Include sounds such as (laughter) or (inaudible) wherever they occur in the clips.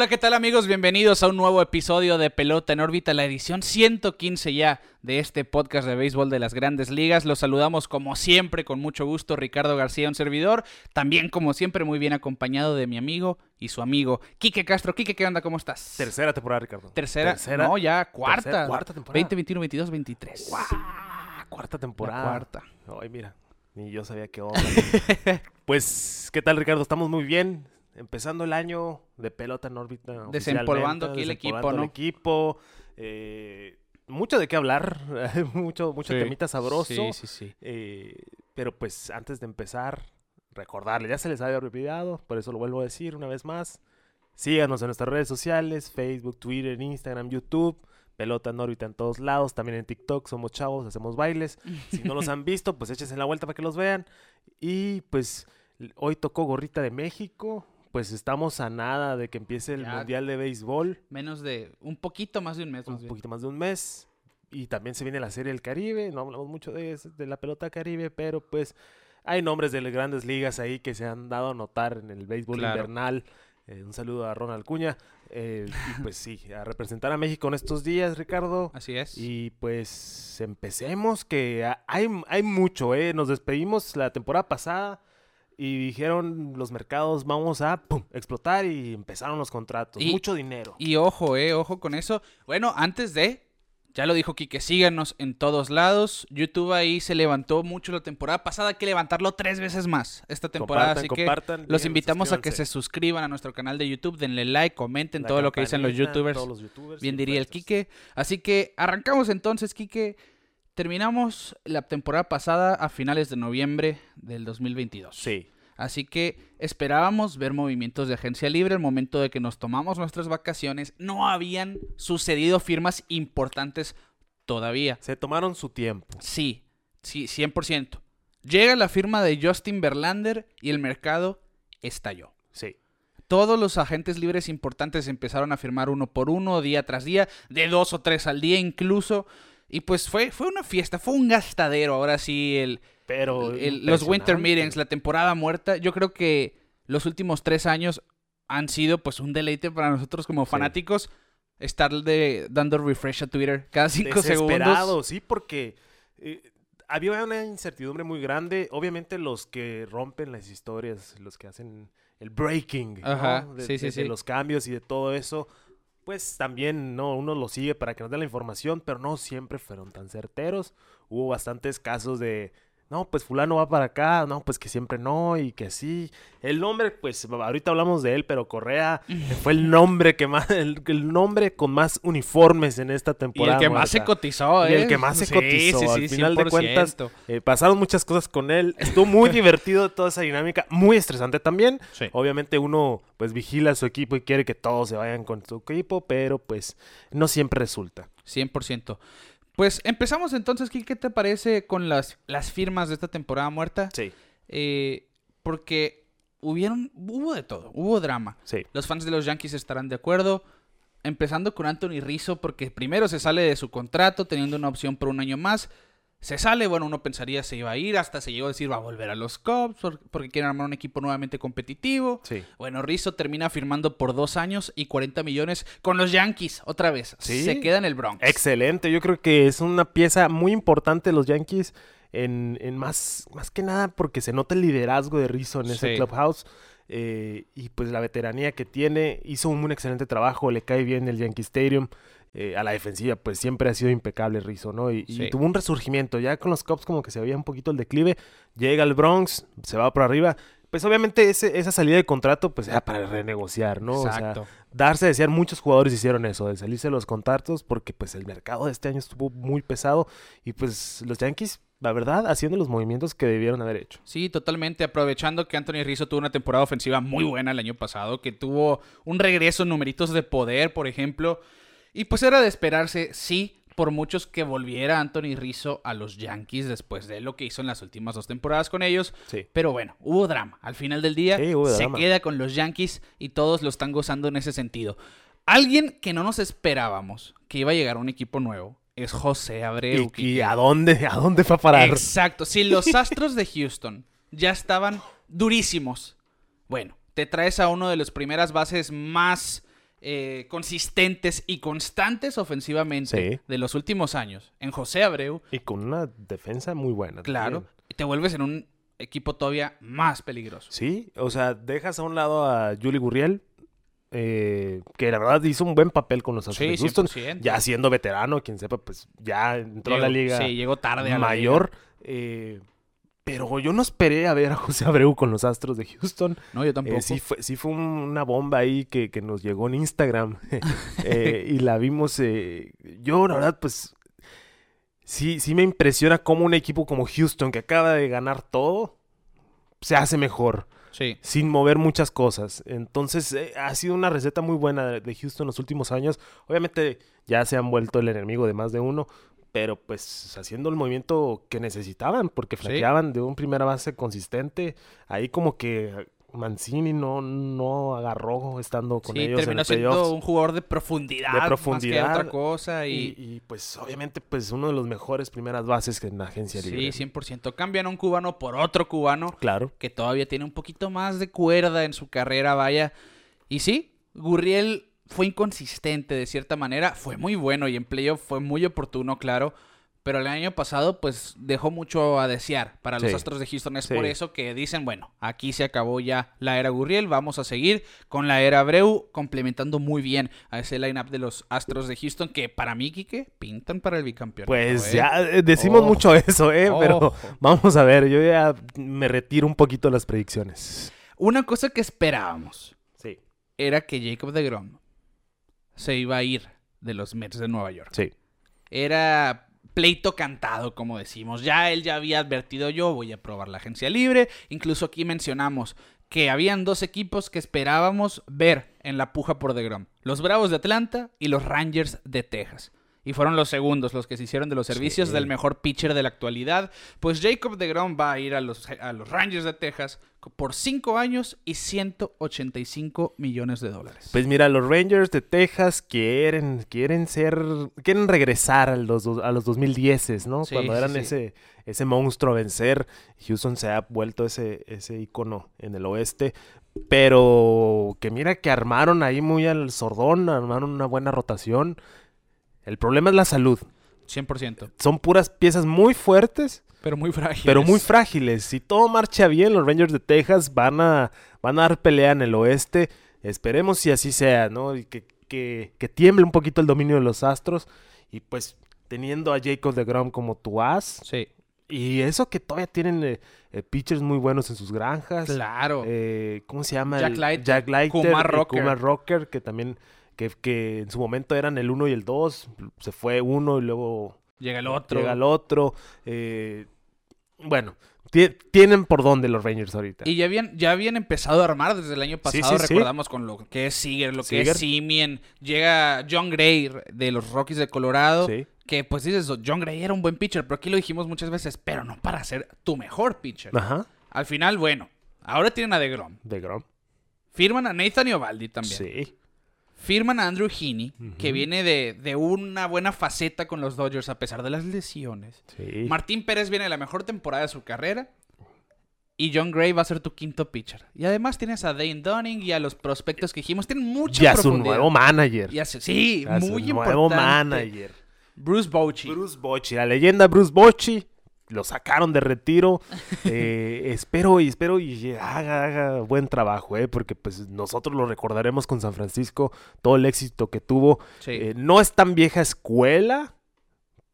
Hola, ¿qué tal amigos? Bienvenidos a un nuevo episodio de Pelota en órbita, la edición 115 ya de este podcast de béisbol de las grandes ligas. Los saludamos como siempre, con mucho gusto, Ricardo García, un servidor. También como siempre, muy bien acompañado de mi amigo y su amigo, Quique Castro. Quique, ¿qué onda? ¿Cómo estás? Tercera temporada, Ricardo. Tercera, no, ya cuarta. Tercera, cuarta temporada. 20, 21, 22, 23. ¡Guau! Cuarta temporada. La cuarta. Ay, mira, ni yo sabía qué onda. (laughs) pues, ¿qué tal, Ricardo? Estamos muy bien. Empezando el año de pelota en órbita. Desempolvando aquí el desempolvando equipo, ¿no? el equipo. Eh, mucho de qué hablar. (laughs) mucho mucho Sí. temita sabroso. Sí, sí, sí. Eh, pero pues antes de empezar, recordarle, ya se les había olvidado, por eso lo vuelvo a decir una vez más. Síganos en nuestras redes sociales, Facebook, Twitter, Instagram, YouTube. Pelota en órbita en todos lados, también en TikTok, somos chavos, hacemos bailes. Si no los han visto, pues échense la vuelta para que los vean. Y pues hoy tocó Gorrita de México, pues estamos a nada de que empiece el Ya. Mundial de Béisbol, Menos de un poquito más de un mes. un bien. poquito más de un mes. Y también se viene la Serie del Caribe, no hablamos mucho de, eso, de la pelota caribe, pero pues hay nombres de las grandes ligas ahí que se han dado a notar en el béisbol Claro. invernal. Eh, un saludo a Ronald Cuña. eh, y pues sí, a representar a México en estos días, Ricardo. Así es. Y pues empecemos, que ha- hay, hay mucho, ¿eh? Nos despedimos la temporada pasada y dijeron los mercados vamos a pum, explotar y empezaron los contratos. Y- mucho dinero. Y ojo, eh, ojo con eso. Bueno, antes de, ya lo dijo Kike, síganos en todos lados. YouTube ahí se levantó mucho la temporada pasada, hay que levantarlo tres veces más esta temporada. Compartan, así que los invitamos a que se suscriban a nuestro canal de YouTube, denle like, comenten La todo lo que dicen los youtubers. todos los youtubers, Bien diría el. Quique. Así que arrancamos entonces, Quique. Terminamos la temporada pasada a finales de noviembre del 2022. Sí. Así que esperábamos ver movimientos de agencia libre. El momento de que nos tomamos nuestras vacaciones, no habían sucedido firmas importantes todavía. Se tomaron su tiempo. Sí, sí, 100%. Llega la firma de Justin Verlander y el mercado estalló. Sí. Todos los agentes libres importantes empezaron a firmar uno por uno, día tras día, de dos o tres al día incluso. Y pues fue, fue una fiesta, fue un gastadero. Ahora sí, el, Pero. el- los Winter. Meetings, la temporada muerta, yo creo que los últimos tres años han sido pues un deleite para nosotros como Sí. fanáticos estar de, dando refresh a Twitter cada cinco Desesperado, segundos. sí, porque eh, había una incertidumbre muy grande. Obviamente los que rompen las historias, los que hacen el breaking, de, sí, sí, de- los cambios y de todo eso, pues también no uno lo sigue para que nos dé la información, pero no siempre fueron tan certeros. Hubo bastantes casos de no, pues fulano va para acá, no, pues que siempre no y que sí. El nombre, pues ahorita hablamos de él, pero Correa (laughs) fue el nombre que más, el, el nombre con más uniformes en esta Y temporada. el que más se cotizó, Y ¿eh? el que más se Sí, cotizó. sí, Al sí, final de cuentas, 100%. eh, pasaron muchas cosas con él. Estuvo muy (laughs) divertido toda esa dinámica. Muy estresante también. Obviamente uno pues vigila a su equipo y quiere que todos se vayan con su equipo, pero pues no siempre resulta. 100%. Pues empezamos entonces, ¿qué te parece con las, las firmas de esta temporada muerta? Sí, Eh, porque hubieron, hubo de todo, hubo drama. sí. Los fans de los Yankees estarán de acuerdo. Empezando con Anthony Rizzo, porque primero se sale de su contrato, teniendo una opción por un año más. Se sale, bueno, uno pensaría se iba a ir, hasta se llegó a decir va a volver a los Cubs, por- porque quieren armar un equipo nuevamente competitivo. Sí. Bueno, Rizzo termina firmando por dos años y 40 millones con los Yankees, otra vez. Sí. Se queda en el Bronx. Excelente, yo creo que es una pieza muy importante de los Yankees en, en más, más que nada porque se nota el liderazgo de Rizzo en ese clubhouse eh, y pues la veteranía que tiene, hizo un, un excelente trabajo, le cae bien el Yankee Stadium. Eh, a la defensiva, pues siempre ha sido impecable Rizzo, ¿no? Y, tuvo un resurgimiento, ya con los Cubs como que se veía un poquito el declive, llega al Bronx, se va por arriba, pues obviamente ese, esa salida de contrato pues era para renegociar, ¿no? O sea, Exacto. darse a desear, muchos jugadores hicieron eso, de salirse de los contratos, porque pues el mercado de este año estuvo muy pesado y pues los Yankees, la verdad, haciendo los movimientos que debieron haber hecho. Sí, totalmente. Aprovechando que Anthony Rizzo tuvo una temporada ofensiva muy buena el año pasado, que tuvo un regreso en numeritos de poder, por ejemplo. Y pues era de esperarse, sí, por muchos que volviera Anthony Rizzo a los Yankees después de lo que hizo en las últimas dos temporadas con ellos. Sí. Pero bueno, hubo drama. Al final del día Sí, se drama. queda con los Yankees y todos lo están gozando en ese sentido. Alguien que no nos esperábamos que iba a llegar a un equipo nuevo es José Abreu. ¿Y, a dónde, a dónde fue a parar? Exacto. Si los (laughs) Astros de Houston ya estaban durísimos, bueno, te traes a uno de los primeras bases más eh, consistentes y constantes ofensivamente Sí. de los últimos años, en José Abreu, Y con una defensa muy buena. claro, también. y te vuelves en un equipo todavía más peligroso. Sí, o sea, dejas a un lado a Julie Gurriel, eh, que la verdad hizo un buen papel con los Astros Sí, Houston. 100%. Ya siendo veterano, quien sepa, pues ya entró a la Llegó- liga Sí, llegó tarde a la mayor. eh, pero yo no esperé a ver a José Abreu con los Astros de Houston. No, yo tampoco. Eh, sí, fue, sí fue un- una bomba ahí que, que nos llegó en Instagram (laughs) eh, y la vimos. eh, yo, la verdad, pues sí, sí me impresiona cómo un equipo como Houston, que acaba de ganar todo, se hace mejor Sí. sin mover muchas cosas. Entonces, eh, ha sido una receta muy buena de, de Houston los últimos años. Obviamente, ya se han vuelto el enemigo de más de uno, pero pues haciendo el movimiento que necesitaban, porque Sí. flaqueaban de un primera base consistente. Ahí como que Mancini no, no agarró estando con Sí, ellos en terminó el siendo un jugador de profundidad, De más profundidad, que otra cosa y, Y, y, pues obviamente pues uno de los mejores primeras bases que en la agencia libre. sí, 100%. Cambian a un cubano por otro cubano Claro. que todavía tiene un poquito más de cuerda en su carrera, vaya. Y sí, Gurriel fue inconsistente de cierta manera, fue muy bueno y en playoff fue muy oportuno, claro. Pero el año pasado, pues dejó mucho a desear para los Sí. Astros de Houston. Es Sí. por eso que dicen, bueno, aquí se acabó ya la era Gurriel, vamos a seguir con la era Abreu, complementando muy bien a ese lineup de los Astros de Houston, que para mí, Quique, pintan para el bicampeonato. Pues ¿eh? ya eh, decimos mucho eso, ¿eh? Pero vamos a ver, yo ya me retiro un poquito de las predicciones. Una cosa que esperábamos Sí. era que Jacob de Grom se iba a ir de los Mets de Nueva York. Sí. Era pleito cantado, como decimos. Ya él ya había advertido yo, voy a probar la agencia libre. Incluso aquí mencionamos que habían dos equipos que esperábamos ver en la puja por DeGrom. Los Bravos de Atlanta y los Rangers de Texas. Y fueron los segundos los que se hicieron de los servicios Sí. del mejor pitcher de la actualidad. Pues Jacob DeGrom va a ir a los, a los Rangers de Texas por 5 años y 185 millones de dólares. Pues mira, los Rangers de Texas quieren, quieren ser, quieren regresar a los, a los 2010, ¿no? Sí, Cuando eran sí. ese, ese monstruo a vencer. Houston se ha vuelto ese, ese icono en el oeste. Pero que mira que armaron ahí muy al sordón, armaron una buena rotación. El problema es la salud. 100%. Son puras piezas muy fuertes, Pero muy frágil. pero muy frágiles. Si todo marcha bien, los Rangers de Texas van a, van a dar pelea en el oeste. Esperemos si así sea, ¿no? Y que, que, que tiemble un poquito el dominio de los Astros. Y pues teniendo a Jacob de Grom como tu as. Sí, Y eso que todavía tienen eh, eh, pitchers muy buenos en sus granjas. claro. Eh, ¿Cómo se llama? Jack Leiter, Jack Leiter Kumar y Rocker. Kumar Rocker, que también, que, que en su momento eran el 1 y el 2. Se fue uno y luego Llega el otro. llega el otro. eh, bueno, ti- tienen por dónde los Rangers ahorita. Y ya habían, ya habían empezado a armar desde el año pasado, sí, sí. recordamos con lo que es Seager, lo que es Simeon. Llega John Gray de los Rockies de Colorado. Sí. Que pues dices, John Gray era un buen pitcher, pero aquí lo dijimos muchas veces, pero no para ser tu mejor pitcher. Ajá, Al final, bueno, ahora tienen a DeGrom. de Grom. Firman a Nathan Ovaldi también. Sí. Firman a Andrew Heaney, que viene de, de una buena faceta con los Dodgers a pesar de las lesiones. Sí. Martín Pérez viene de la mejor temporada de su carrera. Y John Gray va a ser tu quinto pitcher. Y además tienes a Dane Dunning y a los prospectos que dijimos. Tienen mucha y a su nuevo manager. Y a su- sí, A su muy nuevo importante. manager. Bruce Bochy. Bruce Bochy, la leyenda Bruce Bochy. Lo sacaron de retiro. (laughs) Eh, espero y espero y haga, haga buen trabajo, eh, porque pues nosotros lo recordaremos con San Francisco, todo el éxito que tuvo. Sí. Eh, no es tan vieja escuela.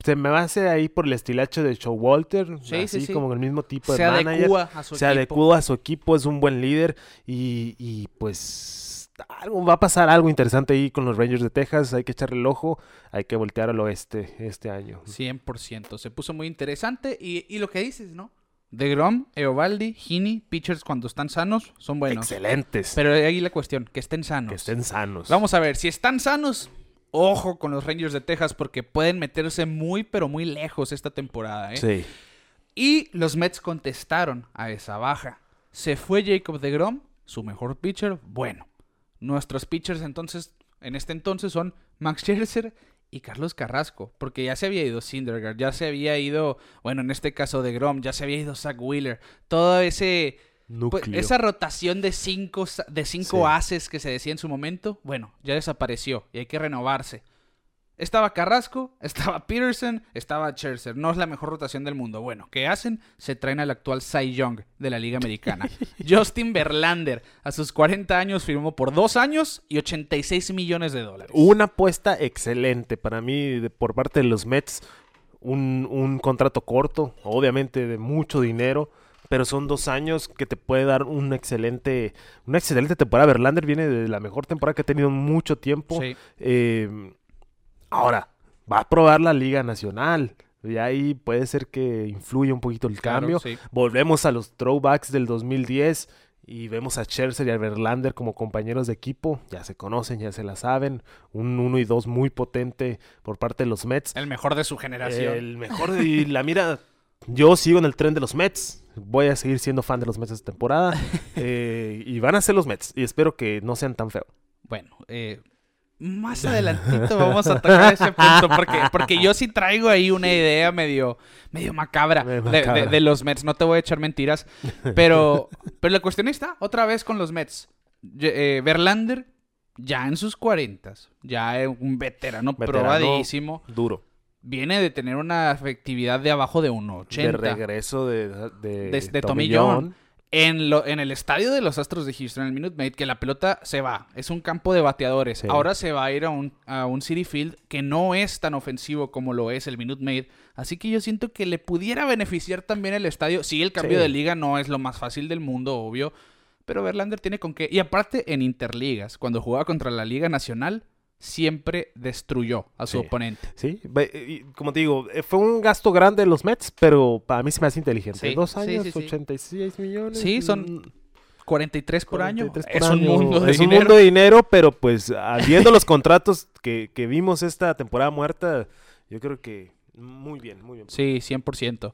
Se me va a hacer ahí por el estilacho de Showalter. Sí, así sí, como el mismo tipo se de manager. adecua a su se equipo. adecua a su equipo, es un buen líder y, y, pues algo va a pasar algo interesante ahí con los Rangers de Texas, hay que echarle el ojo, hay que voltear al oeste este año. 100%. Se puso muy interesante. Y, y lo que dices, ¿no? De Grom, Eovaldi, Heaney, pitchers cuando están sanos son buenos. Excelentes. Pero ahí la cuestión, que estén sanos. que estén sanos. Vamos a ver, si están sanos, ojo con los Rangers de Texas porque pueden meterse muy, pero muy lejos esta temporada. ¿eh? Sí. Y los Mets contestaron a esa baja. Se fue Jacob de Grom, su mejor pitcher. Bueno, nuestros pitchers entonces en este entonces son Max Scherzer y Carlos Carrasco, porque ya se había ido Syndergaard, ya se había ido, bueno, en este caso de Grom, ya se había ido Zach Wheeler, todo ese pues, esa rotación de cinco, de cinco Sí. haces que se decía en su momento, bueno, ya desapareció y hay que renovarse. Estaba Carrasco, (laughs) estaba Peterson, estaba Scherzer. No es la mejor rotación del mundo. Bueno, ¿qué hacen? Se traen al actual Cy Young de la Liga Americana. (laughs) Justin Verlander, a sus 40 años, firmó por dos años y 86 millones de dólares. Una apuesta excelente para mí de- por parte de los Mets. Un, un contrato corto, obviamente de mucho dinero, pero son dos años que te puede dar un excelente, una excelente temporada. Verlander viene de la mejor temporada que ha tenido en mucho tiempo. Sí. Eh, ahora, va a probar la Liga Nacional. Y ahí puede ser que influya un poquito el Claro, cambio. sí. Volvemos a los throwbacks del 2010 y vemos a Scherzer y a Verlander como compañeros de equipo. Ya se conocen, ya se la saben. Un 1 y 2 muy potente por parte de los Mets. El mejor de su generación. El mejor y la mira. Yo sigo en el tren de los Mets. Voy a seguir siendo fan de los Mets esta temporada. (laughs) Eh, y van a ser los Mets. Y espero que no sean tan feos. Bueno, eh, más adelantito vamos a tocar ese punto porque, porque yo sí traigo ahí una idea medio, medio macabra, Medio de- de- macabra. De, los Mets. No te voy a echar mentiras, pero, (laughs) pero la cuestión está otra vez con los Mets. Eh, Verlander ya en sus cuarentas, ya es un veterano, Veterano. probadísimo, Duro. viene de tener una efectividad de abajo de 1.80. De regreso de, de, De- de Tommy Tommy John. En, lo, en el estadio de los Astros de Houston, en el Minute Maid, que la pelota se va. Es un campo de bateadores. Sí. Ahora se va a ir a un, a un City Field que no es tan ofensivo como lo es el Minute Maid. Así que yo siento que le pudiera beneficiar también el estadio. Sí, el cambio Sí. de liga no es lo más fácil del mundo, obvio. Pero Verlander tiene con qué. Y aparte, en Interligas, cuando jugaba contra la Liga Nacional, siempre destruyó a su Sí. oponente. Sí, como te digo, eh, fue un gasto grande de los Mets, pero para mí se me hace inteligente. Sí, Dos años, sí, sí. 86 millones. Sí, son mm, 43 por año. 43 por es un año. mundo de Es un dinero. mundo de dinero, pero pues viendo los contratos que, que vimos esta temporada muerta, yo creo que muy bien, muy bien. Sí, 100%.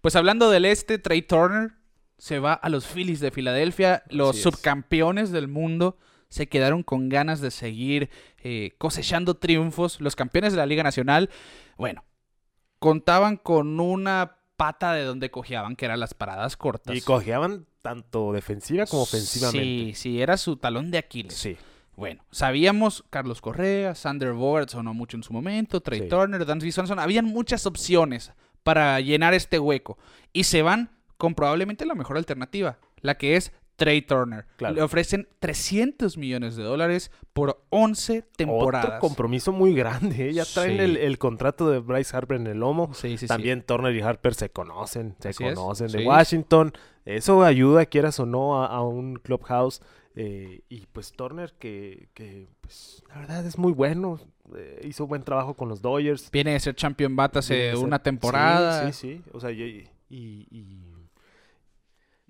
Pues hablando del este, Trey Turner se va a los Phillies de Filadelfia. Los Así es. subcampeones del mundo se quedaron con ganas de seguir eh, cosechando triunfos. Los campeones de la Liga Nacional, bueno, contaban con una pata de donde cojeaban, que eran las paradas cortas. Y cojeaban tanto defensiva como ofensivamente. Sí, sí, era su talón de Aquiles. Sí. Bueno, sabíamos Carlos Correa, Sander Bogart sonó mucho en su momento, Trey Sí. Turner, Dansby Swanson, habían muchas opciones para llenar este hueco y se van con probablemente la mejor alternativa, la que es Trey Turner. Claro. Le ofrecen 300 millones de dólares por 11 temporadas. Otro compromiso muy grande. ¿eh? Ya traen Sí. el, el contrato de Bryce Harper en el lomo. Sí, sí, sí. También Turner y Harper se conocen, se Así es, conocen de. Washington. Eso ayuda, quieras o no, a, a un clubhouse. eh, y pues Turner, que, que, pues, la verdad es muy bueno. eh, hizo buen trabajo con los Dodgers. Viene de ser champion bat hace una temporada. Sí, sí, sí. O sea, y, y- y-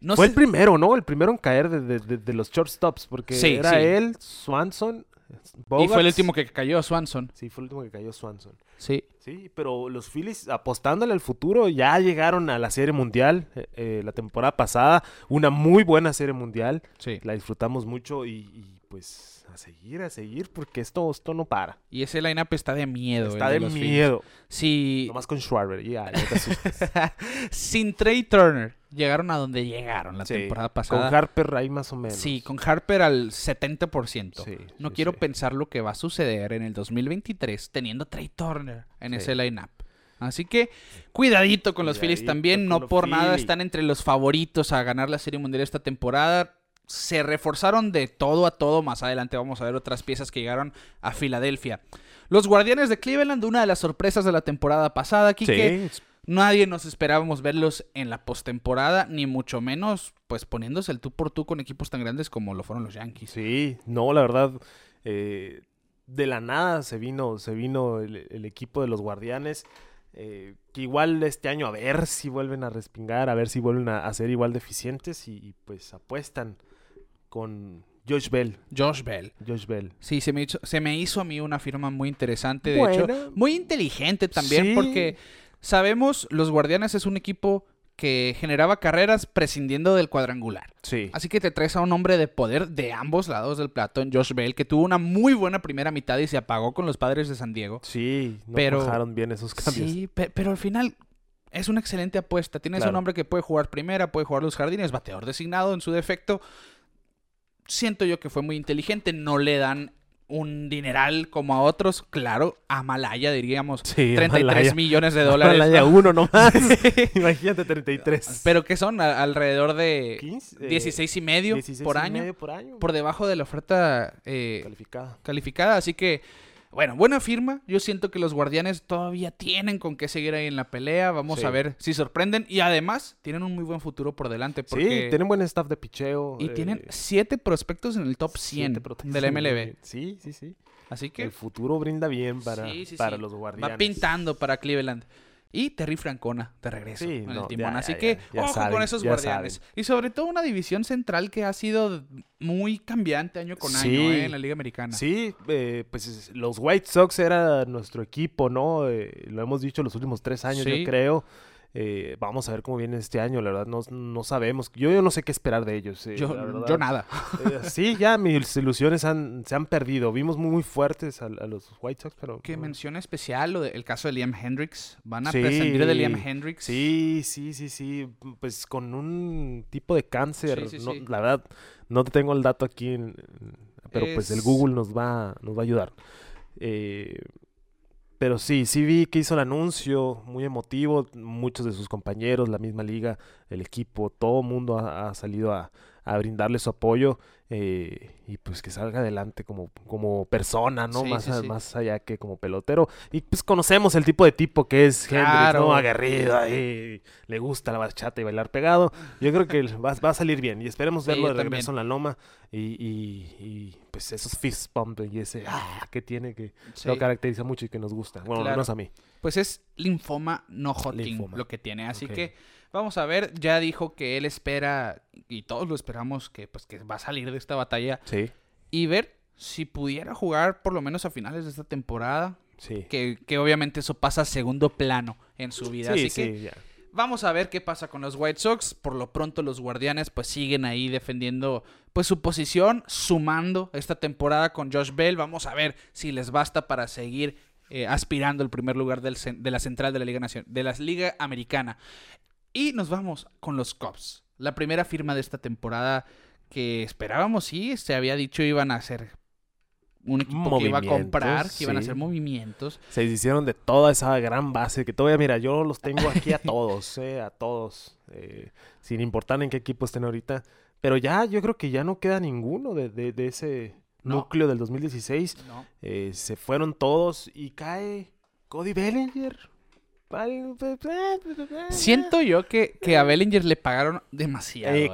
No fue sé- el primero, ¿no? El primero en caer de, de- de- de los shortstops. Porque Sí, era sí. él, Swanson. y fue el último que cayó, Swanson. Sí, fue el último que cayó Swanson. Sí. Sí, pero los Phillies apostándole al futuro ya llegaron a la Serie Mundial eh, eh, la temporada pasada. Una muy buena Serie Mundial. Sí. La disfrutamos mucho y, y, pues a seguir, a seguir, porque esto, esto no para. Y ese lineup está de miedo. Está de miedo. Sí. Nomás con Schwarber. Ya, ya te. (laughs) Sin Trey Turner, llegaron a donde llegaron la Sí, temporada Con pasada. Harper ahí más o menos. Sí, con Harper al 70%. Sí, no sí, quiero pensar lo que va a suceder en el 2023 teniendo a Trey Turner en ese lineup. Así que cuidadito con los Phillies también. con No por nada están entre los favoritos a ganar la Serie Mundial esta temporada. Se reforzaron de todo a todo. Más adelante vamos a ver otras piezas que llegaron a Filadelfia. Los Guardianes de Cleveland, una de las sorpresas de la temporada pasada, Kike. Sí, Nadie nos esperábamos verlos en la postemporada, ni mucho menos, pues poniéndose el tú por tú con equipos tan grandes como lo fueron los Yankees. Sí, no, la verdad, eh, de la nada se vino, se vino el, el equipo de los guardianes. eh, que igual este año a ver si vuelven a respingar, a ver si vuelven a, a ser igual de eficientes y, y, pues apuestan con Josh Bell. Josh Bell. Josh Bell. Sí, se me, hizo, se me hizo a mí una firma muy interesante, de hecho. Muy inteligente también, Sí. porque sabemos, los Guardianes es un equipo que generaba carreras prescindiendo del cuadrangular. Sí. Así que te traes a un hombre de poder de ambos lados del plato, en Josh Bell, que tuvo una muy buena primera mitad y se apagó con los padres de San Diego. Sí, no Pero- bien esos cambios. Sí, pe- pero al final es una excelente apuesta. Tienes un hombre que puede jugar primera, puede jugar los jardines, bateador designado en su defecto. Siento yo que fue muy inteligente. No le dan un dineral como a otros. Claro, a Malaya diríamos. Sí, 33 Malaya. millones de (laughs) dólares. Malaya ¿no? uno nomás. (laughs) Imagínate 33. Pero que son A- alrededor de 15, eh, 16 y medio 16 por y año. medio por año. Por debajo de la oferta eh, calificada. calificada. Así que, bueno, buena firma. Yo siento que los guardianes todavía tienen con qué seguir ahí en la pelea. Vamos Sí. a ver si sorprenden. Y además, tienen un muy buen futuro por delante. Porque... Sí, tienen buen staff de picheo. Y eh, tienen siete prospectos en el top 100 siete protecciones del muy MLB. Sí, sí, sí. Así que El futuro brinda bien para, Sí, sí, para los guardianes. va pintando para Cleveland. Y Terry Francona de regreso Sí, en el no, timón. ya, Así ya, que ya, ojo con esos guardianes. saben. Y sobre todo una división central que ha sido muy cambiante año con Sí. año ¿eh? en la Liga Americana. Sí, eh, pues es- los White Sox era nuestro equipo, ¿no? Eh, lo hemos dicho los últimos tres años, Sí. yo creo. Eh, vamos a ver cómo viene este año, la verdad, no, no sabemos. Yo, yo no sé qué esperar de ellos. eh, yo, la verdad. yo nada. Eh, (laughs) sí, ya mis ilusiones han- se han perdido. Vimos muy, muy fuertes a, a los White Sox, pero... Que no. mención especial, lo de- el caso de Liam Hendricks. Van a Sí. prescindir de Liam Hendricks. Sí, sí, sí, sí. Pues con un tipo de cáncer. Sí, sí, no- sí. La verdad, no te tengo el dato aquí, pero pues el Google nos va, nos va a ayudar. Eh, pero sí, sí vi que hizo el anuncio, muy emotivo. Muchos de sus compañeros, la misma liga, el equipo, todo mundo ha, ha salido a, a brindarle su apoyo. eh, y pues que salga adelante como, como persona, ¿no? Sí, más, sí, a- sí. más allá que como pelotero. Y pues conocemos el tipo de tipo que es Hendrix, Claro. ¿no? Aguerrido ahí, le gusta la bachata y bailar pegado. Yo creo que va, va a salir bien y esperemos verlo de regreso en la loma y, y- y, pues esos fist pump y ese ah, que tiene que lo caracteriza mucho y que nos gusta. Bueno, Claro. menos a mí. Pues es linfoma no Hodgkin Linfoma. lo que tiene. Así que vamos a ver. Ya dijo que él espera, y todos lo esperamos, que pues que va a salir de esta batalla. Sí, Y ver si pudiera jugar por lo menos a finales de esta temporada. sí. Que, que obviamente eso pasa a segundo plano en su vida. Sí, Así que sí, ya. Vamos a ver qué pasa con los White Sox. Por lo pronto los Guardianes pues siguen ahí defendiendo pues su posición, sumando esta temporada con Josh Bell. Vamos a ver si les basta para seguir eh, aspirando al primer lugar del de la central de la Liga Nacion- de la Liga Americana. Y nos vamos con los Cubs. La primera firma de esta temporada que esperábamos, sí, se había dicho iban a ser un equipo que iba a comprar, que iban a hacer movimientos. Se deshicieron de toda esa gran base que todavía, mira, yo los tengo aquí a todos, (laughs) eh, a todos, eh, sin importar en qué equipo estén ahorita. Pero ya, yo creo que ya no queda ninguno de, de- de ese No. núcleo del 2016. No. Eh, se fueron todos y cae Cody Bellinger. Siento yo que, que a Bellinger le pagaron demasiado. ¿eh?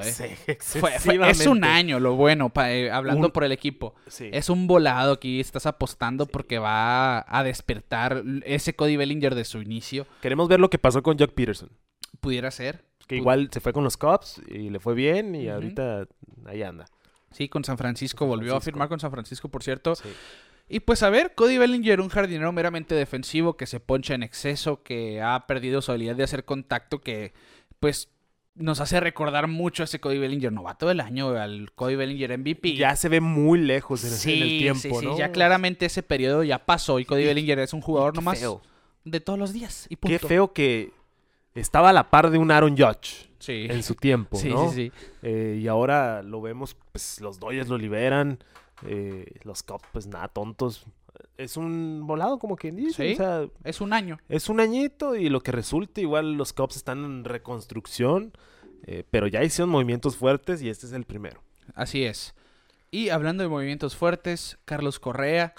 Fue- fue- es un año lo bueno, pa- eh, hablando Un- por el equipo. Sí. Es un volado aquí, estás apostando porque va a despertar ese Cody Bellinger de su inicio. Queremos ver lo que pasó con Jock Peterson. Pudiera ser. Que igual se fue con los Cubs y le fue bien y ahorita ahí anda. Sí, con San Francisco. San volvió a Francisco. firmar con San Francisco, por cierto. Sí. Y pues a ver, Cody Bellinger, un jardinero meramente defensivo que se poncha en exceso, que ha perdido su habilidad de hacer contacto, que pues nos hace recordar mucho a ese Cody Bellinger novato del año, al Cody Bellinger MVP. Ya se ve muy lejos en, en sí, el tiempo, sí, sí, ¿no? ya claramente ese periodo ya pasó y Cody Y- Bellinger es un jugador nomás feo. de todos los días y punto. Qué feo que estaba a la par de un Aaron Judge Sí. en su tiempo, Sí, ¿no? sí, sí. Eh, y ahora lo vemos, pues los Dodgers lo liberan, eh, los Cubs, pues nada, tontos. Es un volado, como quien dice. Sí. O sea, Es un año. es un añito y lo que resulta, igual los Cubs están en reconstrucción, eh, pero ya hicieron movimientos fuertes y este es el primero. Así es. Y hablando de movimientos fuertes, Carlos Correa.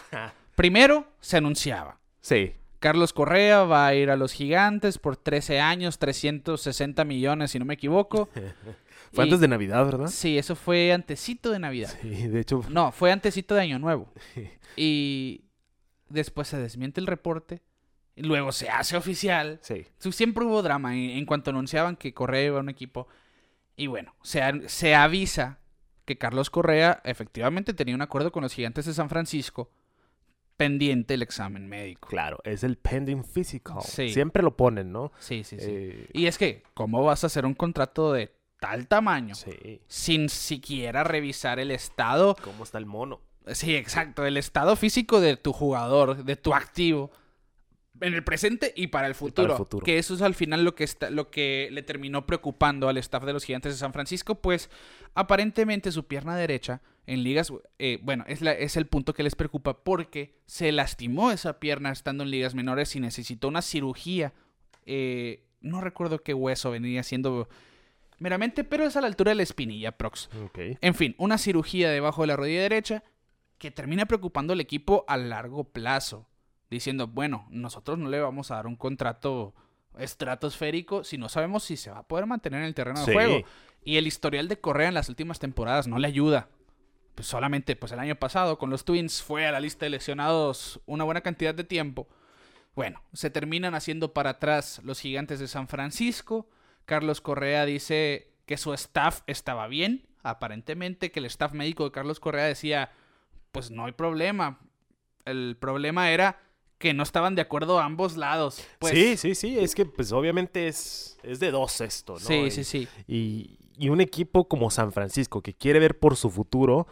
Primero se anunciaba. Sí, Carlos Correa va a ir a los Gigantes por 13 años, 360 millones, si no me equivoco. (laughs) fue Y- antes de Navidad, ¿verdad? Sí, eso fue antecito de Navidad. Sí, de hecho, No, fue antecito de Año Nuevo. Y después se desmiente el reporte. Y luego se hace oficial. sí. Siempre hubo drama en, en cuanto anunciaban que Correa iba a un equipo. Y bueno, se, se avisa que Carlos Correa efectivamente tenía un acuerdo con los gigantes de San Francisco, pendiente el examen médico. Claro, es el pending physical. Sí. Siempre lo ponen, ¿no? Sí, sí, sí. Eh, Y es que, ¿cómo vas a hacer un contrato de tal tamaño sí. sin siquiera revisar el estado? ¿Cómo está el mono? Sí, exacto, el estado físico de tu jugador, de tu activo, en el presente y para el futuro. futuro. Que eso es al final lo que, está, lo que le terminó preocupando al staff de los Gigantes de San Francisco, pues aparentemente su pierna derecha en ligas, eh, bueno, es, la- es el punto que les preocupa porque se lastimó esa pierna estando en ligas menores y necesitó una cirugía. Eh, no recuerdo qué hueso venía siendo meramente, pero es a la altura de la espinilla, prox. En fin, una cirugía debajo de la rodilla derecha que termina preocupando al equipo a largo plazo, diciendo, bueno, nosotros no le vamos a dar un contrato estratosférico si no sabemos si se va a poder mantener en el terreno Sí. de juego. Y el historial de Correa en las últimas temporadas no le ayuda. Pues solamente pues el año pasado con los Twins fue a la lista de lesionados una buena cantidad de tiempo. Bueno, se terminan haciendo para atrás los gigantes de San Francisco. Carlos Correa dice que su staff estaba bien. Aparentemente que el staff médico de Carlos Correa decía, pues no hay problema. El problema era que no estaban de acuerdo a ambos lados. Pues, sí, sí, sí. Es que, pues, obviamente es, es de dos esto, ¿no? sí, Y- sí, sí. Y, y un equipo como San Francisco que quiere ver por su futuro,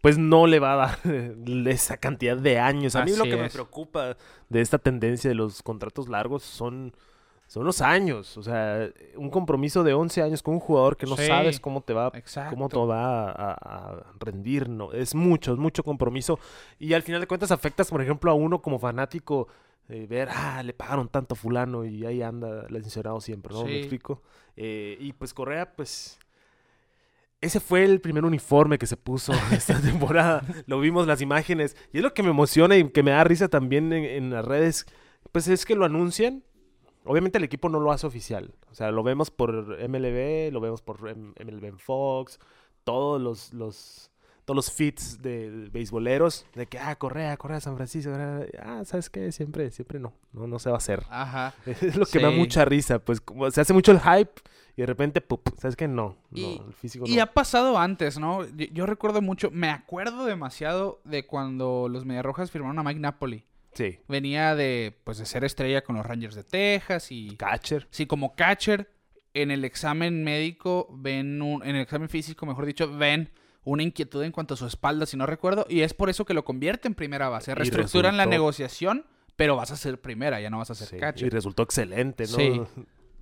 pues no le va a dar (laughs) esa cantidad de años. A mí lo que me preocupa de esta tendencia de los contratos largos son, son los años. O sea, un compromiso de 11 años con un jugador que no Sí, sabes cómo te va Exacto. cómo te va a, a- a rendir, ¿no? Es mucho, es mucho compromiso. Y al final de cuentas afectas, por ejemplo, a uno como fanático, eh, ver, ah, le pagaron tanto a fulano y ahí anda lesionado siempre, ¿no? Sí. ¿Me explico? Eh, y pues Correa, pues... Ese fue el primer uniforme que se puso (laughs) esta temporada. Lo vimos las imágenes. Y es lo que me emociona y que me da risa también en, en las redes. Pues es que lo anuncian. Obviamente el equipo no lo hace oficial. O sea, lo vemos por MLB, lo vemos por M- MLB en Fox, todos los, los, todos los feeds de, de beisboleros. De que, ah, Correa, Correa, San Francisco. Correa. Ah, ¿sabes qué? Siempre, siempre no. No, no se va a hacer. Ajá. (laughs) Es lo que me da mucha risa. Pues como se hace mucho el hype y de repente, pup, ¿sabes qué? No. No, Y- el físico Y no. ha pasado antes, ¿no? Yo, yo recuerdo mucho, me acuerdo demasiado de cuando los Mediarrojas firmaron a Mike Napoli. Sí. Venía de, pues, de ser estrella con los Rangers de Texas y... Catcher. Sí, como catcher, en el examen médico ven un, en el examen físico, mejor dicho, ven una inquietud en cuanto a su espalda, si no recuerdo, y es por eso que lo convierte en primera base. Reestructuran la negociación, pero vas a ser primera, ya no vas a ser Sí, Y catcher. resultó excelente, ¿no? Sí.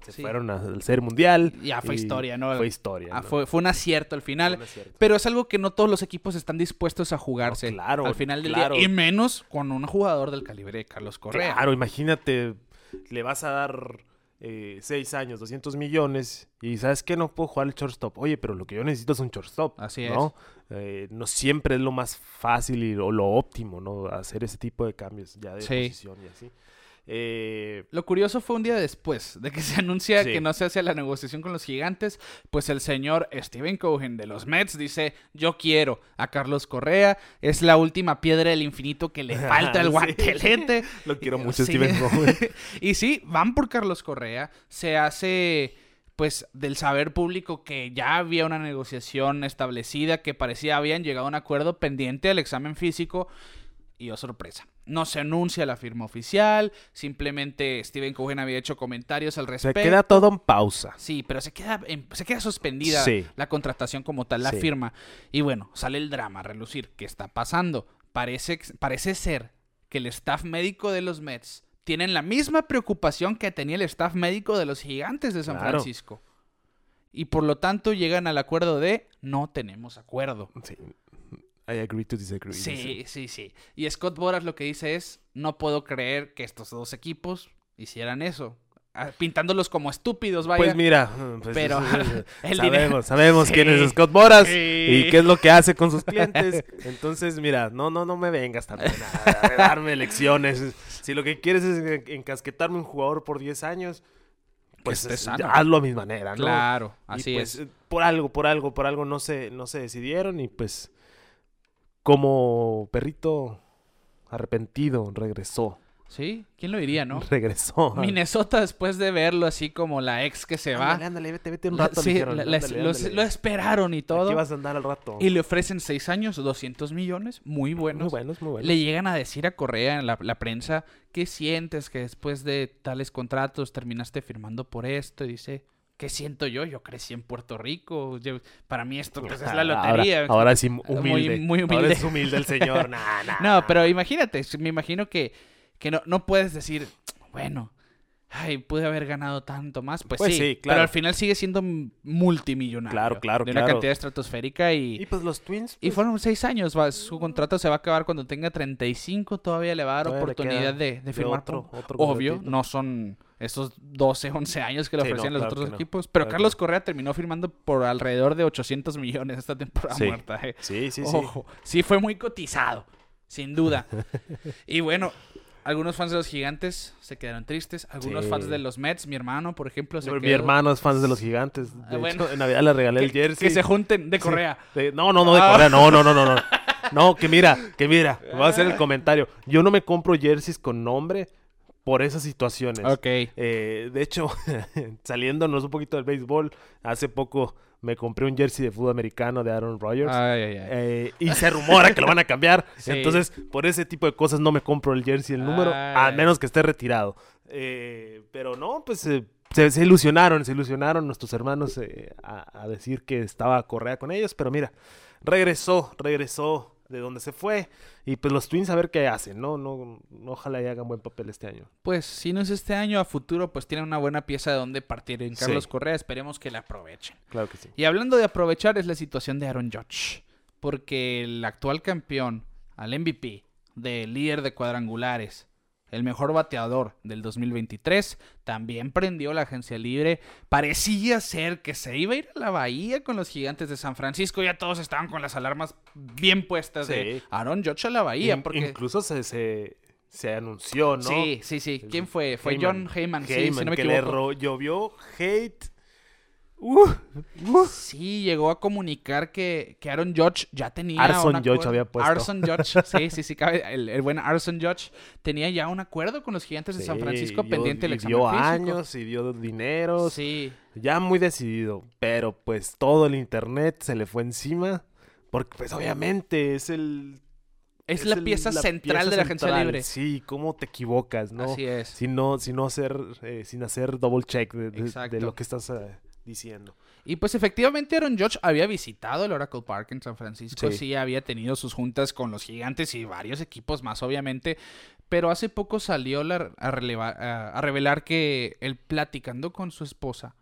Se Sí. fueron al Ser Mundial. Ya fue historia, ¿no? Fue historia. Ah, ¿no? fue, fue un acierto al final. Acierto. Pero es algo que no todos los equipos están dispuestos a jugarse No, claro, al final del claro. día. Y menos con un jugador del calibre de Carlos Correa. Claro, imagínate, le vas a dar eh, seis años, 200 millones, y ¿sabes qué? No puedo jugar el shortstop. Oye, pero lo que yo necesito es un shortstop. Así ¿no? Eh, no siempre es lo más fácil y, o lo óptimo, ¿no? Hacer ese tipo de cambios ya de Sí. posición y así. Eh, Lo curioso fue un día después de que (laughs) se anuncia Sí. que no se hace la negociación con los gigantes, pues el señor Steven Cohen de los Mets dice, yo quiero a Carlos Correa, es la última piedra del infinito que le (laughs) falta al guantelete. (laughs) lo quiero mucho, Sí. Steven Cohen. y sí, van por Carlos Correa, se hace pues del saber público que ya había una negociación establecida, que parecía habían llegado a un acuerdo pendiente del examen físico y oh sorpresa. No se anuncia la firma oficial, simplemente Steven Cohen había hecho comentarios al Se respecto. queda todo en pausa. Sí, pero se queda, en- se queda suspendida Sí. la contratación como tal, la Sí. firma. Y bueno, sale el drama a relucir. ¿Qué está pasando? Parece, parece ser que el staff médico de los Mets tienen la misma preocupación que tenía el staff médico de los gigantes de San Claro. Francisco. Y por lo tanto llegan al acuerdo de no tenemos acuerdo. Sí. I agree to disagree. Sí, dice. sí, sí. Y Scott Boras lo que dice es, no puedo creer que estos dos equipos hicieran eso. Ah, Pintándolos como estúpidos, vaya. Pues mira, (laughs) pues, Pero (laughs) (laughs) el sabemos, dinero- sabemos Sí. quién es Scott Boras Sí. y qué es lo que hace con sus clientes. Entonces, mira, no, no, no me vengas también a, a darme lecciones. Si lo que quieres es en- encasquetarme un jugador por 10 años, pues es- sano. hazlo a mi manera, ¿no? Claro, Y, así pues, es. eh, Por algo, por algo, por algo no se, no se decidieron y pues como perrito arrepentido regresó Sí, ¿quién lo diría, no? (laughs) Regresó. Minnesota después de verlo así como la ex que se va. Ándale, ándale, vete, vete un rato. Sí, dijeron, ándale, lo, ándale. lo esperaron y todo. Aquí vas a andar al rato. Y le ofrecen seis años, 200 millones, muy buenos. Muy buenos, muy buenos. Le llegan a decir a Correa en la, la prensa, ¿qué sientes que después de tales contratos terminaste firmando por esto? Y dice, ¿qué siento yo? Yo crecí en Puerto Rico. yo- para mí esto pues, es la Ahora- lotería. Ahora, sí, Muy- humilde. muy Ahora humilde. es humilde el señor. (laughs) Nah, nah, No, pero imagínate, me imagino que, que no, no puedes decir, bueno, ay, pude haber ganado tanto más. Pues, Pues sí, sí, pero al final sigue siendo multimillonario. Claro, claro, De una claro. cantidad estratosférica y... Y pues los Twins. Y pues, fueron seis años, va, su contrato se va a acabar cuando tenga 35, todavía le va a dar Todavía oportunidad de, de de firmar. otro- otro Obvio, contratito. no son esos 12, 11 años que le Sí, no, ofrecían los claro otros no, equipos. Pero claro Carlos. Correa terminó firmando por alrededor de 800 millones esta temporada Sí. muerta. eh. Sí, sí, sí. Ojo, sí fue muy cotizado, sin duda. (laughs) y bueno, algunos fans de los gigantes se quedaron tristes. Algunos Sí. fans de los Mets, mi hermano, por ejemplo, se Mi quedó- hermano es fan de los gigantes. De Ah, hecho, bueno. en Navidad le regalé el jersey. que se junten de Correa. De- no, no, no, de Ah. Correa. No, no, no, no, no. (laughs) No, que mira, que mira. Voy a hacer el comentario. Yo no me compro jerseys con nombre por esas situaciones. Ok. Eh, de hecho, (laughs) saliéndonos un poquito del béisbol, hace poco me compré un jersey de fútbol americano de Aaron Rodgers. Ay, ay, ay. Eh, y se rumora que lo van a cambiar. (laughs) Sí. Entonces, por ese tipo de cosas no me compro el jersey, el número, a menos que esté retirado. Eh, pero no, pues eh, se, se ilusionaron, se ilusionaron nuestros hermanos a, a decir que estaba Correa con ellos. Pero mira, regresó, regresó de donde se fue. Y pues los Twins a ver qué hacen, ¿no? no, no ojalá y hagan buen papel este año. Pues si no es este año, a futuro, pues tienen una buena pieza de donde partir en Carlos Sí. Correa. Esperemos que la aprovechen. Claro que sí. Y hablando de aprovechar, es la situación de Aaron Judge. Porque el actual campeón, al MVP, del líder de cuadrangulares, el mejor bateador del 2023, también prendió la agencia libre. Parecía ser que se iba a ir a la bahía con los gigantes de San Francisco. Ya todos estaban con las alarmas bien puestas de Sí. Aaron Judge a la bahía. In- porque... Incluso se, se, se anunció, ¿no? Sí, sí, sí. ¿Quién fue? Fue John Heyman, sí, si Heyman, no me que le equivoco. ro- llovió hate. Uh, uh. Sí, llegó a comunicar que, que Aaron Judge ya tenía. Arson Judge había puesto. Arson Judge, (laughs) sí, sí, sí, cabe. El, el buen Arson Judge tenía ya un acuerdo con los gigantes de San Francisco dio- pendiente del examen dio físico. años y dio dinero. Sí, Ya muy decidido. Pero pues todo el internet se le fue encima. Porque pues obviamente es el... es, la el- pieza la central pieza de la agencia central. libre. Sí, cómo te equivocas, ¿no? Así es. Si no, si no hacer, eh, sin hacer double check de, de- de Exacto. lo que estás eh, diciendo. Y pues efectivamente Aaron Judge había visitado el Oracle Park en San Francisco, sí. Sí. había tenido sus juntas con los gigantes y varios equipos más obviamente, pero hace poco salió la- a, releva- a- a revelar que él platicando con su esposa,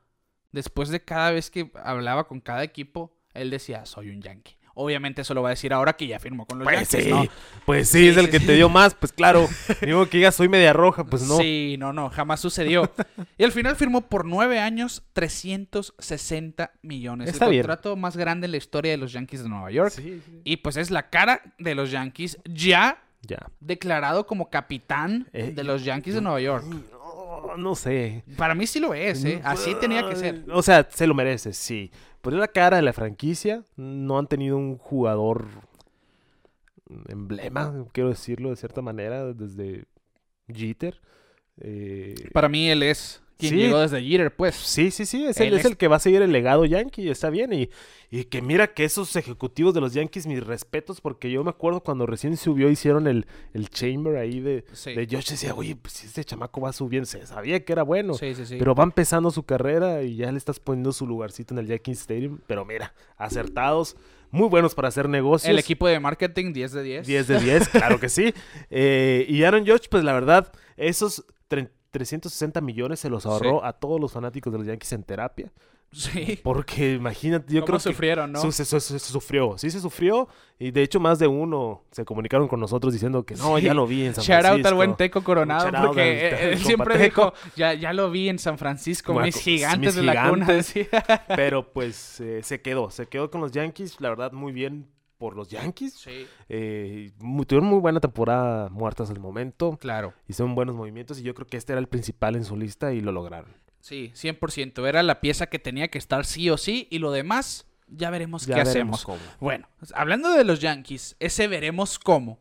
después de cada vez que hablaba con cada equipo, él decía, soy un yankee. Obviamente eso lo va a decir ahora que ya firmó con los Pues Yankees, sí, ¿no? pues sí, Sí, es el sí, que te dio más, pues (laughs) claro. Digo que ya soy media roja, pues no. Sí, no, no, jamás sucedió. y al final firmó por nueve años 360 millones. Está el bien. contrato más grande en la historia de los Yankees de Nueva York. Y pues es la cara de los Yankees ya Ya. declarado como capitán Eh, de los Yankees de Nueva York. No, no sé. Para mí sí lo es, ¿eh? Así tenía que ser. O sea, se lo merece, sí. Pero es la cara de la franquicia. No han tenido un jugador emblema, quiero decirlo de cierta manera, desde Jeter. Eh, Para mí él es quien Sí. llegó desde Jeter, pues. Sí, sí, sí, es el, es el que va a seguir el legado Yankee, está bien. Y, y que mira que esos ejecutivos de los Yankees, mis respetos, porque yo me acuerdo cuando recién subió, hicieron el, el chamber ahí de, Sí. de Josh, decía, oye, pues este chamaco va subiendo, se sabía que era bueno. Sí, sí, sí. Pero va empezando su carrera y ya le estás poniendo su lugarcito en el Yankee Stadium. Pero mira, acertados, muy buenos para hacer negocios. el equipo de marketing 10 de 10. 10 de 10, claro que sí. (laughs) Eh, y Aaron Judge, pues la verdad, esos 360 millones se los ahorró a todos los fanáticos de los Yankees en terapia. Sí. Porque imagínate, yo ¿Cómo creo que sufrieron, no? su- se, se- se sufrió, sí se sufrió. Y de hecho, más de uno se comunicaron con nosotros diciendo que no, Sí. ya lo vi en San Shout out Francisco. al buen Teco Coronado, Shout porque él- siempre dijo, ya, ya lo vi en San Francisco, Bueno, mis mis gigantes de la cuna. Pero pues eh, se quedó, se quedó con los Yankees. La verdad, muy bien por los Yankees. Sí, Eh, muy- tuvieron muy buena temporada muertas al momento. claro. Hicieron buenos movimientos y yo creo que este era el principal en su lista y lo lograron. Sí, 100%. Era la pieza que tenía que estar sí o sí y lo demás ya veremos Ya qué veremos hacemos. cómo. Bueno, hablando de los Yankees, ese veremos cómo.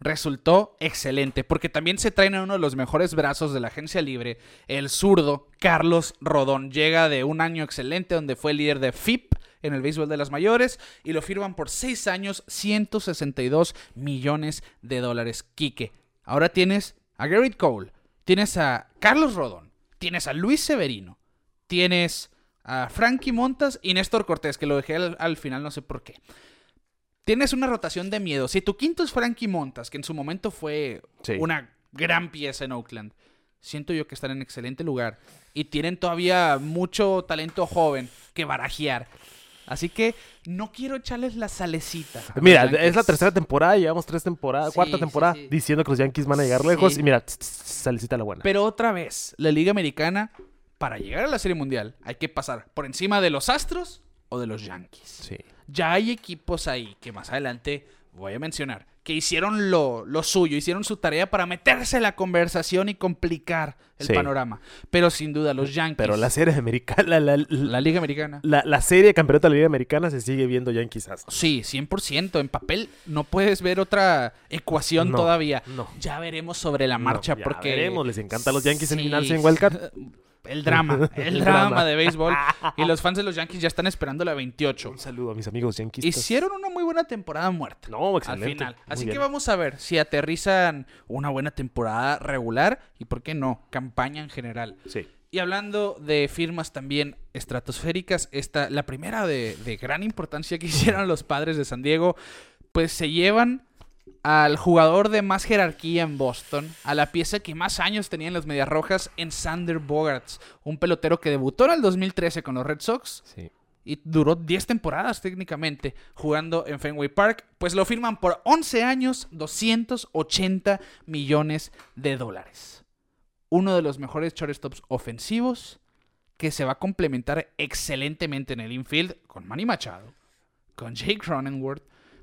Resultó excelente, porque también se traen a uno de los mejores brazos de la agencia libre, el zurdo Carlos Rodón. Llega de un año excelente donde fue líder de FIP en el béisbol de las mayores y lo firman por 6 años, 162 millones de dólares. Quique, ahora tienes a Garrett Cole, tienes a Carlos Rodón, tienes a Luis Severino, tienes a Frankie Montas y Néstor Cortés, que lo dejé al, al final, no sé por qué. Tienes una rotación de miedo. Si tu quinto es Frankie Montas, que en su momento fue Sí. una gran pieza en Oakland, siento yo que están en excelente lugar y tienen todavía mucho talento joven que barajear. Así que no quiero echarles la salecita. Mira, es la tercera temporada, llevamos tres temporadas, Sí, cuarta temporada, sí. diciendo que los Yankees van a llegar lejos. Y mira, salecita la buena. Pero otra vez, la Liga Americana, para llegar a la Serie Mundial, hay que pasar por encima de los Astros o de los Yankees. Sí. Ya hay equipos ahí que más adelante voy a mencionar que hicieron lo, lo suyo, hicieron su tarea para meterse en la conversación y complicar el Sí. panorama. Pero sin duda, los Yankees, Pero la serie americana, la, la, la Liga Americana. la- la serie de campeonato de la Liga Americana se sigue viendo Yankees Astros. Sí, 100%. En papel no puedes ver otra ecuación No, todavía. no. Ya veremos sobre la marcha No, ya porque... veremos, les encanta a los Yankees Sí. eliminarse en Wildcard. (laughs) El drama, (laughs) el, El drama, drama. de béisbol. (laughs) Y los fans de los Yankees ya están esperando la 28. Un saludo a mis amigos Yankees. Hicieron una muy buena temporada muerta. No, al excelente. final. Muy Así bien. que vamos a ver si aterrizan una buena temporada regular y, ¿por qué no? Campaña en general. Sí. Y hablando de firmas también estratosféricas, esta, la primera de, de gran importancia que (laughs) hicieron los padres de San Diego, pues se llevan al jugador de más jerarquía en Boston, a la pieza que más años tenía en las Medias Rojas, en Sander Bogarts, un pelotero que debutó en el 2013 con los Red Sox Sí. y duró 10 temporadas técnicamente jugando en Fenway Park, pues lo firman por 11 años, 280 millones de dólares. Uno de los mejores shortstops ofensivos que se va a complementar excelentemente en el infield con Manny Machado, con Jake Cronenworth.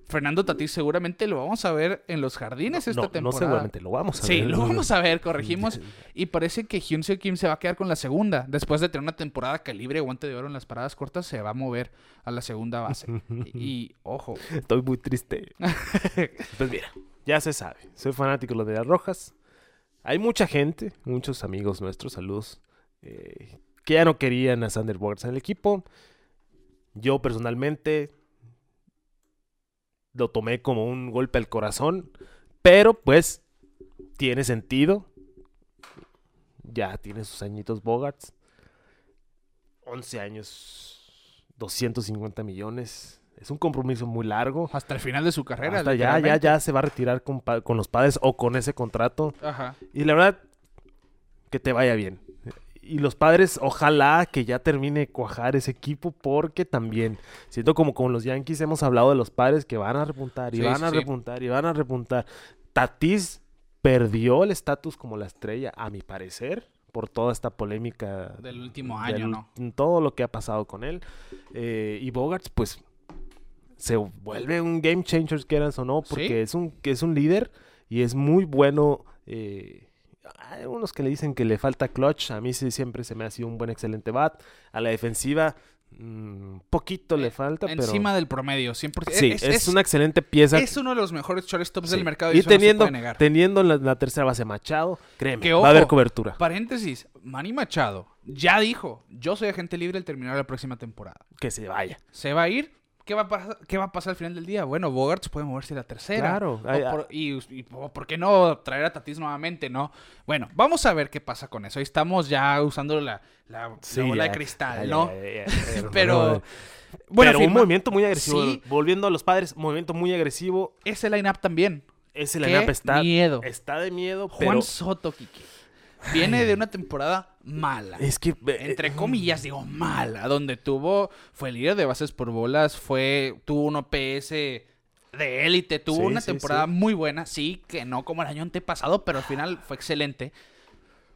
Fernando Tatís seguramente lo vamos a ver en los jardines esta no, temporada. no seguramente, lo vamos a Sí, ver. lo vamos a ver, corregimos. Y parece que Hyun-Seo Kim se va a quedar con la segunda. Después de tener una temporada calibre, guante de oro en las paradas cortas, se va a mover a la segunda base. (laughs) y, ojo, Estoy muy triste. (laughs) pues mira, ya se sabe. Soy fanático de las Rojas. Hay mucha gente, muchos amigos nuestros, saludos, eh, que ya no querían a Sander Bogarts en el equipo. Yo personalmente lo tomé como un golpe al corazón, pero pues tiene sentido. Ya tiene sus añitos Bogarts. 11 años, 250 millones. Es un compromiso muy largo. hasta el final de su carrera. Hasta ya, ya, ya se va a retirar con, con los padres o con ese contrato. Ajá. Y la verdad, que te vaya bien. Y los padres, ojalá que ya termine cuajar ese equipo, porque también, siento como con los Yankees hemos hablado de los padres que van a repuntar y Sí, van a sí. repuntar y van a repuntar. Tatis perdió el estatus como la estrella, a mi parecer, por toda esta polémica Del último del- año, ¿no? Todo lo que ha pasado con él. Eh, y Bogarts, pues, se vuelve un game changer, quieras o no, porque Sí. es, un, es un líder y es muy bueno. eh, hay unos que le dicen que le falta clutch. A mí sí, siempre se me ha sido un buen, excelente bat. A la defensiva, mm, poquito le falta, pero... Eh, Encima del promedio, 100%. Sí, es, una excelente pieza. es uno de los mejores shortstops Sí. del mercado y, Y no teniendo, puede negar. teniendo la, la tercera base Machado, créeme, Que, va a haber cobertura. Paréntesis, Manny Machado ya dijo, yo soy agente libre al terminar la próxima temporada. Que se vaya. Se va a ir. ¿Qué va a, pasar, ¿Qué va a pasar al final del día? Bueno, Bogarts puede moverse a la tercera. Claro, hay- por- y, ¿por qué no traer a Tatis nuevamente, no? Bueno, vamos a ver qué pasa con eso. Ahí estamos ya usando la, la, la Sí, bola ya, de cristal, ya, ¿no? ya, (laughs) Pero. Buena Pero un movimiento muy agresivo. Sí. Volviendo a los padres, movimiento muy agresivo. Ese line-up también. Ese line-up está, miedo. está de miedo, Juan pero Soto, Kike. Viene de una temporada mala. es que... eh, Entre comillas, digo mala. Donde tuvo, fue líder de bases por bolas, fue, tuvo un OPS de élite, tuvo Sí, una sí, temporada sí. muy buena. Sí, que no como el año antepasado, pero al final fue excelente.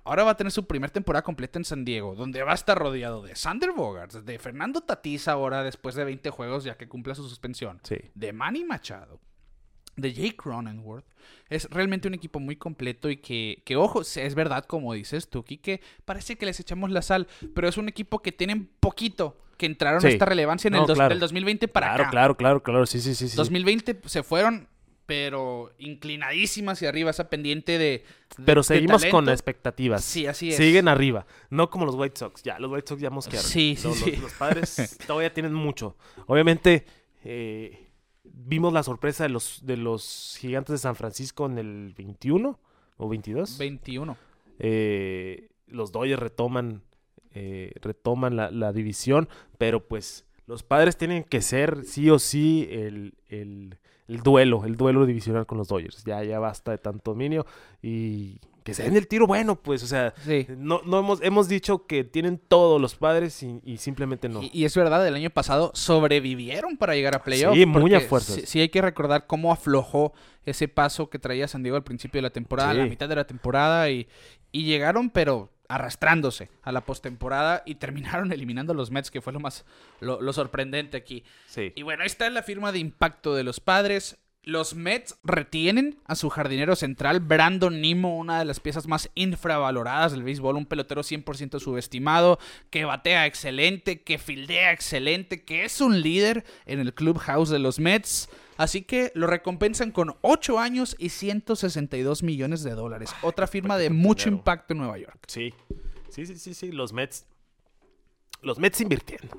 Ahora va a tener su primera temporada completa en San Diego, donde va a estar rodeado de Sander Bogarts, de Fernando Tatís ahora después de 20 juegos ya que cumpla su suspensión, Sí. de Manny Machado, de Jake Cronenworth. Es realmente un equipo muy completo y que, que ojo, es verdad como dices tú, que parece que les echamos la sal, pero es un equipo que tienen poquito que entraron Sí. a esta relevancia en No, el dos- claro. del 2020 para claro, acá. claro, claro, claro, sí, sí, sí. sí. 2020 se fueron pero inclinadísima hacia arriba, esa pendiente de. de- Pero de seguimos con expectativas. Sí, así es. Siguen arriba. No como los White Sox. Ya, los White Sox ya mosquearon. Sí, sí, Los- sí. Los, los padres todavía tienen mucho. Obviamente, eh, vimos la sorpresa de los, de los gigantes de San Francisco en el 21 o 22. 21. Eh, los Dodgers retoman, eh, retoman la, la división, pero pues los padres tienen que ser sí o sí el, el- el duelo, el duelo divisional con los Dodgers. Ya, ya basta de tanto dominio y que se den el tiro bueno, pues, o sea, Sí. no, no hemos, hemos dicho que tienen todos los padres y, y simplemente no. Y, y es verdad, el año pasado sobrevivieron para llegar a playoff. Sí, muy a fuerzas. Sí, sí hay que recordar cómo aflojó ese paso que traía San Diego al principio de la temporada, a la mitad de la temporada, y, y llegaron, pero arrastrándose a la postemporada y terminaron (laughs) eliminando a los Mets, que fue lo más lo, lo sorprendente aquí. Sí. Y bueno, ahí está la firma de impacto de los padres. Los Mets retienen a su jardinero central, Brandon Nimo, una de las piezas más infravaloradas del béisbol, un pelotero 100% subestimado, que batea excelente, que fildea excelente, que es un líder en el clubhouse de los Mets. Así que lo recompensan con 8 años y 162 millones de dólares. Otra firma de mucho dinero. impacto en Nueva York. Sí. Sí, sí, sí, sí. Los Mets. Los Mets invirtieron.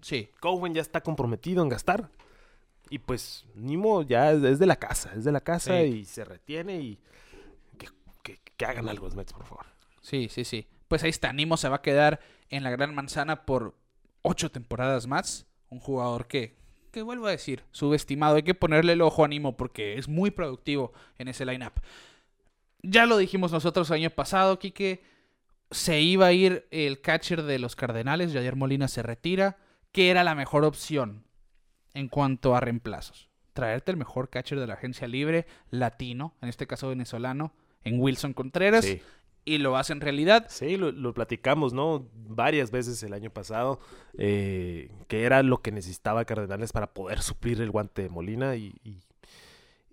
Sí. Cowen ya está comprometido en gastar. Y pues Nimo ya es, de la casa, es de la casa Sí. y se retiene y que, que- que hagan algo los Mets, por favor. Sí, sí, sí. Pues ahí está, Nimo se va a quedar en la Gran Manzana por ocho temporadas más. Un jugador que, que vuelvo a decir, subestimado. Hay que ponerle el ojo a Nimo porque es muy productivo en ese lineup. Ya lo dijimos nosotros el año pasado, Quique. Se iba a ir el catcher de los Cardenales, Javier Molina se retira. ¿Qué era la mejor opción en cuanto a reemplazos? Traerte el mejor catcher de la agencia libre, latino, en este caso venezolano, en Wilson Contreras Sí, y lo hacen realidad. sí lo, lo platicamos, ¿no? Varias veces el año pasado, eh, que era lo que necesitaba Cardenales para poder suplir el guante de Molina y, y-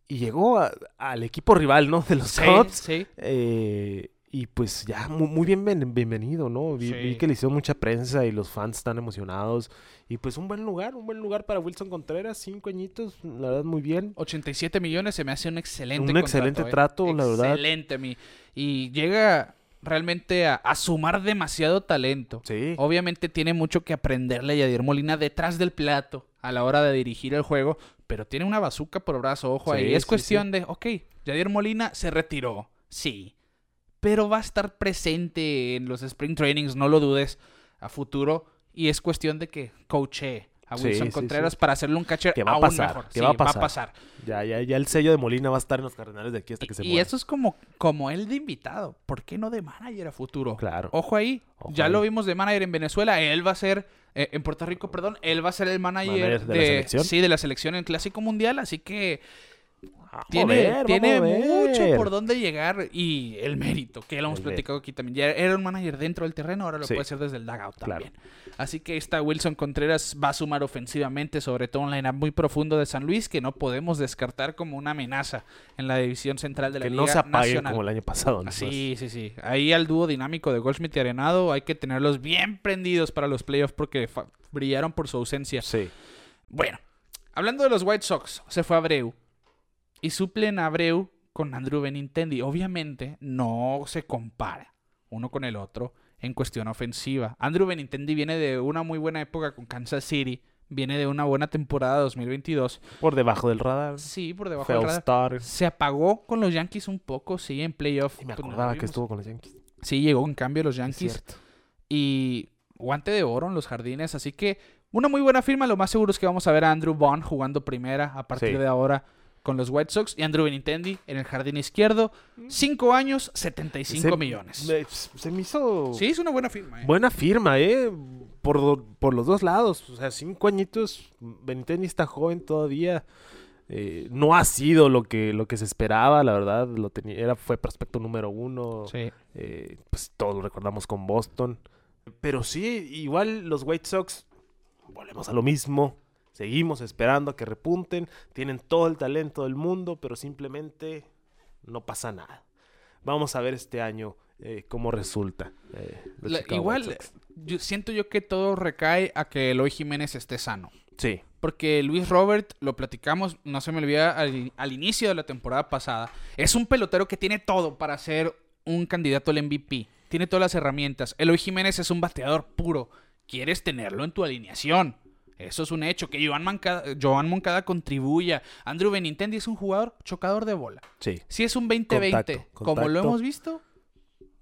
y llegó a- al equipo rival, ¿no? (laughs) De los Sí, Cubs. sí. Eh, y pues ya, mu- muy, bien bienvenido, ¿no? Vi, Sí. vi que le hicieron mucha prensa y los fans están emocionados. Y pues un buen lugar, un buen lugar para Wilson Contreras, cinco añitos, la verdad, muy bien. 87 millones se me hace un excelente Un excelente ¿eh? trato, la verdad. Excelente, mi. Y llega realmente a, a sumar demasiado talento. Sí. Obviamente tiene mucho que aprenderle a Yadier Molina detrás del plato a la hora de dirigir el juego, pero tiene una bazuca por brazo, ojo ahí. Sí, Es sí, cuestión de, ok, Yadier Molina se retiró, sí, pero va a estar presente en los Spring Trainings, no lo dudes, a futuro, y es cuestión de que coache a Wilson sí, Contreras sí. para hacerle un catcher Que va a aún pasar, mejor. que va a pasar. Ya, ya, ya el sello de Molina va a estar en los Cardenales de aquí hasta que se Y, y muera. eso es como, como él de invitado. ¿Por qué no de manager a futuro? Claro. Ojo ahí. Ojo ya ahí. lo vimos de manager en Venezuela. Él va a ser, eh, en Puerto Rico, perdón, él va a ser el manager, Manager de la selección. Sí, de la selección en el Clásico Mundial. Así que tiene, ver, vamos tiene ver. mucho por dónde llegar. Y el mérito, que lo hemos El platicado aquí también. Ya era un manager dentro del terreno, ahora lo Sí. puede ser desde el dugout Claro. también. Así que esta Wilson Contreras va a sumar ofensivamente, sobre todo un lineup muy profundo de San Luis, que no podemos descartar como una amenaza en la división central de la Que Liga no se apague Nacional. como el año pasado. ¿no? Sí, sí, sí. Ahí al dúo dinámico de Goldschmidt y Arenado hay que tenerlos bien prendidos para los playoffs porque brillaron por su ausencia. Sí. Bueno, hablando de los White Sox, se fue Abreu y suplen a Abreu con Andrew Benintendi. Obviamente no se compara uno con el otro en cuestión ofensiva. Andrew Benintendi viene de una muy buena época con Kansas City, viene de una buena temporada 2022. Por debajo del radar. Sí, por debajo del radar. Star. Se apagó con los Yankees un poco, sí, en playoff. Y me Pues, acordaba que estuvo con los Yankees. Sí, llegó en cambio los Es Yankees. Y guante de oro en los jardines. Así que una muy buena firma. Lo más seguro es que vamos a ver a Andrew Bond jugando primera a partir Sí. de ahora con los White Sox. Y Andrew Benintendi en el jardín izquierdo. Cinco años, 75 Se- millones. me- se me hizo Sí, es una buena firma. ¿eh? buena firma, ¿eh? Por, do- por los dos lados. O sea, cinco añitos. Benintendi está joven todavía. Eh, no ha sido lo que, lo que se esperaba, la verdad. Lo tenía, era, fue prospecto número uno. Sí. Eh, pues todos lo recordamos con Boston. Pero sí, igual los White Sox, volvemos a lo mismo. Seguimos esperando a que repunten. Tienen todo el talento del mundo, pero simplemente no pasa nada. Vamos a ver este año eh, cómo resulta. eh, La- igual, yo siento yo que todo recae a que Eloy Jiménez esté sano. Sí, porque Luis Robert, lo platicamos, no se me olvida al, al inicio de la temporada pasada, es un pelotero que tiene todo para ser un candidato al MVP. Tiene todas las herramientas. Eloy Jiménez es un bateador puro. Quieres tenerlo en tu alineación. Eso es un hecho. Que Joan, Mancada, Joan Moncada contribuya. Andrew Benintendi es un jugador chocador de bola. Sí. Si es un 20-20, Contacto, como lo hemos visto,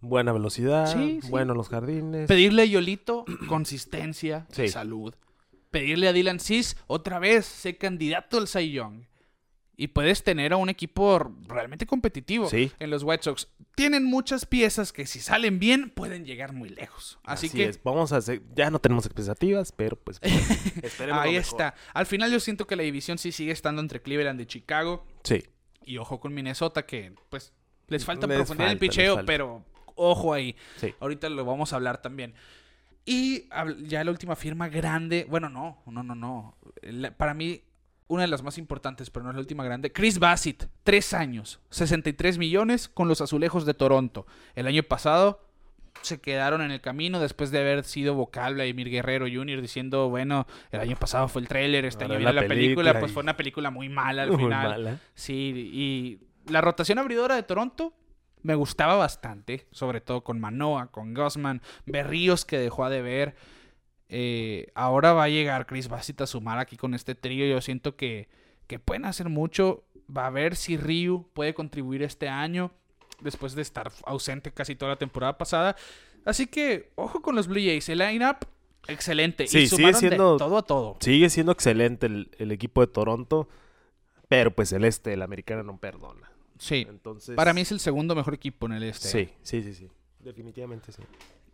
Buena velocidad, Sí, sí. bueno los jardines. pedirle a Yolito (clears throat) consistencia Sí. salud. Pedirle a Dylan Cis otra vez ser candidato al Cy Young. Y puedes tener a un equipo realmente competitivo Sí. en los White Sox. Tienen muchas piezas que si salen bien pueden llegar muy lejos. Así, que es. Vamos a hacer, ya no tenemos expectativas, pero pues (laughs) esperemos ahí está. Al final yo siento que la división sí sigue estando entre Cleveland y Chicago. Sí. Y ojo con Minnesota que pues les falta Les profundidad en el picheo, pero ojo ahí. Sí. Ahorita lo vamos a hablar también. Y ya la última firma grande, bueno, no, no, no, no. La- para mí, una de las más importantes, pero no es la última grande. Chris Bassett, tres años, 63 millones con los azulejos de Toronto. El año pasado se quedaron en el camino después de haber sido vocal Vladimir Guerrero Jr. diciendo, bueno, el año pasado fue el tráiler, este año la viene la película, película pues fue una película muy mala al Muy final. mala. Sí, y la rotación abridora de Toronto me gustaba bastante, sobre todo con Manoa, con Gossman, Berríos que dejó a deber. Eh, ahora va a llegar Chris Bassett a sumar aquí con este trío. Yo siento que, que pueden hacer mucho. Va a ver si Ryu puede contribuir este año después de estar ausente casi toda la temporada pasada. Así que, ojo con los Blue Jays. El line-up, excelente. Sí, y sigue de siendo- todo a todo. Sigue siendo excelente el, el equipo de Toronto, pero pues el este, el americano no perdona. Sí. Entonces, Para mí es el segundo mejor equipo en el este. Sí, sí, sí, sí. Definitivamente sí.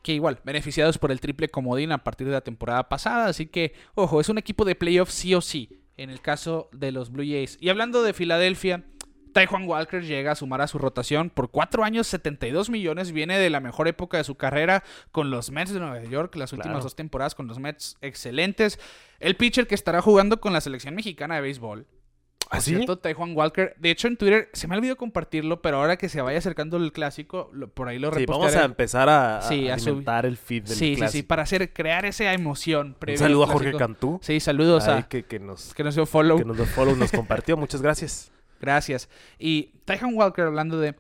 Que igual, beneficiados por el triple comodín a partir de la temporada pasada. Así que, ojo, es un equipo de playoffs sí o sí, en el caso de los Blue Jays. Y hablando de Filadelfia, Taijuan Walker llega a sumar a su rotación por 4 años, 72 millones. Viene de la mejor época de su carrera con los Mets de Nueva York, las últimas Claro. dos temporadas con los Mets excelentes. El pitcher que estará jugando con la selección mexicana de béisbol. Por ¿Así? cierto, Taijuan Walker. De hecho, en Twitter se me ha olvidado compartirlo, pero ahora que se vaya acercando el clásico, lo- por ahí lo Sí, repostearé. vamos a empezar a, Sí, a el feed del Sí, sí, sí, clásico. para hacer, crear esa emoción. Un saludo al a Jorge clásico. Cantú. Sí, saludos a que, que nos, que nos dio follow. que nos dio follow, nos compartió. Muchas gracias. Gracias. Y Taihan Walker hablando de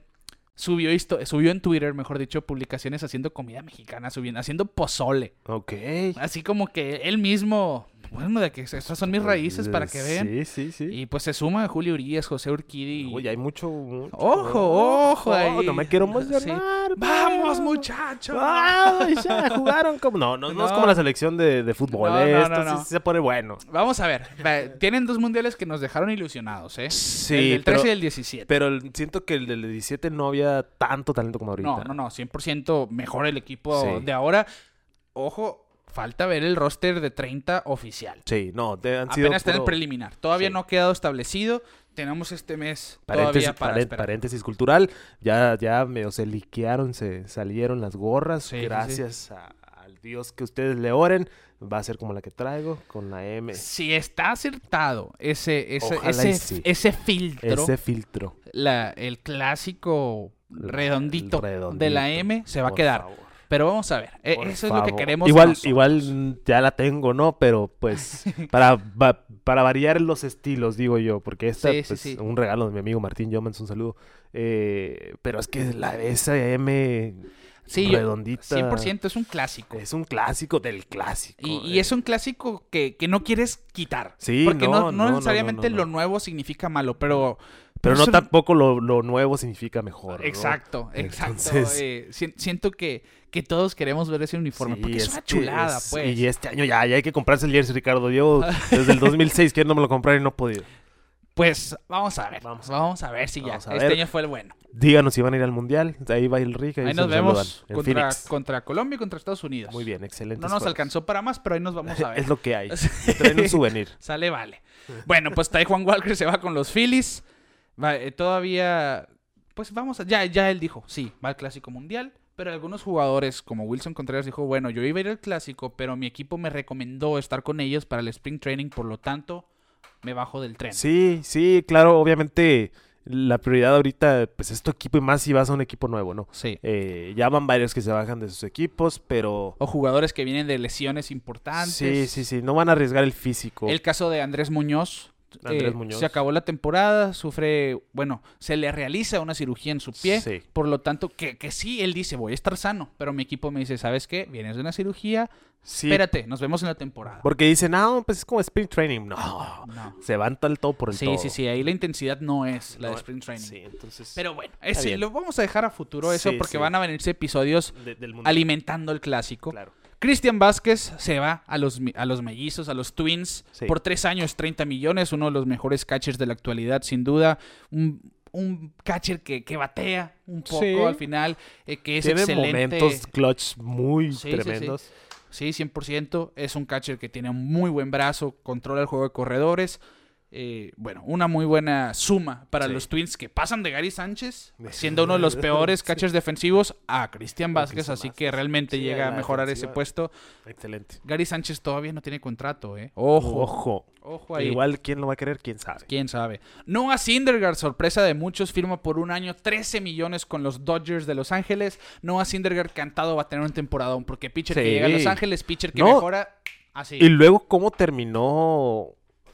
subió esto, subió en Twitter, mejor dicho, publicaciones haciendo comida mexicana, subiendo, haciendo pozole. Ok. Así como que él mismo, bueno, de que estas son mis raíces para que vean. Sí, sí, sí. Y pues se suma Julio Urias, José Urquidi. Uy, hay mucho, mucho. Ojo, ojo ahí. No me quiero Sí. emocionar. ¡Vamos, pero- muchachos! ¡Ay, ya (laughs) jugaron como. No, no, no, es No. como la selección de, de fútbol. No, eh, Esto sí se pone bueno. Vamos a ver. Tienen dos mundiales que nos dejaron ilusionados, ¿eh? Sí, el del 13 pero- y el 17. Pero siento que el del 17 no había tanto talento como ahorita. No, no, no, 100% mejor el equipo Sí. de ahora. Ojo, falta ver el roster de 30 oficial. Sí, no, te han sido. Apenas está en el preliminar. Todavía Sí. no ha quedado establecido. Tenemos este mes Paréntesis, todavía para paréntesis cultural. Ya, ya medio se liquearon, se salieron las gorras. Sí, sí, sí. Gracias a- al Dios que ustedes le oren. Va a ser como la que traigo, con la M. Si está acertado ese, ese, ese, ese filtro, Ese filtro. la, el clásico redondito, redondito, de la M, se va a quedar. favor. Pero vamos a ver. eh, Por Eso es lo que queremos. Igual, nosotros. igual ya la tengo, ¿no? Pero pues (laughs) para, va- para variar los estilos, digo yo, porque esta Sí, pues, sí. un regalo de mi amigo Martín Yomans, un saludo. Eh, pero es que la esa M Sí, yo- redondita 100% es un clásico. es un clásico del clásico. Y, y eh. es un clásico que, que no quieres quitar. Sí, Porque no, no, no no, no, necesariamente no, no. lo nuevo significa malo, pero... Pero no tampoco lo, lo nuevo significa mejor. ¿no? Exacto, exacto. Entonces- eh, si- siento que, que todos queremos ver ese uniforme, Sí, porque es, una chulada, es- pues. Y este año ya, ya hay que comprarse el jersey, Ricardo. Yo (laughs) desde el 2006 quiero no me lo comprar y no he podido. Pues vamos a ver, Vamos vamos, a ver si ya. Este ver. año fue el bueno. Díganos si van a ir al mundial. Ahí va el Rick. Ahí se nos vemos contra, contra Colombia y contra Estados Unidos. Muy bien, excelente. No nos alcanzó para más, pero ahí nos vamos a (laughs) ver. Es lo que hay. (laughs) Traen un souvenir. Sale, vale. Bueno, pues Juan Walker se va con los Phillies. Va, eh, todavía, pues vamos a, ya, ya él dijo, sí, va al Clásico Mundial. Pero algunos jugadores, como Wilson Contreras, dijo, bueno, yo iba a ir al Clásico, pero mi equipo me recomendó estar con ellos para el Spring Training, por lo tanto, me bajo del tren. Sí, sí, claro, obviamente la prioridad ahorita pues es tu equipo y más si vas a un equipo nuevo, ¿no? Sí. Eh, ya van varios que se bajan de sus equipos, pero... O jugadores que vienen de lesiones importantes. Sí, sí, sí, no van a arriesgar el físico. El caso de Andrés Muñoz. Andrés eh, Muñoz. Se acabó la temporada, sufre, bueno, se le realiza una cirugía en su pie. Sí. Por lo tanto, que, que sí, él dice, voy a estar sano. Pero mi equipo me dice, ¿sabes qué? Vienes de una cirugía, Sí, espérate, nos vemos en la temporada. porque dicen, no, pues es como sprint training. No, No. se van tal todo por el Sí, todo. sí, sí, ahí la intensidad no es la de sprint training. Sí, entonces... Pero bueno, bien. lo vamos a dejar a futuro eso Sí, porque sí. van a venirse episodios de- del mundo. alimentando el clásico. Claro. Cristian Vázquez se va a los, a los mellizos, a los Twins, Sí. por tres años, 30 millones, uno de los mejores catchers de la actualidad, sin duda. Un, un catcher que, que batea un poco Sí. al final, eh, que es Tiene excelente. momentos clutch muy Sí, sí, sí. tremendos. Sí, 100%. Es un catcher que tiene un muy buen brazo, controla el juego de corredores. Eh, bueno, una muy buena suma para Sí. los Twins que pasan de Gary Sánchez, (laughs) siendo uno de los peores Sí. catchers defensivos, a Cristian Vázquez, Cristian así Vázquez. que realmente Sí, llega a mejorar ese puesto. Excelente. Gary Sánchez todavía no tiene contrato, ¿eh? Ojo, ojo, Ojo. ahí. Igual, ¿quién lo va a querer? ¿Quién sabe? Quién sabe. Noah Syndergaard, sorpresa de muchos, firma por un año 13 millones con los Dodgers de Los Ángeles. Noah Syndergaard cantado va a tener un temporadón porque pitcher que llega a Los Ángeles, pitcher que No. mejora así. Y luego, ¿cómo terminó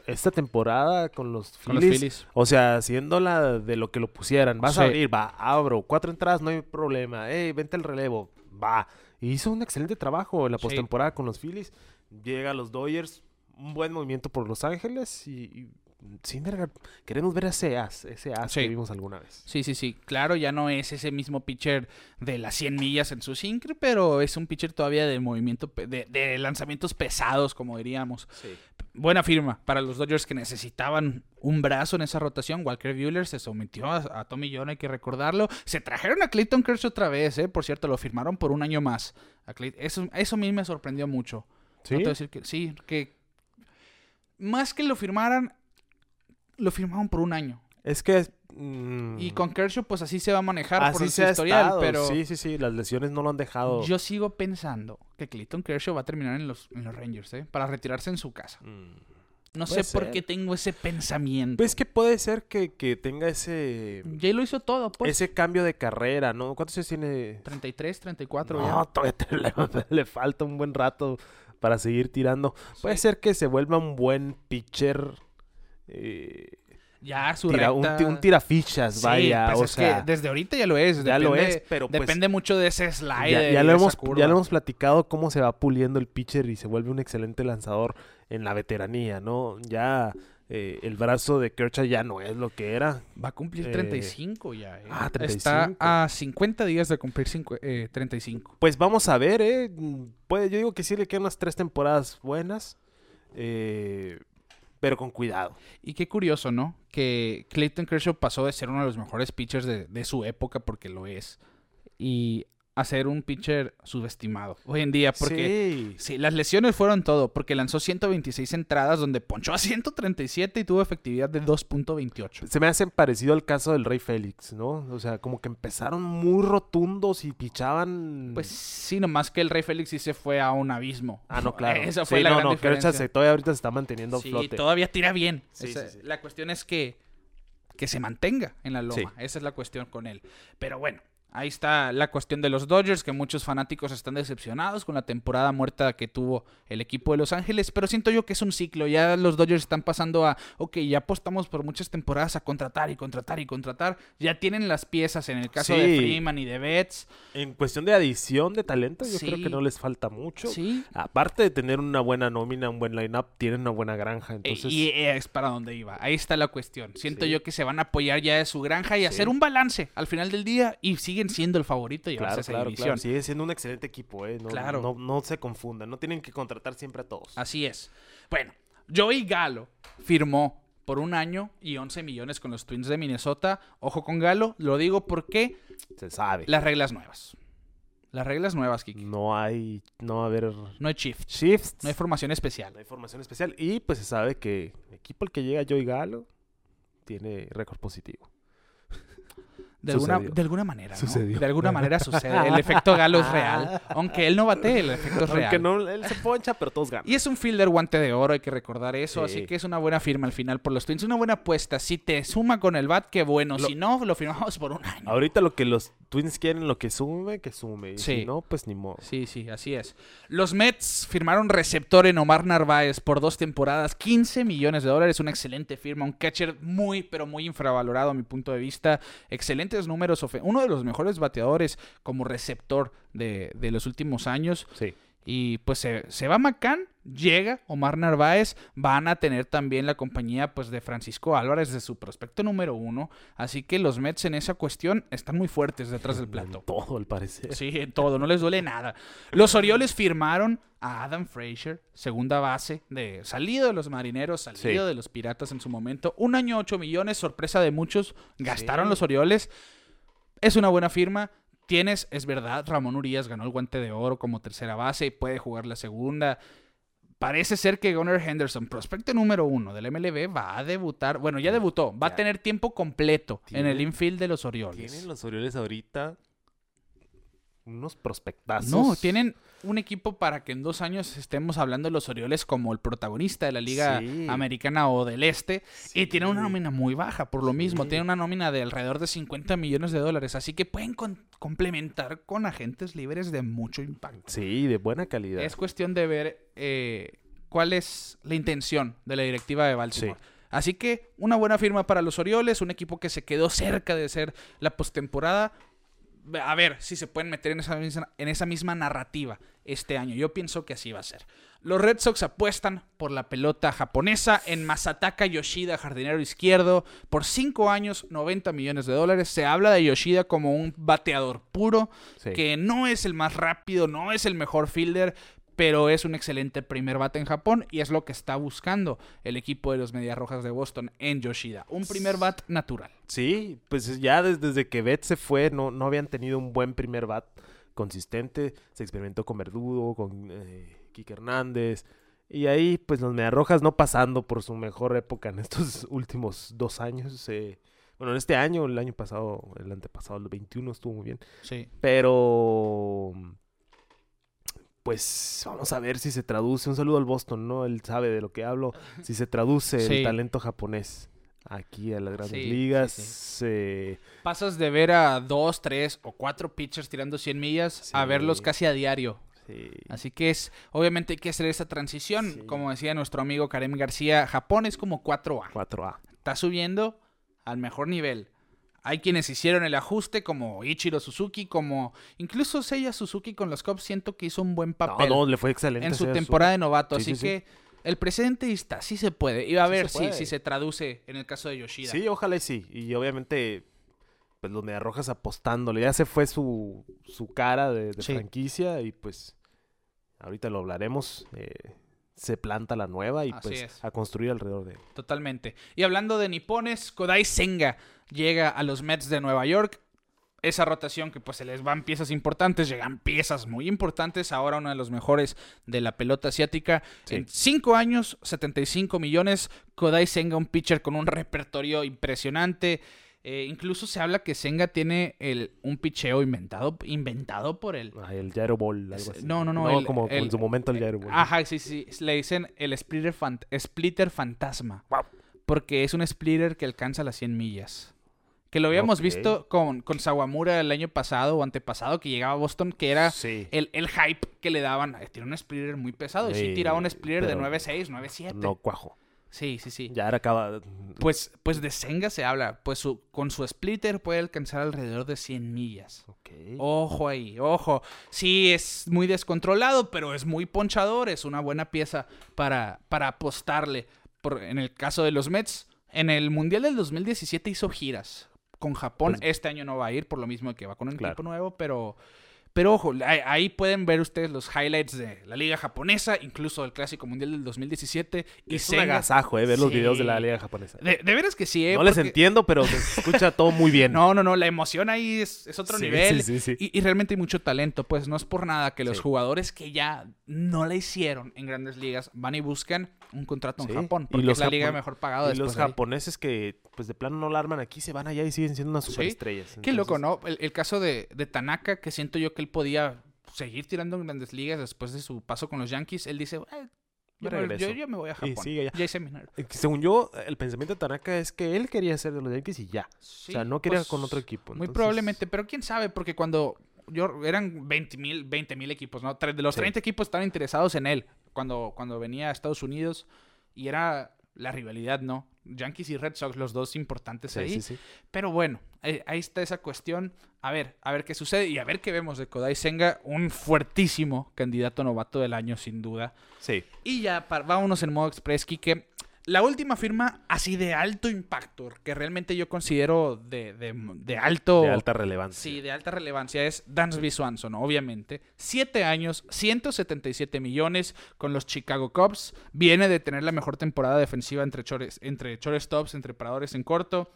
esta temporada con los Con los Phillies? O sea, haciéndola de lo que lo pusieran. Vas Sí. a abrir, va, abro. Cuatro entradas, no hay problema. Ey, vente el relevo, va. Hizo un excelente trabajo en la Sí. postemporada con los Phillies. Llega a los Dodgers, un buen movimiento por Los Ángeles y... y Syndergaard, queremos ver ese as, ese as Sí. que vimos alguna vez. Sí, sí, sí. Claro, ya no es ese mismo pitcher de las 100 millas en su sincre, pero es un pitcher todavía de movimiento, de, de lanzamientos pesados, como diríamos. Buena firma para los Dodgers que necesitaban un brazo en esa rotación. Walker Buehler se sometió a, a Tommy John, hay que recordarlo. Se trajeron a Clayton Kershaw otra vez, ¿eh? Por cierto, lo firmaron por un año más. A Eso, eso a mí me sorprendió mucho. ¿Sí? No decir que sí, que más que lo firmaran, lo firmaron por un año. Es que... mm, Y con Kershaw, pues así se va a manejar por así su se ha historial, estado. pero Sí, sí, sí, las lesiones no lo han dejado... yo sigo pensando que Clayton Kershaw va a terminar en los, en los Rangers, ¿eh? Para retirarse en su casa. Mm. No Puede sé por qué tengo ese pensamiento. Pues que puede ser que, que tenga ese... Jay lo hizo todo, pues. ese cambio de carrera, ¿no? ¿Cuántos años tiene? 33, 34 No, ya. todavía te- le, (laughs) le falta un buen rato para seguir tirando. Puede ser que se vuelva un buen pitcher. eh, Ya su tira- un, recta- un tirafichas, Sí, vaya. pues o es sea, que desde ahorita ya lo es. ya lo es, pero pues, Depende mucho de ese slider. ya, lo hemos, curva. ya lo hemos platicado cómo se va puliendo el pitcher y se vuelve un excelente lanzador en la veteranía, ¿no? Ya eh, el brazo de Kershaw ya no es lo que era. Va a cumplir Eh, 35 ya, ¿eh? ah, 35. Está a 50 días de cumplir eh, 35. Pues vamos a ver, ¿eh? Puede, yo digo que sí le quedan unas tres temporadas buenas, eh, pero con cuidado. Y qué curioso, ¿no? Que Clayton Kershaw pasó de ser uno de los mejores pitchers de, de su época, porque lo es, y a ser un pitcher subestimado hoy en día, porque sí. sí, las lesiones fueron todo, porque lanzó 126 entradas donde ponchó a 137 y tuvo efectividad de 2.28. Se me hacen parecido al caso del Rey Félix, ¿no? O sea, como que empezaron muy rotundos y pichaban. Pues sí, nomás que el Rey Félix sí se fue a un abismo. Ah, no, claro. (laughs) Esa fue Sí, la no, gran no, diferencia. se- todavía ahorita se está manteniendo Sí, flote. todavía tira bien. Esa-. La cuestión es que, que se mantenga en la loma. Esa es la cuestión con él. Pero bueno, ahí está la cuestión de los Dodgers, que muchos fanáticos están decepcionados con la temporada muerta que tuvo el equipo de Los Ángeles. Pero siento yo que es un ciclo. Ya los Dodgers están pasando a, ok, ya apostamos por muchas temporadas a contratar y contratar y contratar. Ya tienen las piezas en el caso de. Freeman y de Betts. En cuestión de adición de talento, yo creo que no les falta mucho. Sí. Aparte de tener una buena nómina, un buen line-up, tienen una buena granja. Eh, Entonces, Y es para donde iba. Ahí está la cuestión. Siento yo que se van a apoyar ya de su granja y hacer un balance al final del día y siguen siendo el favorito y claro, esa claro, división. claro. Sigue siendo un excelente equipo, ¿eh? No, Claro. no, no se confundan. No tienen que contratar siempre a todos. Así es. Bueno, Joey Galo firmó por un año y 11 millones con los Twins de Minnesota. Ojo con Galo, lo digo porque Se sabe. las reglas nuevas. Las reglas nuevas, Kiki. No hay, no va a haber No hay shift, shifts. no hay formación especial. No hay formación especial. Y pues se sabe que el equipo al que llega Joey Galo tiene récord positivo. De alguna, de alguna manera, ¿no? Sucedió. De alguna manera sucede. El efecto Galo es real. Aunque él no bate, el efecto es real. Aunque no, él se poncha, pero todos ganan. Y es un fielder guante de oro, hay que recordar eso. Sí. Así que es una buena firma al final por los Twins. Una buena apuesta. Si te suma con el bat, qué bueno. Lo- Si no, lo firmamos por un año. Ahorita lo que los Twins quieren, lo que sume, que sume. Y Sí. si no, pues ni modo. Sí, sí, así es. Los Mets firmaron receptor en Omar Narváez por dos temporadas, 15 millones de dólares, una excelente firma, un catcher muy, pero muy infravalorado a mi punto de vista. Excelentes números, uno de los mejores bateadores como receptor de, de los últimos años. Sí. Y pues se, se va McCann, llega Omar Narváez, van a tener también la compañía pues de Francisco Álvarez de su prospecto número uno. Así que los Mets en esa cuestión están muy fuertes detrás del plato. En todo, al parecer. Sí, en todo, no les duele nada. Los Orioles firmaron a Adam Frazier, segunda base, de salido de los marineros, salido Sí. de los piratas en su momento. Un año, 8 millones, sorpresa de muchos. Gastaron Sí. los Orioles. Es una buena firma. Tienes, es verdad, Ramón Urias ganó el guante de oro como tercera base y puede jugar la segunda. Parece ser que Gunnar Henderson, prospecto número uno del MLB, va a debutar. Bueno, ya debutó. Va a tener tiempo completo en el infield de los Orioles. Tienen los Orioles ahorita unos prospectazos. No, tienen un equipo para que en dos años estemos hablando de los Orioles como el protagonista de la Liga Sí. Americana o del Este. Y tienen una nómina muy baja, por lo mismo. Tienen una nómina de alrededor de 50 millones de dólares. Así que pueden con- complementar con agentes libres de mucho impacto. Sí, de buena calidad. Es cuestión de ver eh, cuál es la intención de la directiva de Baltimore. Sí. Así que una buena firma para los Orioles, un equipo que se quedó cerca de ser la postemporada. A ver si se pueden meter en esa, misma, en esa misma narrativa este año. Yo pienso que así va a ser. Los Red Sox apuestan por la pelota japonesa en Masataka Yoshida, jardinero izquierdo, por 5 años, 90 millones de dólares. Se habla de Yoshida como un bateador puro, Sí. que no es el más rápido, no es el mejor fielder, pero es un excelente primer bate en Japón y es lo que está buscando el equipo de los Medias Rojas de Boston en Yoshida. Un primer bat natural. Sí, pues ya des- desde, que Bet se fue no, no habían tenido un buen primer bat consistente. Se experimentó con Verdugo, con eh, Kike Hernández. Y ahí, pues los Mediarrojas no pasando por su mejor época en estos (laughs) últimos dos años. eh, bueno, en este año, el año pasado, el antepasado, el 21 estuvo muy bien. Sí. Pero, pues vamos a ver si se traduce. Un saludo al Boston, ¿no? Él sabe de lo que hablo. Si se traduce Sí. el talento japonés aquí a las grandes Sí, sí, ligas. eh, Pasas de ver a dos, tres o cuatro pitchers tirando 100 millas a Sí. verlos casi a diario. sí. Así que es, obviamente hay que hacer esa transición. Sí. Como decía nuestro amigo Karem García, Japón es como 4A. 4A. Está subiendo al mejor nivel. Hay quienes hicieron el ajuste como Ichiro Suzuki, como incluso Seiya Suzuki con los Cubs. Siento que hizo un buen No, papel no, le fue excelente. en su temporada de novato. Sí, así sí, sí. que el presente está, sí se puede. Y a ver si, si se traduce en el caso de Yoshida. Sí, ojalá y sí. Y obviamente, pues los Mediarrojas apostándole. Ya se fue su, su cara de, de franquicia y pues ahorita lo hablaremos. eh, se planta la nueva y Así pues es. a construir alrededor de él. Totalmente. Y hablando de nipones, Kodai Senga llega a los Mets de Nueva York. Esa rotación que pues se les van piezas importantes, llegan piezas muy importantes. Ahora uno de los mejores de la pelota asiática. Sí. En 5 años, 75 millones. Kodai Senga, un pitcher con un repertorio impresionante. Eh, incluso se habla que Senga tiene el, un picheo inventado, inventado por él. Ah, el Gyro Ball, algo así. No, no, no, el- como el- en su momento el Gyro Ball. Ajá, sí, sí. Le dicen el splitter, fant- splitter fantasma. Porque es un splitter que alcanza las 100 millas. Que lo habíamos visto con, con Sawamura el año pasado o antepasado que llegaba a Boston, que era Sí. el, el hype que le daban. Eh, Tiene un splitter muy pesado. Y sí Sí, tiraba un splitter de pero 9.6, 9.7. No cuajo. Sí, sí, sí. Ya era acaba. Pues, pues de Senga se habla. Pues su- con su splitter puede alcanzar alrededor de 100 millas. Ok. Ojo ahí, ojo. Sí, es muy descontrolado, pero es muy ponchador. Es una buena pieza para, para apostarle. Por, en el caso de los Mets, en el Mundial del 2017 hizo giras con Japón. Pues- este año no va a ir, por lo mismo que va con un Claro. equipo nuevo, pero, Pero ojo, ahí, pueden ver ustedes los highlights de la liga japonesa, incluso el Clásico Mundial del 2017. Y es un Senga- agasajo, eh, ver los videos de la liga japonesa. De, de veras que sí, ¿eh? no les entiendo, pero se escucha todo muy bien. (laughs) No, no, no, la emoción ahí es, es otro Sí, nivel. sí, sí, sí. Y, y realmente hay mucho talento, pues no es por nada que los jugadores que ya no la hicieron en grandes ligas van y buscan un contrato en Japón, y porque los es la liga japon- mejor pagada Y los ahí. japoneses que, pues de plano no la arman aquí, se van allá y siguen siendo unas superestrellas. Qué loco, ¿no? El, el caso de, de Tanaka, que siento yo que él podía seguir tirando en grandes ligas después de su paso con los Yankees. Él dice, "Eh, yo, me- regreso". yo- yo me voy a Y Japón. sigue allá. Ya hice mi dinero". eh, Según yo, el pensamiento de Tanaka es que él quería ser de los Yankees y ya. Sí, o sea, no quería pues, con otro equipo. Muy probablemente, pero quién sabe, porque cuando yo eran 20 mil 20 mil equipos, ¿no? De los Sí. 30 equipos estaban interesados en él cuando, cuando venía a Estados Unidos y era la rivalidad, ¿no? Yankees y Red Sox, los dos importantes Sí, ahí. sí, sí. Pero bueno, ahí, ahí está esa cuestión. A ver, a ver qué sucede y a ver qué vemos de Kodai Senga, un fuertísimo candidato novato del año, sin duda. Sí. Y ya, vámonos en modo express, que La última firma así de alto impacto, que realmente yo considero de, de- de alto... De alta relevancia. Sí, de alta relevancia es Dansby Swanson, obviamente. Siete años, 177 millones con los Chicago Cubs. Viene de tener la mejor temporada defensiva entre, chores, entre shortstops, entre paradores en corto.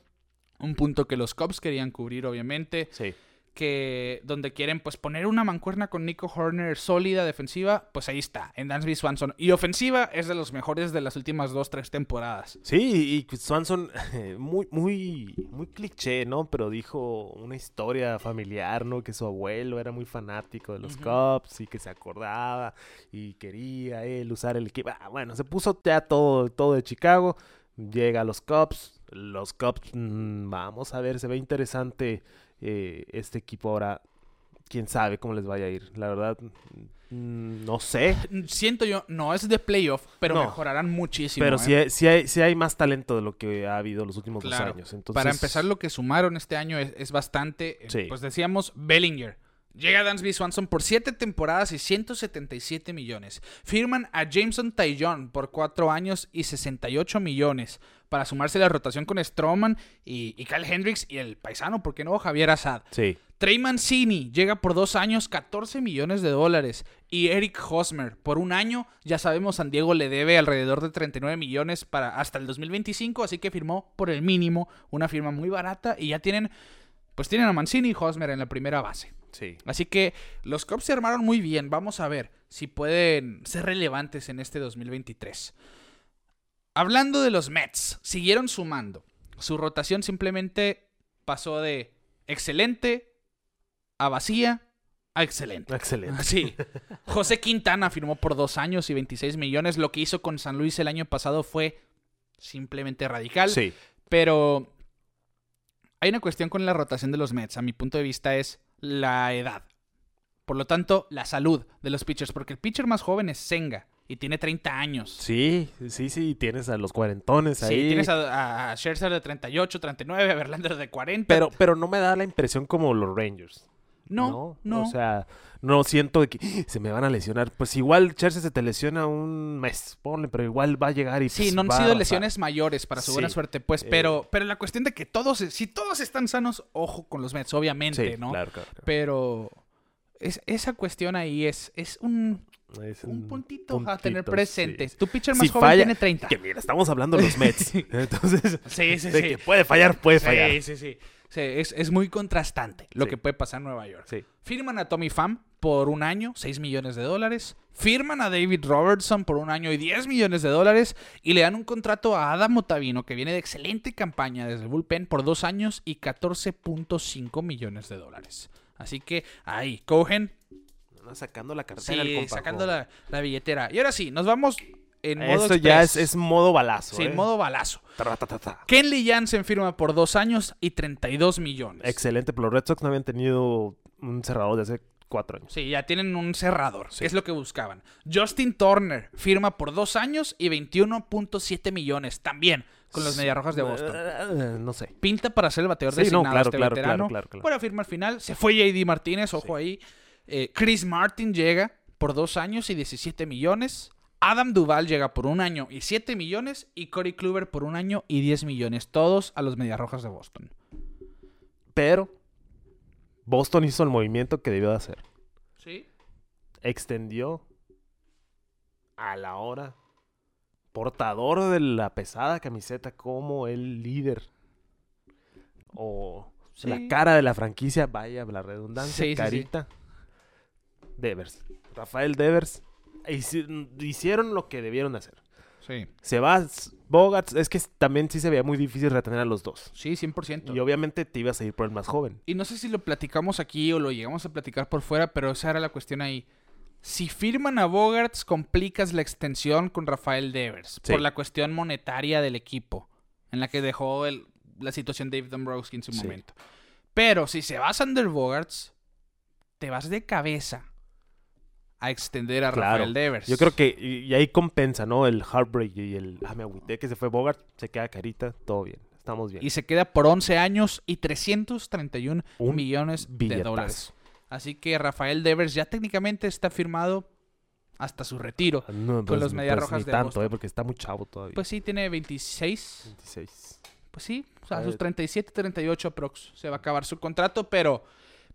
Un punto que los Cubs querían cubrir, obviamente. Sí. Que donde quieren pues poner una mancuerna con Nico Horner sólida defensiva, pues ahí está, en Dansby Swanson. Y ofensiva es de los mejores de las últimas dos, tres temporadas. Sí, y Swanson, (laughs) muy, muy, muy cliché, ¿no? Pero dijo una historia familiar, ¿no? Que su abuelo era muy fanático de los Ujú. Cubs y que se acordaba y quería él usar el equipo. Ah, bueno, se puso ya todo, todo de Chicago. Llega a los Cubs. Los Cubs, mm, vamos a ver, se ve interesante eh, este equipo ahora. Quién sabe cómo les vaya a ir. La verdad, mm, no sé. Siento yo, no es de playoff, pero No. mejorarán muchísimo. Pero ¿eh? sí, hay, sí, hay, sí hay más talento de lo que ha habido los últimos Claro. dos años. Entonces, Para empezar, lo que sumaron este año es, es bastante. eh, Sí. Pues decíamos, Bellinger. Llega Dansby Swanson por 7 temporadas y 177 millones. Firman a Jameson Taillon por 4 años y 68 millones. Para sumarse a la rotación con Stroman y, y Kyle Hendricks y el paisano, ¿por qué no? Javier Assad. Sí. Trey Mancini llega por dos años 14 millones de dólares. Y Eric Hosmer por un año, ya sabemos, San Diego le debe alrededor de 39 millones para hasta el 2025, así que firmó por el mínimo una firma muy barata y ya tienen, pues tienen a Mancini y Hosmer en la primera base. Sí. Así que los Cubs se armaron muy bien. Vamos a ver si pueden ser relevantes en este 2023. Hablando de los Mets, siguieron sumando. Su rotación simplemente pasó de excelente a vacía a excelente. Excelente. Sí. (laughs) José Quintana firmó por dos años y 26 millones. Lo que hizo con San Luis el año pasado fue simplemente radical. Sí. Pero hay una cuestión con la rotación de los Mets. A mi punto de vista es la edad. Por lo tanto, la salud de los pitchers. Porque el pitcher más joven es Senga y tiene 30 años. Sí, sí, sí. Tienes a los cuarentones Sí, ahí. tienes a, a Scherzer de 38, 39, a Verlander de 40. Pero, pero no me da la impresión como los Rangers. No, no. O sea, no siento que "Ah, se me van a lesionar. Pues igual Chelsea se te lesiona un mes, ponle, pero igual va a llegar y Sí, pues, no han va sido lesiones mayores para su buena suerte, pues, Eh. pero, pero la cuestión de que todos, si todos están sanos, ojo con los Mets, obviamente, Sí, ¿no? claro, claro. claro. Pero es, esa cuestión ahí es, es un, Es un puntito, a tener presente. sí. Tu pitcher más Si joven falla- tiene 30. Que mira, estamos hablando de los Mets. (laughs) Entonces, Sí, sí, de sí. que puede fallar, puede fallar. Sí, sí, sí. Es, es muy contrastante lo Sí. que puede pasar en Nueva York. Sí. Firman a Tommy Pham por un año, 6 millones de dólares. Firman a David Robertson por un año y 10 millones de dólares. Y le dan un contrato a Adam Otavino, que viene de excelente campaña desde el bullpen, por dos años y 14.5 millones de dólares. Así que ahí, Cohen, Sacando la cartera. sí, sacando la, la billetera. Y ahora sí, nos vamos en modo Esto ya es, es modo balazo. Sí, ¿eh? modo balazo. Kenley Jansen firma por dos años y 32 millones. Excelente, pero los Red Sox no habían tenido un cerrador de hace cuatro años. Sí, ya tienen un cerrador, Sí. que es lo que buscaban. Justin Turner firma por dos años y 21.7 millones también con los Mediarrojas de Boston. Eh, no sé. Pinta para ser el bateador Sí, designado no, claro, este claro, veterano. claro, claro, claro. Buena firma al final. Se fue JD Martínez, ojo ahí. Eh, Chris Martin llega por dos años y 17 millones. Adam Duval llega por un año y 7 millones. Y Corey Kluber por un año y 10 millones. Todos a los Mediarrojas de Boston. Pero Boston hizo el movimiento que debió de hacer. Sí. extendió a la hora portador de la pesada camiseta como el líder o Sí. la cara de la franquicia, vaya la redundancia, Sí, sí, sí. carita. Devers, Rafael Devers hicieron lo que debieron hacer. Sí. Se va Bogarts, es que también sí se veía muy difícil retener a los dos. Sí, 100%. Y obviamente te ibas a ir por el más joven. Y no sé si lo platicamos aquí o lo llegamos a platicar por fuera, pero esa era la cuestión ahí. Si firman a Bogarts, complicas la extensión con Rafael Devers Sí. por la cuestión monetaria del equipo, en la que dejó el- la situación Dave Dombrowski en su Sí. momento. Pero si se va Sander Bogarts, te vas de cabeza a extender a Claro. Rafael Devers. Yo creo que, y, y ahí compensa, ¿no? El heartbreak y el, ah, me agüité que se fue Bogart, se queda carita, todo bien, estamos bien. Y se queda por 11 años y 331 Un millones de dólares. Así que Rafael Devers ya técnicamente está firmado hasta su retiro. Ah, No, con los Medias Rojas ni de tanto, Boston. eh, porque está muy chavo todavía. Pues sí, tiene 26. 26. Pues sí, o sea, a sus ver. 37, 38 aprox. Se va a acabar su contrato, pero,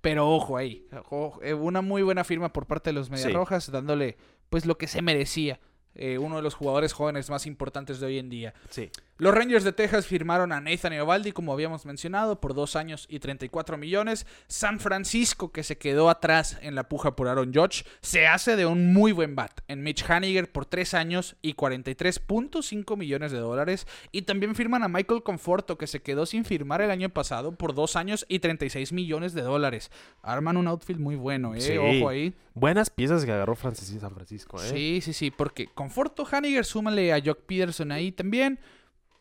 pero ojo ahí. ojo, eh, una muy buena firma por parte de los Medias Sí. Rojas, dándole pues lo que se merecía. eh, uno de los jugadores jóvenes más importantes de hoy en día. Sí. Los Rangers de Texas firmaron a Nathan Eovaldi, como habíamos mencionado, por dos años y 34 millones. San Francisco, que se quedó atrás en la puja por Aaron Judge, se hace de un muy buen bat en Mitch Haniger por tres años y 43.5 millones de dólares. Y también firman a Michael Conforto, que se quedó sin firmar el año pasado por dos años y 36 millones de dólares. Arman un outfield muy bueno, ¿eh? Sí. Ojo ahí. Buenas piezas que agarró Francis San Francisco, ¿eh? Sí, sí, sí, porque Conforto, Haniger, súmale a Jock Peterson ahí también.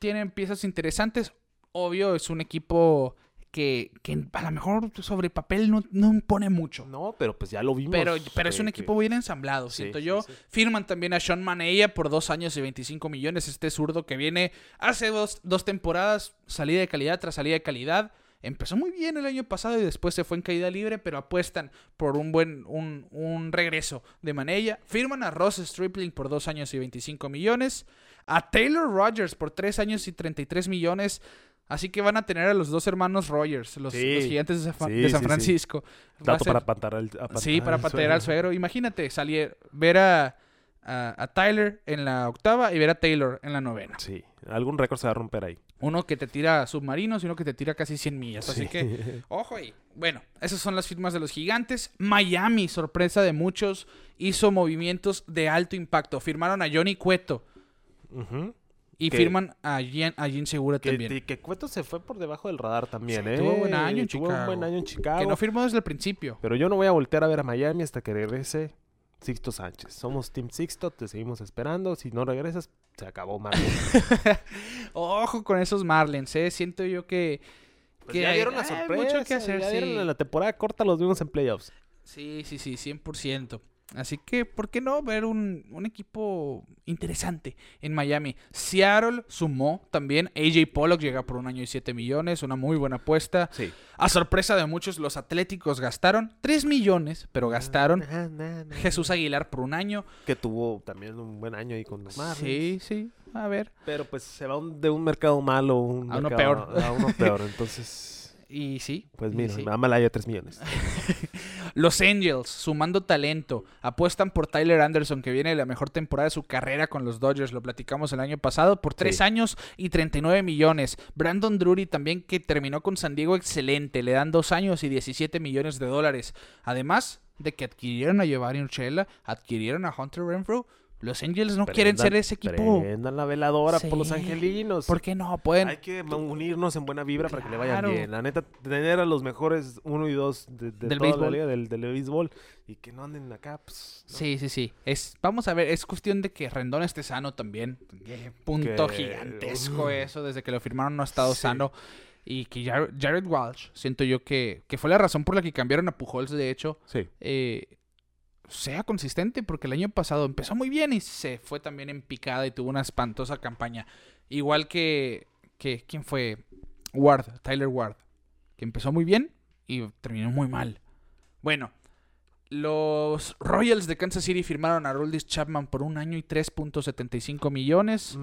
Tienen piezas interesantes. Obvio, es un equipo que, que a lo mejor sobre papel no, no impone mucho. No, pero pues ya lo vimos. Pero, pero es un que- equipo bien ensamblado, Sí, siento sí, yo. sí. Firman también a Sean Manella por dos años y 25 millones. Este zurdo que viene hace dos, dos temporadas, salida de calidad tras salida de calidad. Empezó muy bien el año pasado y después se fue en caída libre, pero apuestan por un buen un, un regreso de Manella. Firman a Ross Stripling por dos años y 25 millones. A Taylor Rogers por tres años y 33 millones. Así que van a tener a los dos hermanos Rogers, los, Sí. los gigantes de, San- Sí, de San sí, sí. Francisco. Dato ser- para pantar al, a Sí, para al patear al suegro. Imagínate, salir, ver a, a, a Tyler en la octava y ver a Taylor en la novena. Sí, algún récord se va a romper ahí. Uno que te tira submarinos y uno que te tira casi 100 millas. Así Sí. que, (laughs) ojo ahí. Bueno, esas son las firmas de los gigantes. Miami, sorpresa de muchos, hizo movimientos de alto impacto. Firmaron a Johnny Cueto Y Que- firman a Jean, a Jean Segura Que, también. y que Cueto se fue por debajo del radar también, Sí, ¿eh? tuvo buen año en Tuvo un buen año en Chicago. Que no firmó desde el principio. Pero yo no voy a voltear a ver a Miami hasta que regrese Sixto Sánchez. Somos Team Sixto, te seguimos esperando. Si no regresas, se acabó Marlon. (laughs) Ojo con esos Marlins, ¿eh? Siento yo que... Pues que ya dieron la hay sorpresa. mucho que hacer, ya dieron sí. en la temporada corta los vimos en playoffs. Sí, sí, sí, 100%. Así que, ¿por qué no ver un, un equipo interesante en Miami? Seattle sumó también. AJ Pollock llega por un año y 7 millones, una muy buena apuesta. Sí. A sorpresa de muchos, los Atléticos gastaron 3 millones, pero gastaron. Jesús Aguilar por un año. Que tuvo también un buen año ahí con los Marlins. Sí, sí, a ver. Pero pues se va un- de un mercado malo a un A uno mercado- peor. A uno peor. (laughs) Entonces, Y sí. pues mira, sí. Amalaya 3 millones. (laughs) Los Angels, sumando talento, apuestan por Tyler Anderson, que viene de la mejor temporada de su carrera con los Dodgers. Lo platicamos el año pasado, por 3 Sí. años y 39 millones. Brandon Drury también, que terminó con San Diego excelente, le dan 2 años y 17 millones de dólares. Además de que adquirieron a Giovanni Urshela, adquirieron a Hunter Renfro. Los Angels no quieren ser ese equipo. Prendan la veladora por los angelinos. ¿Por qué no? Pueden. Hay que unirnos en buena vibra para que le vayan bien. La neta, tener a los mejores uno y dos de, de Del toda la béisbol. liga del, del béisbol y que no anden acá. Pues, ¿no? Sí, sí, sí. Es, vamos a ver, es cuestión de que Rendón esté sano también. Qué punto Que- gigantesco uh. eso. Desde que lo firmaron no ha estado Sí. sano. Y que Jared, Jared Walsh, siento yo que, que fue la razón por la que cambiaron a Pujols, de hecho, Sí. eh, sea consistente. Porque el año pasado empezó muy bien y se fue también en picada y tuvo una espantosa campaña. Igual que, que ¿quién fue? Ward, Tyler Ward. Que empezó muy bien y terminó muy mal. Bueno, los Royals de Kansas City firmaron a Roldis Chapman por un año y 3.75 millones.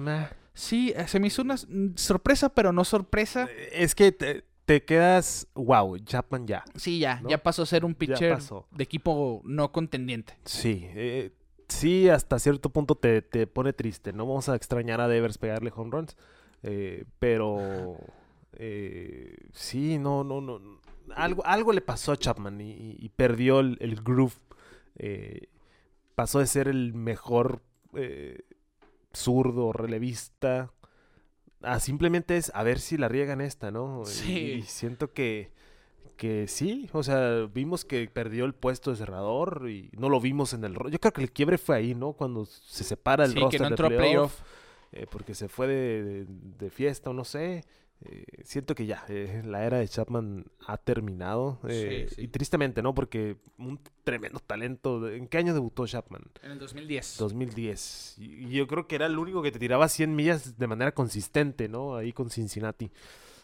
Sí, eh, se me hizo una mm, sorpresa, pero no sorpresa. Es que te- te quedas, wow, Chapman ya. Sí, ya, ¿no? ya pasó a ser un pitcher de equipo no contendiente. Sí, eh, sí, hasta cierto punto te, te pone triste. No vamos a extrañar a Devers pegarle home runs, eh, pero eh, sí, no, no, no. Algo, algo le pasó a Chapman y, y- perdió el, el groove. pasó de ser el mejor zurdo, relevista, a simplemente es a ver si la riegan esta, ¿no? Sí. y siento que que sí, o sea, vimos que perdió el puesto de cerrador y no lo vimos en el ro- Yo creo que el quiebre fue ahí, ¿no? Cuando se separa el Sí, que roster no de entró playoff. eh, porque se fue de, de- de fiesta o no sé. Eh, siento que ya, eh, la era de Chapman ha terminado. eh, Sí, sí. Y tristemente, ¿no? Porque un tremendo talento. ¿En qué año debutó Chapman? En el 2010. 2010. Y y yo creo que era el único que te tiraba 100 millas de manera consistente, ¿no? Ahí con Cincinnati.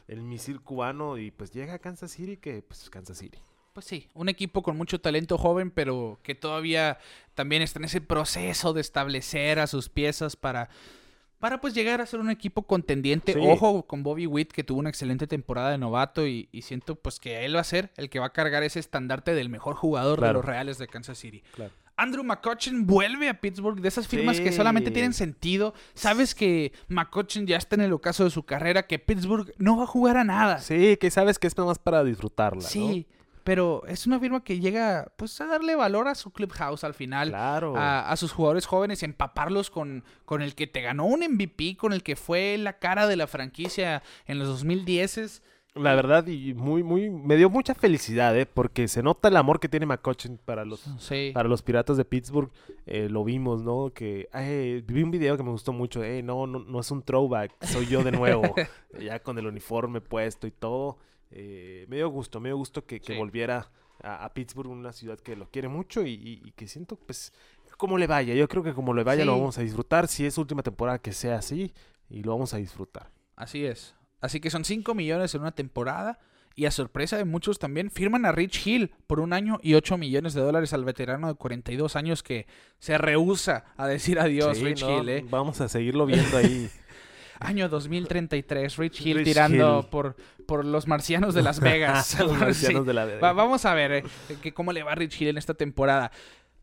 El misil cubano y pues llega a Kansas City que pues Kansas City. Pues sí, un equipo con mucho talento joven, pero que todavía también está en ese proceso de establecer a sus piezas para, para pues llegar a ser un equipo contendiente. Sí. Ojo con Bobby Witt, que tuvo una excelente temporada de novato y, y siento pues que él va a ser el que va a cargar ese estandarte del mejor jugador de los Reales de Kansas City. Claro. Andrew McCutcheon vuelve a Pittsburgh de esas firmas que Sí. solamente tienen sentido. Sabes que McCutcheon ya está en el ocaso de su carrera, que Pittsburgh no va a jugar a nada. Sí, que sabes que es nada más para disfrutarla, ¿no? Pero es una firma que llega pues a darle valor a su clubhouse al final. Claro. A, a sus jugadores jóvenes, empaparlos con, con el que te ganó un MVP, con el que fue la cara de la franquicia en los 2010. La verdad, y muy, muy, me dio mucha felicidad, ¿eh? Porque se nota el amor que tiene McCutcheon para los, Sí. para los piratas de Pittsburgh. Eh, lo vimos, ¿no? Que ay, vi un video que me gustó mucho. Eh, no, no, no es un throwback, soy yo de nuevo. (laughs) ya con el uniforme puesto y todo. Eh, me dio gusto, me dio gusto que, que Sí. volviera a, a Pittsburgh, una ciudad que lo quiere mucho y, y- y que siento, pues, como le vaya. Yo creo que como le vaya lo vamos a disfrutar. Si es última temporada, que sea así y lo vamos a disfrutar. Así es. Así que son 5 millones en una temporada. Y a sorpresa de muchos también, firman a Rich Hill por un año y 8 millones de dólares al veterano de 42 años que se rehúsa a decir adiós, Sí, Rich no, Hill, ¿eh? Vamos a seguirlo viendo ahí. (laughs) Año 2033, Rich Hill Rich tirando Hill. Por, por los marcianos de Las (laughs) Vegas. Los marcianos Sí. de la Va- vamos a ver eh, que cómo le va a Rich Hill en esta temporada.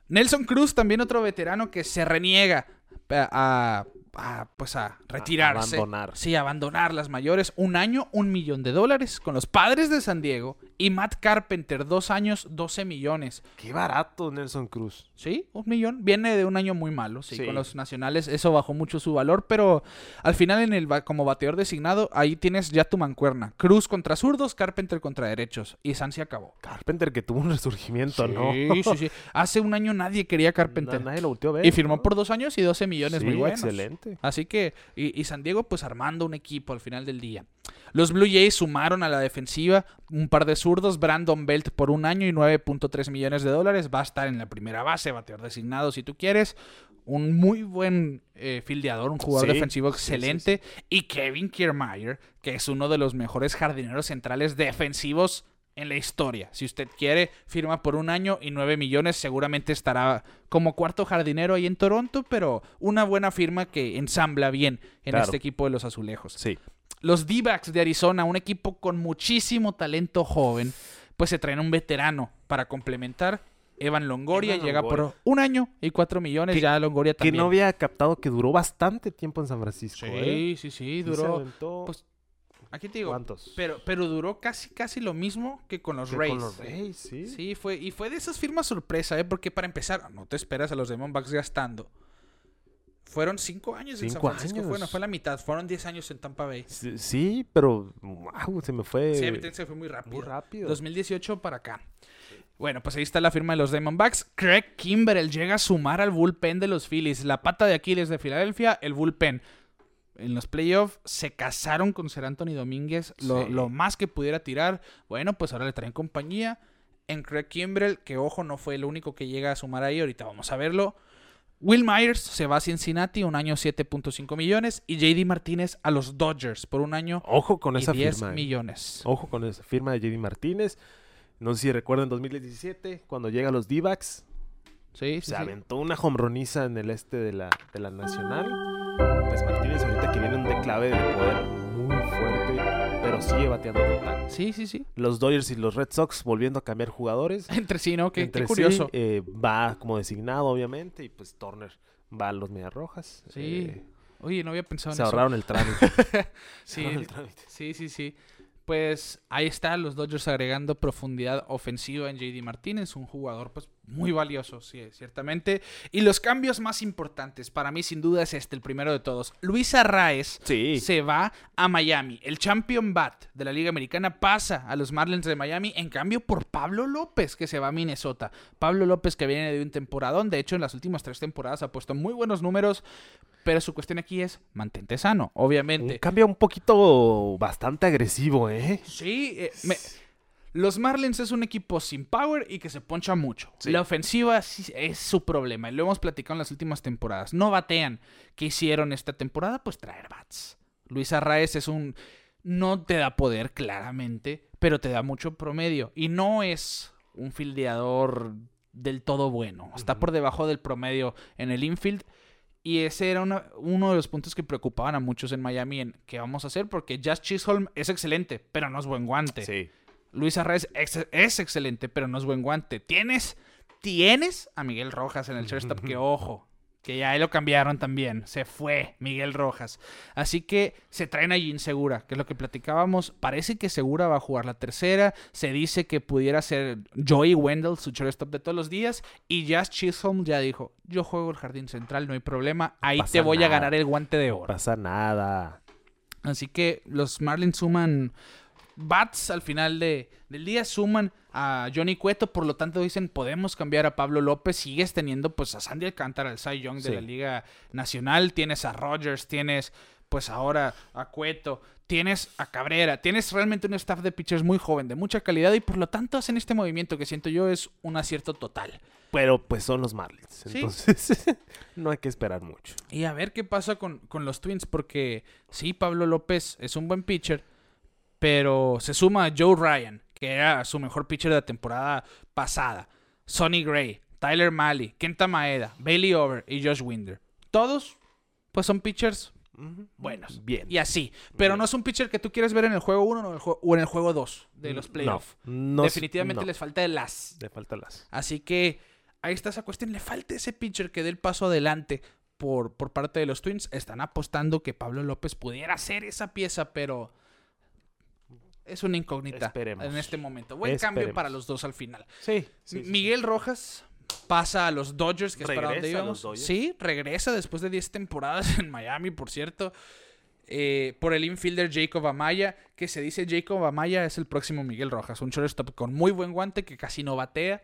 Nelson Cruz, también otro veterano que se reniega a, a- a, pues a retirarse. abandonar. Sí, abandonar las mayores. Un año, un millón de dólares con los padres de San Diego. Y Matt Carpenter, dos años, 12 millones. Qué barato Nelson Cruz. Sí, un millón. Viene de un año muy malo, sí, Sí. con los nacionales. Eso bajó mucho su valor, pero al final en el como bateador designado, ahí tienes ya tu mancuerna. Cruz contra zurdos, Carpenter contra derechos. Y San se acabó. Carpenter que tuvo un resurgimiento, ¿no? Sí, sí, sí. (laughs) Hace un año nadie quería a Carpenter. Na- Nadie lo volteó a ver. Y firmó ¿no? por dos años y 12 millones muy buenos. excelente. Así que, y, y San Diego, pues armando un equipo al final del día. Los Blue Jays sumaron a la defensiva un par de zurdos, Brandon Belt por un año y 9.3 millones de dólares. Va a estar en la primera base, bateador designado si tú quieres. Un muy buen eh, fildeador, un jugador Sí, defensivo sí, sí, excelente. Y Kevin Kiermaier, que es uno de los mejores jardineros centrales defensivos en la historia. Si usted quiere, firma por un año y 9 millones. Seguramente estará como cuarto jardinero ahí en Toronto, pero una buena firma que ensambla bien en Claro. este equipo de los azulejos. Sí. Los D-backs de Arizona, un equipo con muchísimo talento joven, pues se traen un veterano para complementar. Evan Longoria Evan llega Longoria. por un año y 4 millones. Que- ya Longoria Que también. no había captado que duró bastante tiempo en San Francisco. ¿eh? Sí, sí, sí, Sí duró. aventó- pues, Aquí te digo, ¿Cuántos? pero, pero duró casi, casi lo mismo que con los Que Rays. Con los Rays, sí. Sí, fue, y fue de esas firmas sorpresa, ¿eh? Porque para empezar, no te esperas a los Diamondbacks gastando. Fueron cinco años en San Francisco. años. Fue, la mitad, fueron 10 años en Tampa Bay. Sí, sí, pero wow, se me fue Sí, se fue muy rápido. muy rápido. 2018 para acá. Bueno, pues ahí está la firma de los Diamondbacks. Craig Kimbrell llega a sumar al bullpen de los Phillies. La pata de Aquiles de Filadelfia, el bullpen. En los playoffs se casaron con Ser Anthony Domínguez lo, Sí. lo más que pudiera tirar. Bueno, pues ahora le traen compañía en Craig Kimbrell, que ojo, no fue el único que llega a sumar ahí. Ahorita vamos a verlo. Will Myers se va a Cincinnati, un año 7.5 millones. Y JD Martínez a los Dodgers por un año Ojo con y esa 10 firma. eh. millones. Ojo con esa firma de JD Martínez. No sé si recuerdan 2017, cuando llega a los D-backs, Sí, sí, se sí. aventó una homroniza en el este de la, de la Nacional. Pues Martínez ahorita que viene un declave de poder pero sigue bateando con. Sí, sí, sí. Los Dodgers y los Red Sox volviendo a cambiar jugadores. (laughs) Entre sí, ¿no? Qué, qué Entre sí, curioso. eh, va como designado, obviamente, y pues Turner va a los Medias Rojas. Sí, Eh, Oye, no había pensado se en eso. ahorraron el trámite. (laughs) se Sí, ahorraron el trámite. Sí, sí, sí. Pues ahí está, los Dodgers agregando profundidad ofensiva en JD Martínez, un jugador pues muy valioso, sí, ciertamente. Y los cambios más importantes, para mí sin duda es este, el primero de todos. Luis Arraez Sí. se va a Miami. El champion bat de la Liga Americana pasa a los Marlins de Miami, en cambio por Pablo López, que se va a Minnesota. Pablo López que viene de un temporadón, de hecho en las últimas tres temporadas ha puesto muy buenos números, pero su cuestión aquí es mantente sano, obviamente. Un cambio un poquito bastante agresivo, ¿eh? Sí, eh, me- los Marlins es un equipo sin power y que se poncha mucho. Sí. La ofensiva es su problema y lo hemos platicado en las últimas temporadas. No batean. ¿Qué hicieron esta temporada? Pues traer bats. Luis Arraez es un... No te da poder, claramente, pero te da mucho promedio. Y no es un fildeador del todo bueno. Está por debajo del promedio en el infield. Y ese era una- uno de los puntos que preocupaban a muchos en Miami en qué vamos a hacer, porque Jazz Chisholm es excelente, pero no es buen guante. Sí. Luis Arraez ex- es excelente, pero no es buen guante. Tienes, tienes a Miguel Rojas en el shortstop, que (laughs) ojo, que ya ahí lo cambiaron también. Se fue Miguel Rojas. Así que se traen a Jin Segura, que es lo que platicábamos. Parece que Segura va a jugar la tercera. Se dice que pudiera ser Joey Wendell, su shortstop de todos los días. Y Jazz Chisholm ya dijo, yo juego el jardín central, no hay problema. Ahí pasa te voy a ganar el guante de oro. pasa nada. Así que los Marlins suman bats al final de, del día, suman a Johnny Cueto, por lo tanto dicen podemos cambiar a Pablo López, sigues teniendo pues a Sandy Alcántara, el Cy Young de Sí. la Liga Nacional, tienes a Rogers, tienes pues ahora a Cueto, tienes a Cabrera, tienes realmente un staff de pitchers muy joven, de mucha calidad y por lo tanto hacen este movimiento que siento yo es un acierto total. Pero pues son los Marlins. Sí. Entonces (laughs) no hay que esperar mucho. Y a ver qué pasa con, con los Twins, porque sí, Pablo López es un buen pitcher, pero se suma a Joe Ryan, que era su mejor pitcher de la temporada pasada, Sonny Gray, Tyler Malley, Kenta Maeda, Bailey Over y Josh Winder. Todos, pues son pitchers buenos. Bien. Y así. Pero Bien. no es un pitcher que tú quieres ver en el juego 1 o en el el juego 2 de los No, playoffs. no Definitivamente no. les falta el as. Le falta las. Así que ahí está esa cuestión. Le falta ese pitcher que dé el paso adelante por, por parte de los Twins. Están apostando que Pablo López pudiera ser esa pieza, pero es una incógnita Esperemos. en este momento. Buen cambio para los dos al final. Sí. Miguel Rojas pasa a los Dodgers, que es para donde íbamos. Sí, regresa después de 10 temporadas (laughs) en Miami, por cierto. eh, por el infielder Jacob Amaya, que se dice Jacob Amaya es el próximo Miguel Rojas, un shortstop con muy buen guante que casi no batea.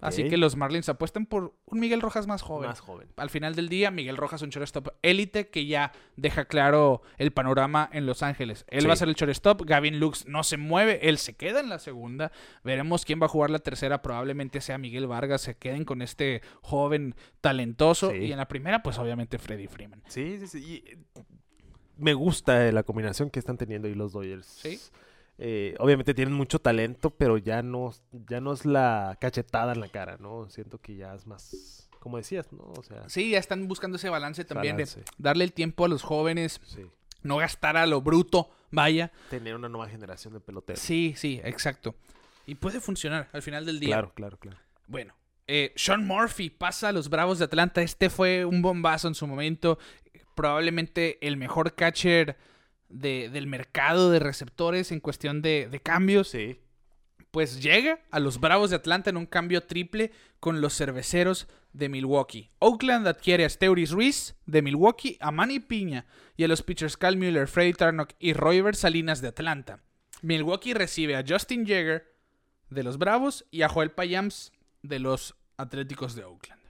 Así que los Marlins apuestan por un Miguel Rojas más joven. Más joven. Al final del día, Miguel Rojas un shortstop élite que ya deja claro el panorama en Los Ángeles. Él Sí. va a ser el shortstop, Gavin Lux no se mueve, él se queda en la segunda. Veremos quién va a jugar la tercera, probablemente sea Miguel Vargas, se queden con este joven talentoso. Sí. Y en la primera, pues obviamente Freddy Freeman. Sí, sí, sí. y, eh, me gusta eh, la combinación que están teniendo ahí los Dodgers. Sí. Eh, obviamente tienen mucho talento, pero ya no, ya no es la cachetada en la cara, ¿no? Siento que ya es más, como decías, ¿no? O sea, Sí, ya están buscando ese balance también balance. de darle el tiempo a los jóvenes, sí. no gastar a lo bruto, vaya. Tener una nueva generación de peloteros. Sí, sí, exacto. Y puede funcionar al final del día. Claro, claro, claro. Bueno, eh, Sean Murphy pasa a los Bravos de Atlanta. Este fue un bombazo en su momento. Probablemente el mejor catcher de- del mercado de receptores en cuestión de, de cambios. Sí. Pues llega a los Bravos de Atlanta en un cambio triple con los cerveceros de Milwaukee. Oakland adquiere a Steuris Ruiz de Milwaukee, a Manny Piña y a los pitchers Cal Mueller, Freddy Tarnock y Royver Salinas de Atlanta. Milwaukee recibe a Justin Jagger de los Bravos y a Joel Payams de los Atléticos de Oakland.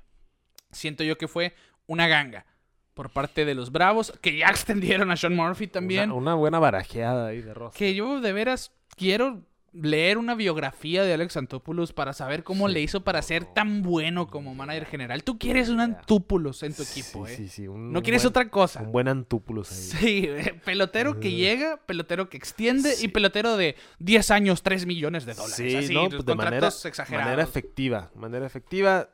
Siento yo que fue una ganga por parte de los Bravos, que ya extendieron a Sean Murphy también. Una, una buena barajeada ahí de roster. Que yo de veras quiero leer una biografía de Alex Antopoulos para saber cómo Sí. le hizo para ser tan bueno como manager general. Tú quieres un Antopoulos en tu equipo, sí, ¿eh? sí, sí, un No quieres buen- otra cosa. Un buen Antúpulos ahí. Sí, eh, pelotero que llega, pelotero que extiende Sí. y pelotero de 10 años, 3 millones de dólares. Sí, Así, no, pues de manera, exagerados. manera efectiva. Manera efectiva.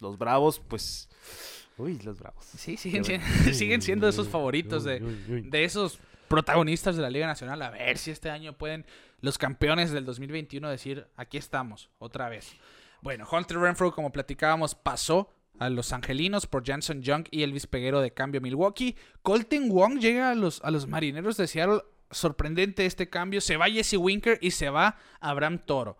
Los Bravos, pues. Uy, los Bravos. Sí, (laughs) siguen, siendo, bueno. siguen siendo esos favoritos de, Uy, de esos protagonistas de la Liga Nacional. A ver si este año pueden los campeones del 2021 decir, aquí estamos, otra vez. Bueno, Hunter Renfro, como platicábamos, pasó a los Angelinos por Jansen Young y Elvis Peguero de cambio Milwaukee. Colton Wong llega a los, a los Marineros de Seattle. Sorprendente este cambio. Se va Jesse Winker y se va Abraham Toro.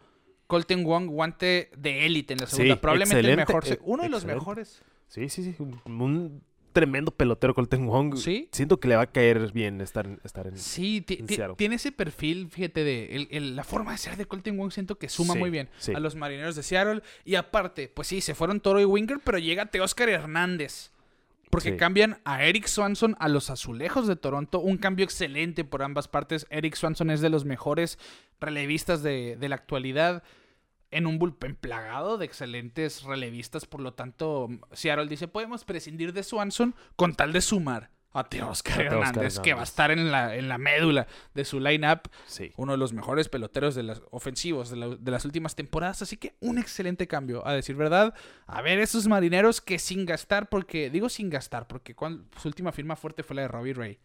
Colton Wong, guante de élite en la segunda. Sí, Probablemente el mejor. eh, Uno de los mejores. Sí, sí, sí. Un, tremendo pelotero Colton Wong. Sí. Siento que le va a caer bien estar, en- estar en... Sí, en tiene ese perfil, fíjate, de el- el- la forma de ser de Colton Wong siento que suma Sí, muy bien sí. a los marineros de Seattle. Y aparte, pues sí, se fueron Toro y Winger, pero llega Teóscar Hernández. Porque Sí. cambian a Eric Swanson a los azulejos de Toronto. Un cambio excelente por ambas partes. Eric Swanson es de los mejores relevistas de, de la actualidad. En un bullpen plagado de excelentes relevistas. Por lo tanto, Seattle dice: podemos prescindir de Swanson con tal de sumar a Teóscar Teóscar Hernández, que va a estar en la, en la médula de su lineup Sí. uno de los mejores peloteros de las ofensivos de, la- de las últimas temporadas. Así que un excelente cambio, a decir verdad. A ver, esos marineros que sin gastar, porque digo sin gastar, porque su última firma fuerte fue la de Robbie Ray.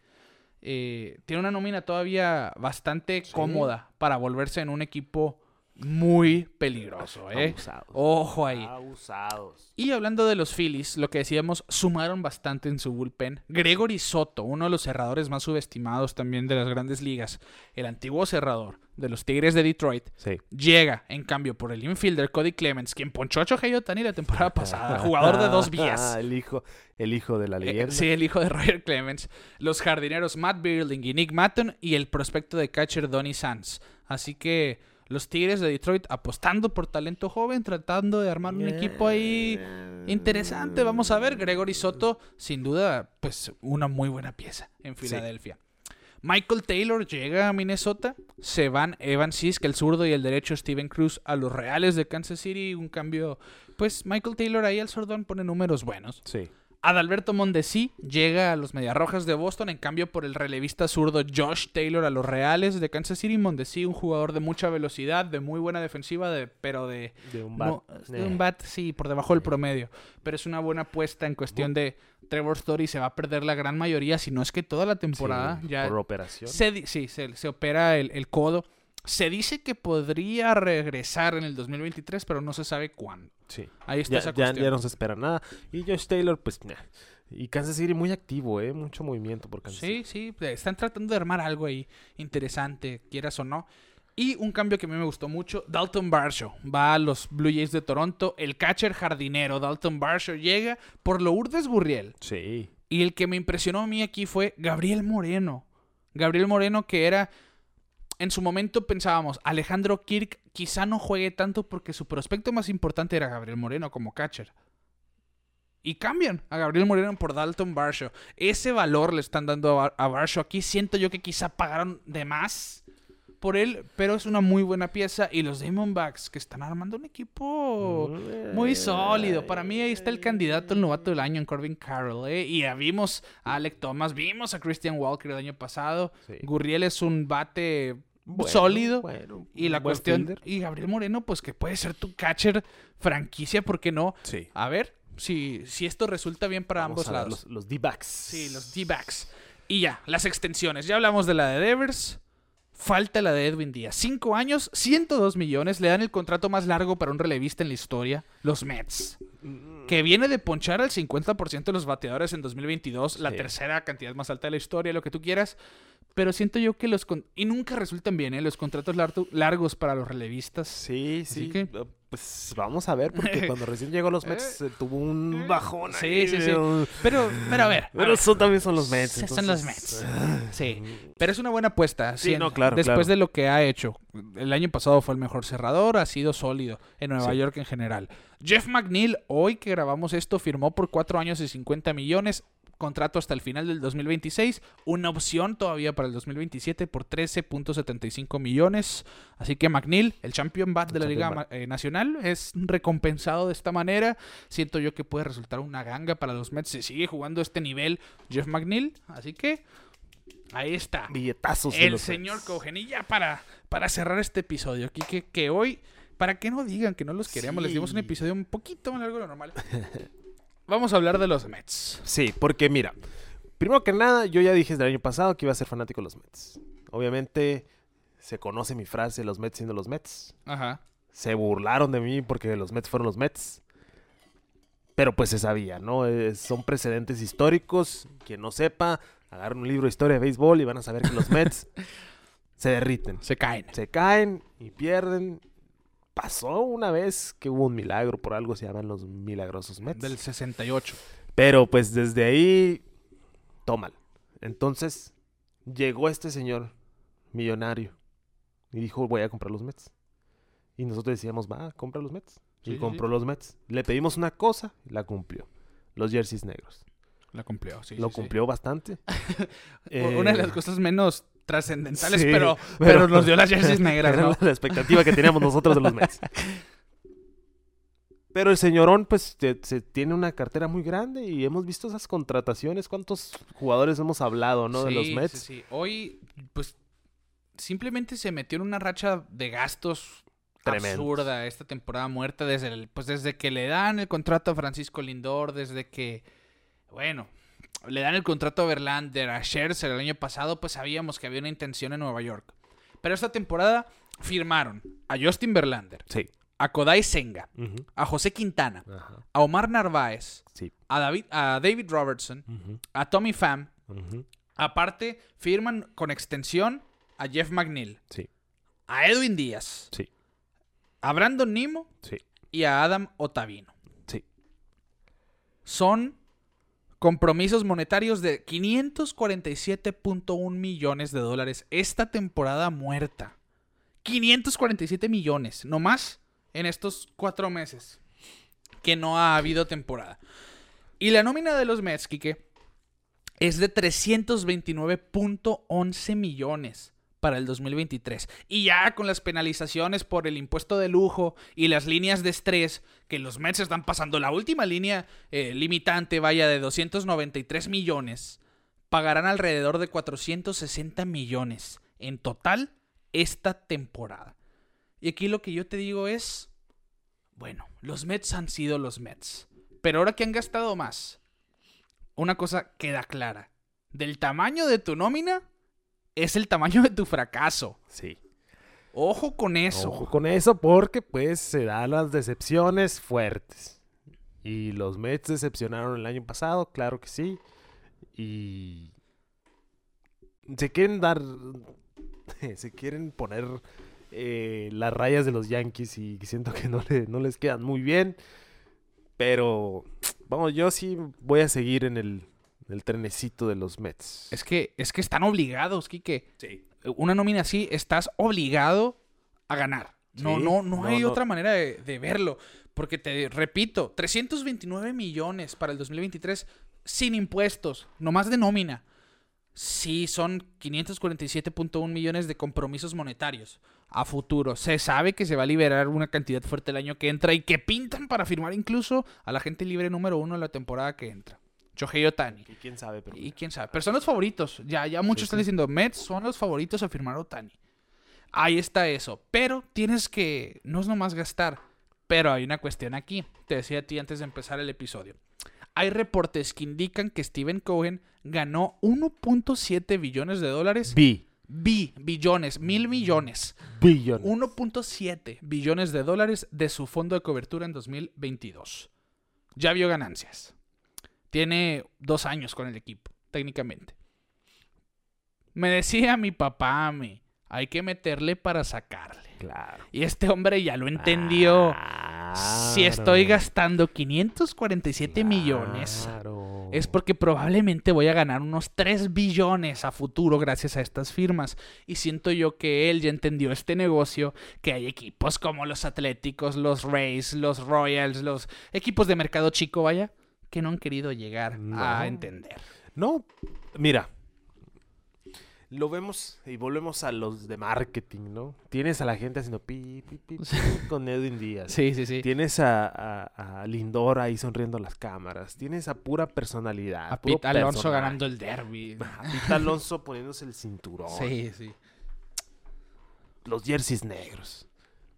Eh, tiene una nómina todavía bastante cómoda para volverse en un equipo muy peligroso. ¿eh? Abusados. Ojo ahí. Abusados. Y hablando de los Phillies, lo que decíamos, sumaron bastante en su bullpen. Gregory Soto, uno de los cerradores más subestimados también de las grandes ligas, el antiguo cerrador de los Tigres de Detroit, Sí. llega, en cambio, por el infielder Cody Clemens, quien ponchó a Shohei la temporada (laughs) pasada, jugador de dos vías. Ah, el hijo, el hijo de la Eh, leyenda. sí, el hijo de Roger Clemens. Los jardineros Matt Beerling y Nick Matton y el prospecto de catcher Donny Sands. Así que los Tigres de Detroit apostando por talento joven, tratando de armar un equipo ahí interesante. Vamos a ver, Gregory Soto, sin duda, pues una muy buena pieza en Filadelfia. Michael Taylor llega a Minnesota. Se van Evan Sisk, el zurdo, y el derecho Steven Cruz a los Reales de Kansas City. Un cambio, pues Michael Taylor ahí al sordón pone números buenos. Sí. Adalberto Mondesi llega a los Mediarrojas de Boston, en cambio por el relevista zurdo Josh Taylor a los Reales de Kansas City. Mondesi, un jugador de mucha velocidad, de muy buena defensiva, de, pero de, De un de Eh. bat, sí, por debajo del promedio. Pero es una buena apuesta en cuestión de Trevor Story. Se va a perder la gran mayoría, si no es que toda la temporada. Sí, ya Por operación. se, sí, se, se opera el, el codo. Se dice que podría regresar en el 2023, pero no se sabe cuándo. Sí. Ahí está Ya, esa ya, ya no se espera nada. Y Josh Taylor, pues. nah. Y Kansas City muy activo, ¿eh? Mucho movimiento por Kansas City. Sí, sí, están tratando de armar algo ahí interesante, quieras o no. Y un cambio que a mí me gustó mucho, Dalton Barshow va a los Blue Jays de Toronto, el catcher jardinero Dalton Barshow llega por Lourdes Gurriel. Sí. Y el que me impresionó a mí aquí fue Gabriel Moreno. Gabriel Moreno que era, en su momento pensábamos, Alejandro Kirk quizá no juegue tanto porque su prospecto más importante era Gabriel Moreno como catcher. Y cambian a Gabriel Moreno por Dalton Barshow. Ese valor le están dando a, Barshow aquí. Siento yo que quizá pagaron de más por él, pero es una muy buena pieza. Y los Diamondbacks que están armando un equipo muy sólido. Para mí ahí está el candidato al novato del año en Corbin Carroll. ¿eh? Y ya vimos a Alec Thomas, vimos a Christian Walker el año pasado. Sí. Gurriel es un bate Bueno, sólido. bueno, y la cuestión. fielder. Y Gabriel Moreno, pues que puede ser tu catcher franquicia, ¿por qué no? Sí. A ver si, si esto resulta bien para Vamos ambos lados. Los, los D-backs. Sí, los D-backs. Y ya, las extensiones. Ya hablamos de la de Devers. Falta la de Edwin Díaz. Cinco años, 102 millones. Le dan el contrato más largo para un relevista en la historia. Los Mets. Que viene de ponchar al 50% de los bateadores en 2022. La Sí. tercera cantidad más alta de la historia, lo que tú quieras. Pero siento yo que los... con- Y nunca resultan bien, ¿eh? Los contratos largo- largos para los relevistas. Sí, sí. que- eh, Pues vamos a ver, porque (laughs) cuando recién llegó a los Mets eh, tuvo un bajón. Sí, ahí, sí, sí. pero- Pero, pero a ver. a Pero ver. son, también son los Mets. Sí, son los entonces, Mets. Sí, pero es una buena apuesta. Sí, sí, no, claro, Después claro. de lo que ha hecho. El año pasado fue el mejor cerrador, ha sido sólido en Nueva Sí. York en general. Jeff McNeil, hoy que grabamos esto, firmó por 4 años y 50 millones. Contrato hasta el final del 2026. Una opción todavía para el 2027 por 13.75 millones. Así que McNeil, el champion bat de la Liga eh, Nacional, es recompensado de esta manera. Siento yo que puede resultar una ganga para los Mets. Se sigue jugando este nivel Jeff McNeil. Así que ahí está. Billetazos. de El los señor Mets. Cogen. Y ya para, para cerrar este episodio, aquí que, que hoy, para que no digan que no los queremos, les dimos un episodio un poquito más largo de lo normal. (laughs) Vamos a hablar de los Mets. Sí, porque mira, primero que nada, yo ya dije desde el año pasado que iba a ser fanático de los Mets. Obviamente, se conoce mi frase, los Mets siendo los Mets. Ajá. Se burlaron de mí porque los Mets fueron los Mets. Pero pues se sabía, ¿no? Eh, son precedentes históricos. Quien no sepa, agarren un libro de historia de béisbol y van a saber que los Mets (laughs) se derriten. Se caen. Se caen y pierden. Pasó una vez que hubo un milagro, por algo se llaman los milagrosos Mets. Del 68. Pero pues desde ahí, tómalo. Entonces, llegó este señor millonario y dijo, voy a comprar los Mets. Y nosotros decíamos, va, compra los Mets. Sí, y sí, compró los Mets. Le pedimos una cosa la cumplió. Los jerseys negros. La cumplió, sí. Lo sí, cumplió bastante. (laughs) Una de las Eh, cosas menos trascendentales, sí, pero, (laughs) pero- pero nos dio las jerseys negras, Era ¿no? la expectativa que teníamos nosotros de los Mets. (laughs) Pero el señorón, pues, se tiene una cartera muy grande y hemos visto esas contrataciones. ¿Cuántos jugadores hemos hablado, no? de los Mets. sí, sí. Hoy, pues, simplemente se metió en una racha de gastos absurda esta temporada muerta desde el, pues desde que le dan el contrato a Francisco Lindor, desde que, bueno, le dan el contrato a Verlander, a Scherzer el año pasado, pues sabíamos que había una intención en Nueva York. Pero esta temporada firmaron a Justin Verlander, Sí. a Kodai Senga, a José Quintana, a Omar Narváez, Sí. a David, a David Robertson, a Tommy Pham. Aparte, firman con extensión a Jeff McNeil, Sí. a Edwin Díaz, Sí. a Brandon Nimo Sí. y a Adam Otavino. Sí. Son compromisos monetarios de 547.1 millones de dólares esta temporada muerta. 547 millones, no más en estos cuatro meses que no ha habido temporada. Y la nómina de los Mets, Quique, es de 329.11 millones para el 2023. Y ya con las penalizaciones por el impuesto de lujo y las líneas de estrés que los Mets están pasando, la última línea eh, limitante, vaya, de 293 millones, pagarán alrededor de 460 millones en total esta temporada. Y aquí lo que yo te digo es, bueno, los Mets han sido los Mets. Pero ahora que han gastado más, una cosa queda clara. Del tamaño de tu nómina es el tamaño de tu fracaso. Sí. Ojo con eso. Ojo con eso porque pues se dan las decepciones fuertes. Y los Mets decepcionaron el año pasado, claro que sí. Y se quieren dar, (laughs) se quieren poner eh, las rayas de los Yankees y siento que no, le- no les quedan muy bien. Pero vamos, yo sí voy a seguir en el, el trenecito de los Mets. Es que, es que están obligados, Quique. Sí. Una nómina así, estás obligado a ganar. No, Sí, no, no, no, hay no. otra manera de, de verlo. Porque te repito, 329 millones para el 2023 sin impuestos, nomás de nómina. Sí, son 547.1 millones de compromisos monetarios a futuro. Se sabe que se va a liberar una cantidad fuerte el año que entra y que pintan para firmar incluso a la gente libre número uno de la temporada que entra. Shohei Otani. Y quién sabe, pero Y quién sabe. Pero son los favoritos. Ya, ya muchos Sí, están sí. diciendo, Mets son los favoritos a firmar Otani. Ahí está eso. Pero tienes que, no es nomás gastar. Pero hay una cuestión aquí. Te decía a ti antes de empezar el episodio. Hay reportes que indican que Steven Cohen ganó 1.7 billones de dólares. B. Bi, billones, mil millones. Billion. 1.7 billones de dólares de su fondo de cobertura en 2022. Ya vio ganancias. Tiene dos años con el equipo, técnicamente. Me decía mi papá a mí, hay que meterle para sacarle. Claro. Y este hombre ya lo entendió. Si estoy gastando 547 millones, es porque probablemente voy a ganar unos 3 billones a futuro gracias a estas firmas. Y siento yo que él ya entendió este negocio, que hay equipos como los Atléticos, los Rays, los Royals, los equipos de mercado chico, vaya, que no han querido llegar No. a entender. No, mira. Lo vemos y volvemos a los de marketing, ¿no? Tienes a la gente haciendo pi, pi, pi, pi (laughs) con Edwin Díaz. Sí, sí, sí. Tienes a, a- a Lindor ahí sonriendo las cámaras. Tienes a pura personalidad. A Pete Alonso ganando el derby. (laughs) A Pete Alonso poniéndose el cinturón. Sí, sí. Los jerseys negros.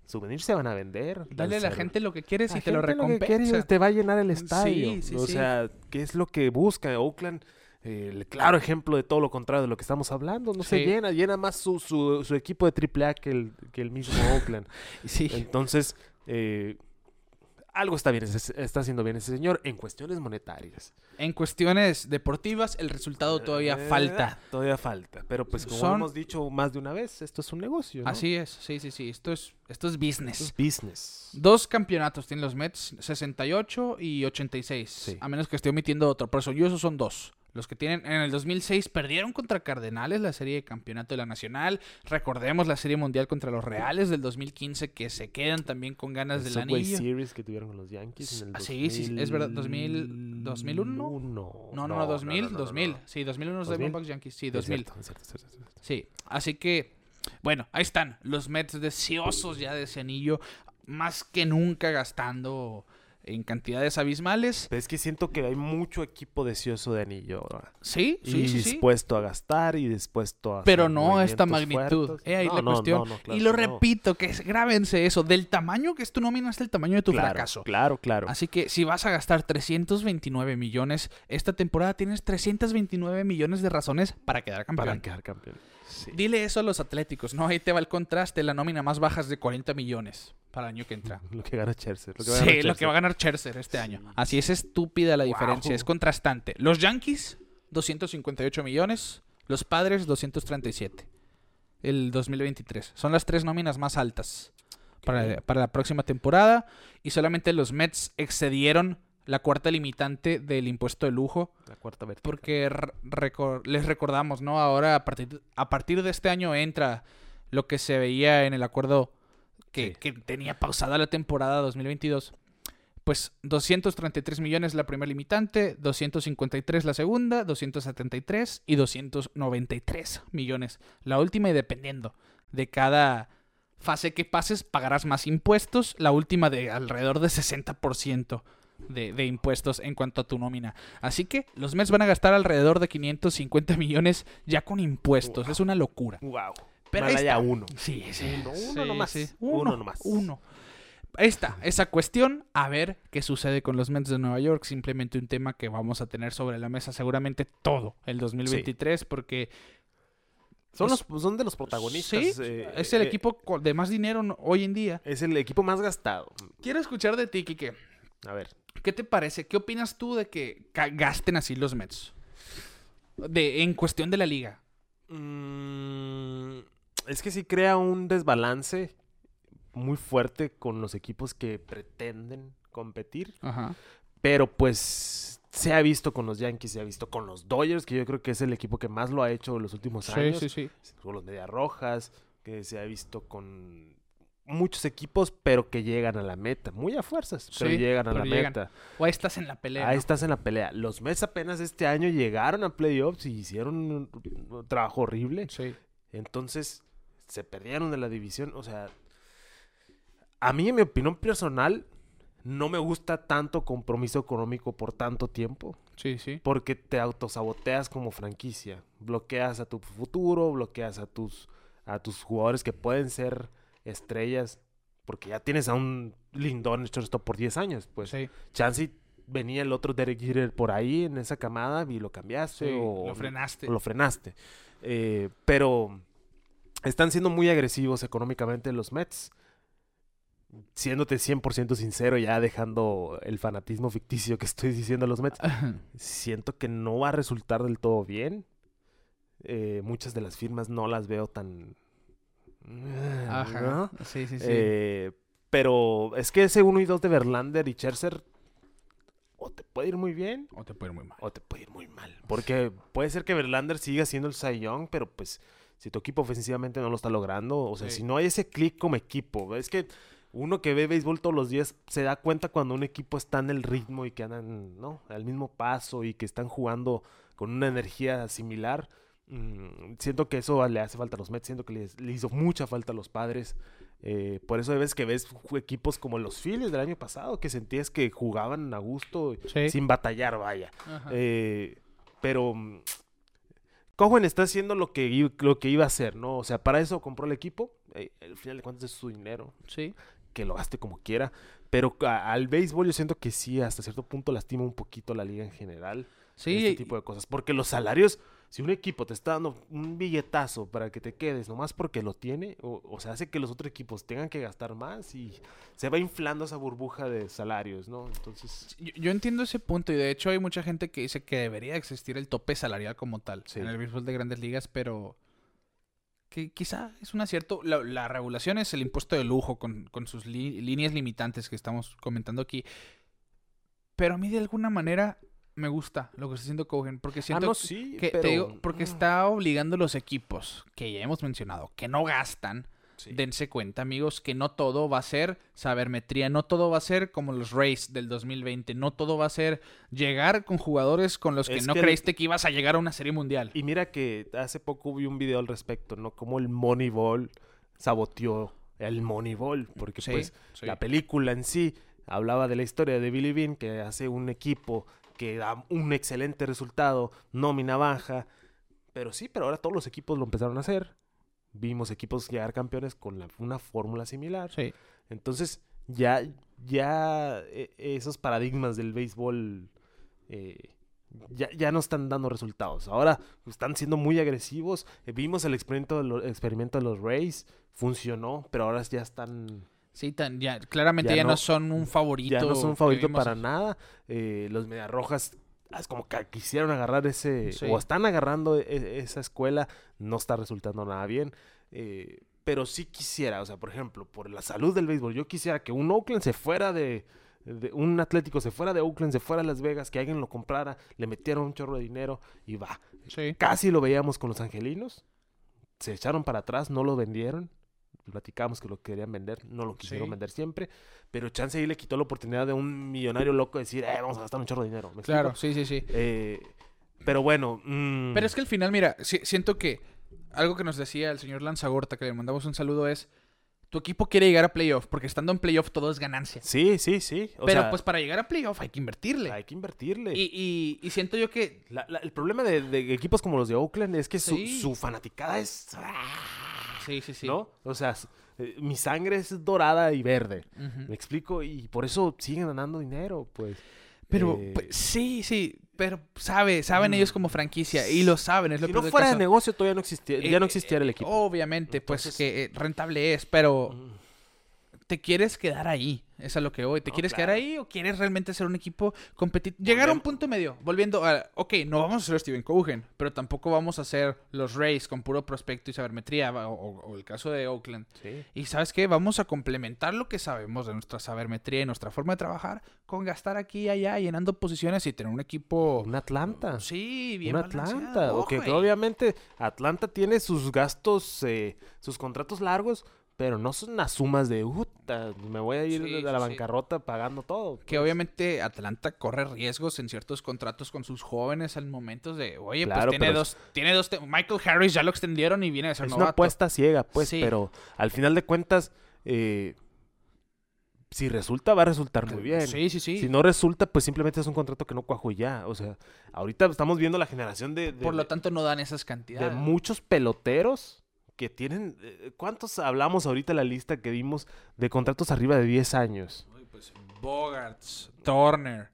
Souvenirs se van a vender. Dale a la gente lo que quieres La y te lo que recompensa. te va a llenar el estadio. sí, o sí. sea, ¿qué es lo que busca? Oakland eh, el claro ejemplo de todo lo contrario de lo que estamos hablando. No se llena, llena más su, su, su equipo de AAA que el, que el mismo (laughs) Oakland. Sí. Entonces, eh, algo está bien, está haciendo bien ese señor en cuestiones monetarias. En cuestiones deportivas, el resultado todavía Eh, falta. Todavía falta. Pero pues como Son- hemos dicho más de una vez, esto es un negocio. ¿no? Así es, sí, sí, sí. Esto es, esto es Esto business. es business. Dos campeonatos tienen los Mets, 68 y 86. Sí. A menos que esté omitiendo otro. Por eso yo esos son dos. Los que tienen en el 2006 perdieron contra Cardenales la serie de campeonato de la Nacional. Recordemos la serie mundial contra los Reales del 2015 que se quedan también con ganas El del Subway anillo. Series que tuvieron con los Yankees en el Ah, sí, sí, sí, es verdad, 2000, 2001. No, No, no, no, 2000, 2000. Sí, 2001 es de 2000. Yankees. Sí, Es 2000. cierto, cierto, cierto. Sí, así que, bueno, ahí están los Mets deseosos ya de ese anillo, más que nunca gastando en cantidades abismales. Pero es que siento que hay mucho equipo deseoso de anillo ahora. Sí, y sí, sí, sí. dispuesto a gastar y dispuesto a Pero no a esta magnitud. Eh, ahí No, la no, cuestión. no, no, claro y lo no. repito, que es- grábense eso, del tamaño que es tu nómina es el tamaño de tu claro, fracaso. Claro, claro. Así que si vas a gastar 329 millones, esta temporada tienes 329 millones de razones para quedar campeón. para quedar campeón. Sí. Dile eso a los atléticos, ¿no? Ahí te va el contraste, la nómina más baja es de 40 millones para el año que entra. (laughs) Lo que gana Scherzer. Lo que va a sí, ganar lo que va a ganar Scherzer este año. Así es estúpida la diferencia, es contrastante. Los Yankees, 258 millones. Los Padres, 237. El 2023. Son las tres nóminas más altas para, para la próxima temporada. Y solamente los Mets excedieron la cuarta limitante del impuesto de lujo. La cuarta vertical. Porque recor- les recordamos, ¿no? Ahora, a partir, a partir de este año entra lo que se veía en el acuerdo que, Sí. que tenía pausada la temporada 2022. Pues 233 millones la primera limitante, 253 la segunda, 273 y 293 millones la última y dependiendo de cada fase que pases pagarás más impuestos, la última de alrededor de 60% de, de impuestos en cuanto a tu nómina. Así que los Mets van a gastar alrededor de 550 millones ya con impuestos, Wow. es una locura. Wow. Pero ahí está. uno. Sí, sí. Uno, uno sí, nomás. sí. Uno Uno, nomás. Uno. Está, esa cuestión. A ver qué sucede con los Mets de Nueva York. Simplemente un tema que vamos a tener sobre la mesa seguramente todo el 2023 porque Son, los, son de los protagonistas. sí, eh, es el eh, equipo de más dinero hoy en día. Es el equipo más gastado. Quiero escuchar de ti, Kike. A ver. ¿Qué te parece? ¿Qué opinas tú de que gasten así los Mets? De, en cuestión de la liga. Mm, es que sí crea un desbalance muy fuerte con los equipos que pretenden competir. Ajá. Pero pues se ha visto con los Yankees, se ha visto con los Dodgers, que yo creo que es el equipo que más lo ha hecho en los últimos Sí, años. sí, sí. Con los Medias Rojas, que se ha visto con muchos equipos, pero que llegan a la meta. Muy a fuerzas, pero Sí, llegan a pero la llegan. meta. O ahí estás en la pelea. Ahí ¿no? estás en la pelea. Los Mets apenas este año llegaron a playoffs y hicieron un, un trabajo horrible. Sí. Entonces, se perdieron de la división. O sea, a mí, en mi opinión personal, no me gusta tanto compromiso económico por tanto tiempo. Sí, sí. Porque te autosaboteas como franquicia. Bloqueas a tu futuro, bloqueas a tus, a tus jugadores que pueden ser estrellas. Porque ya tienes a un Lindón hecho esto por 10 años. Pues sí. Chansey venía el otro Derek Jeter por ahí en esa camada y lo cambiaste Sí, o lo frenaste. o lo frenaste. Eh, pero están siendo muy agresivos económicamente los Mets. Siéndote 100% sincero, ya dejando el fanatismo ficticio que estoy diciendo a los Mets, (laughs) siento que no va a resultar del todo bien. Eh, muchas de las firmas no las veo tan... Ajá. ¿no? Sí, sí, sí. Eh, pero es que ese 1 y 2 de Verlander y Scherzer o te puede ir muy bien o te puede ir muy mal. o te puede ir muy mal. Porque puede ser que Verlander siga siendo el Cy Young, pero pues si tu equipo ofensivamente no lo está logrando, o sea, Sí. si no hay ese clic como equipo, es que uno que ve béisbol todos los días se da cuenta cuando un equipo está en el ritmo y que andan, ¿no? Al mismo paso y que están jugando con una energía similar. Mm, siento que eso le hace falta a los Mets, siento que les- le hizo mucha falta a los padres. Eh, por eso ves que ves equipos como los Phillies del año pasado, que sentías que jugaban a gusto, Sí. sin batallar, vaya. Eh, pero mm, Cohen está haciendo lo que, lo que iba a hacer, ¿no? O sea, para eso compró el equipo. eh, al final de cuentas es su dinero, sí. que lo gaste como quiera. Pero a- al béisbol yo siento que sí, hasta cierto punto lastima un poquito la liga en general. Sí, este tipo de cosas. Porque los salarios, si un equipo te está dando un billetazo para que te quedes, nomás porque lo tiene, o, o sea, hace que los otros equipos tengan que gastar más y se va inflando esa burbuja de salarios, ¿no? Entonces, Yo, yo entiendo ese punto y de hecho hay mucha gente que dice que debería existir el tope salarial como tal Sí. en el béisbol de grandes ligas, pero que quizá es un acierto. La, la regulación es el impuesto de lujo con, con sus li- líneas limitantes que estamos comentando aquí. Pero a mí de alguna manera me gusta lo que está haciendo Cohen porque ah, siento no, sí, que te digo, porque mm, está obligando a los equipos que ya hemos mencionado que no gastan sí. Dense cuenta, amigos, que no todo va a ser sabermetría, no todo va a ser como los Rays del 2020, no todo va a ser llegar con jugadores con los que Es no que el- creíste que ibas a llegar a una serie mundial. Y mira que hace poco vi un video al respecto, ¿no? Como el Moneyball saboteó el Moneyball, porque Sí, pues sí. la película en sí hablaba de la historia de Billy Bean, que hace un equipo que da un excelente resultado, nómina baja, pero sí, pero ahora todos los equipos lo empezaron a hacer. Vimos equipos llegar campeones con la- una fórmula similar. Sí. Entonces, ya, ya eh, esos paradigmas del béisbol eh, ya, ya no están dando resultados. Ahora están siendo muy agresivos. Vimos el experimento de, experimento de los Rays, funcionó, pero ahora ya están... Sí, tan- ya, claramente ya, Ya no, no- son un favorito. Ya no son que favoritos vimos para nada. Eh, los Mediarrojas ah, es como que quisieron agarrar ese... Sí. O están agarrando e- esa escuela. No está resultando nada bien. Eh, pero sí quisiera, o sea, por ejemplo, por la salud del béisbol, yo quisiera que un Oakland se fuera de, de- un Atlético se fuera de Oakland, se fuera a Las Vegas, que alguien lo comprara, le metieron un chorro de dinero y va. Sí. Casi lo veíamos con los angelinos. Se echaron para atrás, no lo vendieron. Platicamos que lo querían vender, no lo quisieron Sí. vender siempre. Pero Chance ahí le quitó la oportunidad de un millonario loco de decir, eh, vamos a gastar un chorro de dinero. ¿Me Claro, explico? sí, sí, sí. Eh, pero bueno. mm, Pero es que al final, mira, si- siento que algo que nos decía el señor Lanzagorta, que le mandamos un saludo, es tu equipo quiere llegar a playoff, porque estando en playoff todo es ganancia. Sí, sí, sí. O Pero sea, pues para llegar a playoff hay que invertirle. hay que invertirle. Y, y- y siento yo que La- la- el problema de, de equipos como los de Oakland es que su, Sí. su fanaticada es... Sí, sí, sí. ¿No? O sea, eh, mi sangre es dorada y verde. ¿Me explico? Y por eso siguen ganando dinero, pues. Pero Eh, pues, sí, sí, pero sabe, saben Mm. ellos como franquicia y lo saben, es lo si no fuera de caso. negocio, todavía no existía, ya no Eh, existiera el equipo. Obviamente, pues que rentable es, pero. Te quieres quedar ahí, es a lo que voy. ¿Te No, quieres claro. quedar ahí o quieres realmente ser un equipo competitivo? Llegar a un punto medio, volviendo a, ok, no vamos a ser Steven Cohen, pero tampoco vamos a ser los Rays con puro prospecto y sabermetría, o, o- el caso de Oakland. Sí. Y sabes qué, vamos a complementar lo que sabemos de nuestra sabermetría y nuestra forma de trabajar con gastar aquí y allá, llenando posiciones y tener un equipo... Un Atlanta. Sí, bien Un Atlanta. ojo, que obviamente Atlanta tiene sus gastos, eh, sus contratos largos, pero no son las sumas de, "Uta, me voy a ir Sí, de sí, la sí. bancarrota pagando todo. Que pues. obviamente Atlanta corre riesgos en ciertos contratos con sus jóvenes al momento de, oye, Claro, pues tiene dos, tiene dos, Michael Harris ya lo extendieron y viene a ser Es novato. una apuesta ciega, pues, Sí. pero al final de cuentas, eh, si resulta, va a resultar muy bien. Sí, sí, sí. Si no resulta, pues simplemente es un contrato que no cuajo ya. O sea, ahorita estamos viendo la generación de, de- Por lo de- tanto no dan esas de cantidades. muchos peloteros que tienen... eh, ¿Cuántos hablamos ahorita en la lista que vimos de contratos arriba de 10 años? Uy, pues Bogarts, Turner,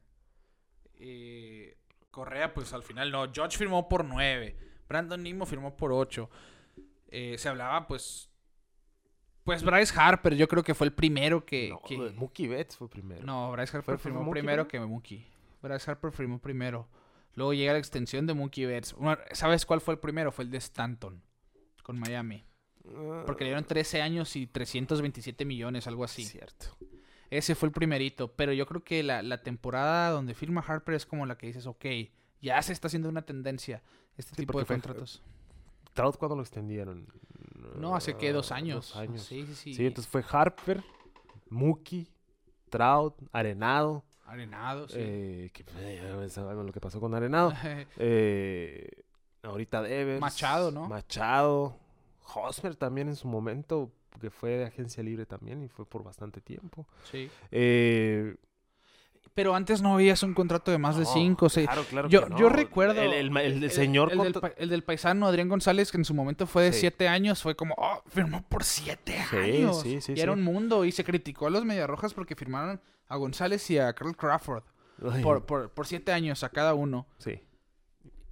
eh, Correa, pues al final no. George firmó por nueve. Brandon Nimo firmó por ocho. Eh, se hablaba, pues. Pues Bryce Harper, yo creo que fue el primero que. no, que- Mookie Betts fue primero. No, Bryce Harper ¿Fue- fue firmó primero que Mookie. Bryce Harper firmó primero. Luego llega la extensión de Mookie Betts. ¿Sabes cuál fue el primero? Fue el de Stanton con Miami. Ah, Porque le dieron 13 años y 327 millones, algo así. Cierto. Ese fue el primerito. Pero yo creo que la, la temporada donde firma Harper es como la que dices, ok, ya se está haciendo una tendencia. Este Sí, tipo de fue- contratos. Trout, ¿cuándo lo extendieron? No, hace que dos Ah, años. Dos años. Sí, sí, sí. Sí, entonces fue Harper, Mookie, Trout, Arenado. Arenado, sí. eh, que, eh, lo que pasó con Arenado. (laughs) Eh, ahorita Devers. Machado, ¿no? Machado. Hosmer también en su momento, que fue de agencia libre también y fue por bastante tiempo. sí. Eh, Pero antes no veías un contrato de más de 5 o 6. Claro, claro Yo- que yo no. recuerdo El, el- el- el señor el, del, el del paisano Adrián González, que en su momento fue de Sí. 7 años, fue como, oh, firmó por 7 Sí, años. sí, sí, y era sí. un mundo. Y se criticó a los Mediarrojas porque firmaron a González y a Carl Crawford Ay, por, por, por 7 años a cada uno. Sí.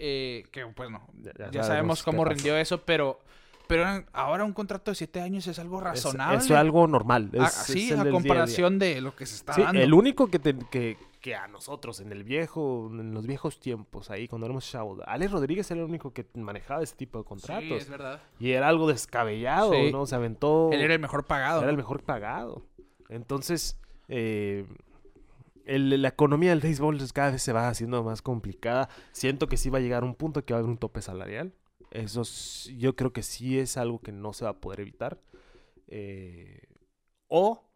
Eh, que pues no, Ya- ya, ya sabemos, cómo rindió eso, pero, pero ahora un contrato de siete años es algo Es- razonable. Es, algo normal. A- es- sí, es a del día día. comparación de lo que se está Sí, dando. el único que, te- que, que a nosotros en el viejo, en los viejos tiempos, ahí cuando éramos chavos, Alex Rodríguez era el único que manejaba ese tipo de Sí, contratos. es verdad. y era algo descabellado, Sí. ¿no? Se aventó. Él era el mejor pagado. era el mejor pagado. Entonces, eh, el- la economía del béisbol cada vez se va haciendo más complicada. Siento que sí va a llegar un punto que va a haber un tope salarial. Eso yo creo que sí es algo que no se va a poder evitar. Eh, o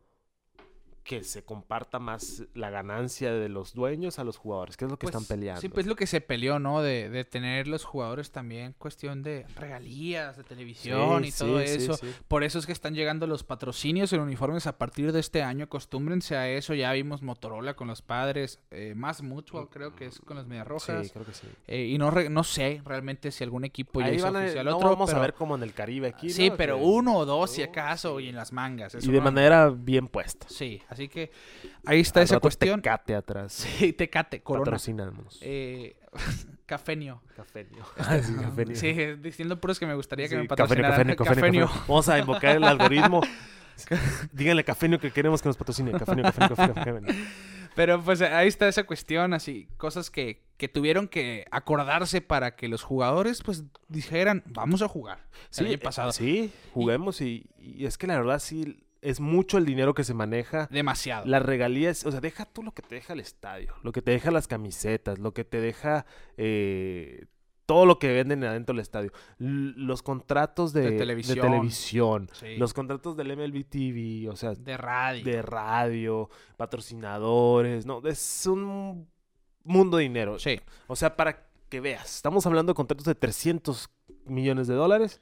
que se comparta más la ganancia de los dueños a los jugadores, que es lo que Pues, están peleando. Sí, pues lo que se peleó, ¿no? De, de tener los jugadores también cuestión de regalías, de televisión Sí, y todo sí, eso. Por eso es que están llegando los patrocinios en uniformes a partir de este año. Acostúmbrense a eso. Ya vimos Motorola con los padres, eh, más Mutual creo que es con las Medias Rojas. Sí, creo que sí. Eh, y no, re- no sé realmente si algún equipo ya Ahí hizo van a, oficial no otro. vamos pero- a ver como en el Caribe aquí. Sí, ¿no? pero uno o dos si Oh, acaso y en las mangas. Y de no- manera bien puesta. Sí, así que ahí está Al esa cuestión. Tecate atrás. (laughs) Sí, Tecate, Corona. Patrocinamos. Eh, (laughs) Cafenio. Cafenio. Ah, (laughs) sí, cafenio. Sí, diciendo puros que me gustaría que Sí, me patrocinaran. cafenio, cafenio, cafenio. Vamos a invocar el algoritmo. Díganle cafenio que queremos que nos patrocine. Cafenio, cafenio, cafenio, cafenio. Pero pues ahí está esa cuestión, así, cosas que, que tuvieron que acordarse para que los jugadores pues dijeran, vamos a jugar. el año eh, pasado. Sí, juguemos y, y es que la verdad sí es mucho el dinero que se maneja. Demasiado. Las regalías, o sea, deja tú lo que te deja el estadio, lo que te deja las camisetas, lo que te deja eh, todo lo que venden adentro del estadio. L- los contratos de, De de televisión. televisión, Sí. los contratos del MLB TV, o sea, De radio. de radio, patrocinadores, no, es un mundo de dinero. Sí. O sea, para que veas, estamos hablando de contratos de 300 millones de dólares.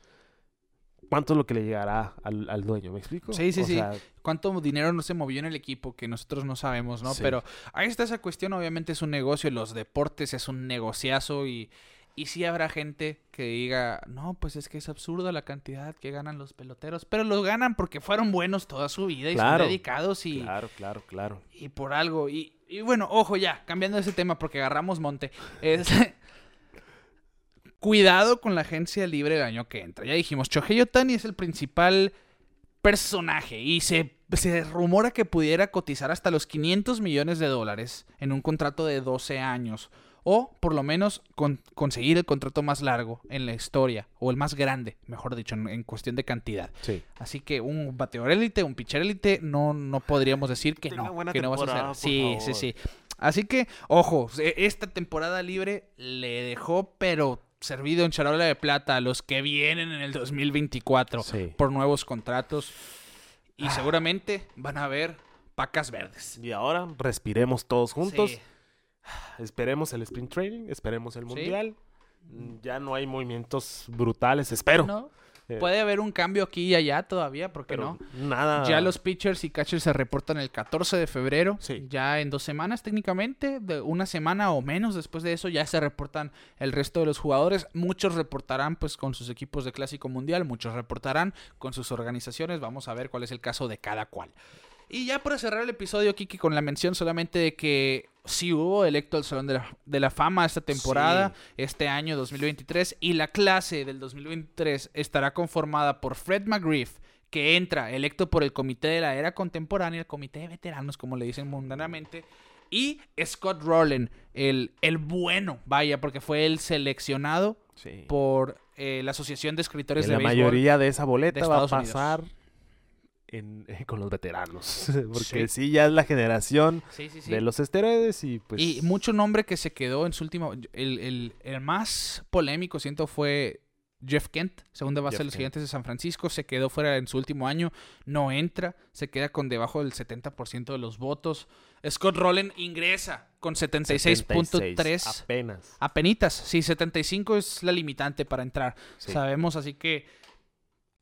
¿Cuánto es lo que le llegará al, al dueño? ¿Me explico? Sí, sí, O sí. sea, cuánto dinero no se movió en el equipo que nosotros no sabemos, ¿no? Sí. Pero ahí está esa cuestión, obviamente es un negocio, los deportes es un negociazo y, y sí habrá gente que diga, no, pues es que es absurda la cantidad que ganan los peloteros, pero los ganan porque fueron buenos toda su vida y Claro. son dedicados y, Claro, claro, claro. y por algo. Y, y bueno, ojo ya, cambiando ese tema porque agarramos monte. Es... (laughs) Cuidado con la agencia libre del año que entra. Ya dijimos, Shohei Otani es el principal personaje y se, se rumora que pudiera cotizar hasta los 500 millones de dólares en un contrato de 12 años. O por lo menos con- conseguir el contrato más largo en la historia, o el más grande, mejor dicho, en- en cuestión de cantidad. Sí. Así que un bateador élite, un pitcher élite, no, no podríamos decir que Tenga no, que no vas a hacer. Sí, favor. sí, sí. Así que, ojo, e- esta temporada libre le dejó, pero servido en charola de plata a los que vienen en el 2024 Sí. por nuevos contratos. Y Ah. seguramente van a haber pacas verdes. Y ahora respiremos todos juntos. Sí. Esperemos el sprint training, esperemos el mundial. Ya no hay movimientos brutales, espero. ¿No? Puede haber un cambio aquí y allá todavía, ¿por qué pero no? nada. Ya los pitchers y catchers se reportan el 14 de febrero. Sí. Ya en dos semanas técnicamente, de una semana o menos después de eso ya se reportan el resto de los jugadores. Muchos reportarán pues con sus equipos de Clásico Mundial, muchos reportarán con sus organizaciones. Vamos a ver cuál es el caso de cada cual. Y ya para cerrar el episodio, Kiki, con la mención solamente de que sí hubo electo al Salón de la, de la Fama esta temporada, Sí. este año 2023, y la clase del 2023 estará conformada por Fred McGriff, que entra electo por el Comité de la Era Contemporánea, el Comité de Veteranos, como le dicen mundanamente, y Scott Rowland, el, el bueno, vaya, porque fue el seleccionado Sí. por eh, la Asociación de Escritores Que de la Béisbol. mayoría de esa boleta de va a Unidos. En- eh, (laughs) con los veteranos. (laughs) Porque Sí. sí. ya es la generación Sí, sí, sí. de los esteroides y pues... Y mucho nombre que se quedó en su último. El, el- el más polémico, siento, fue Jeff Kent, segunda base Jeff de los Kent. Gigantes de San Francisco. Se quedó fuera en su último año. No entra. Se queda con debajo del 70% de los votos. Scott Rowland ingresa con 76.3. 76, Apenas. Apenitas. Sí, 75 es la limitante para entrar. Sabemos, así que.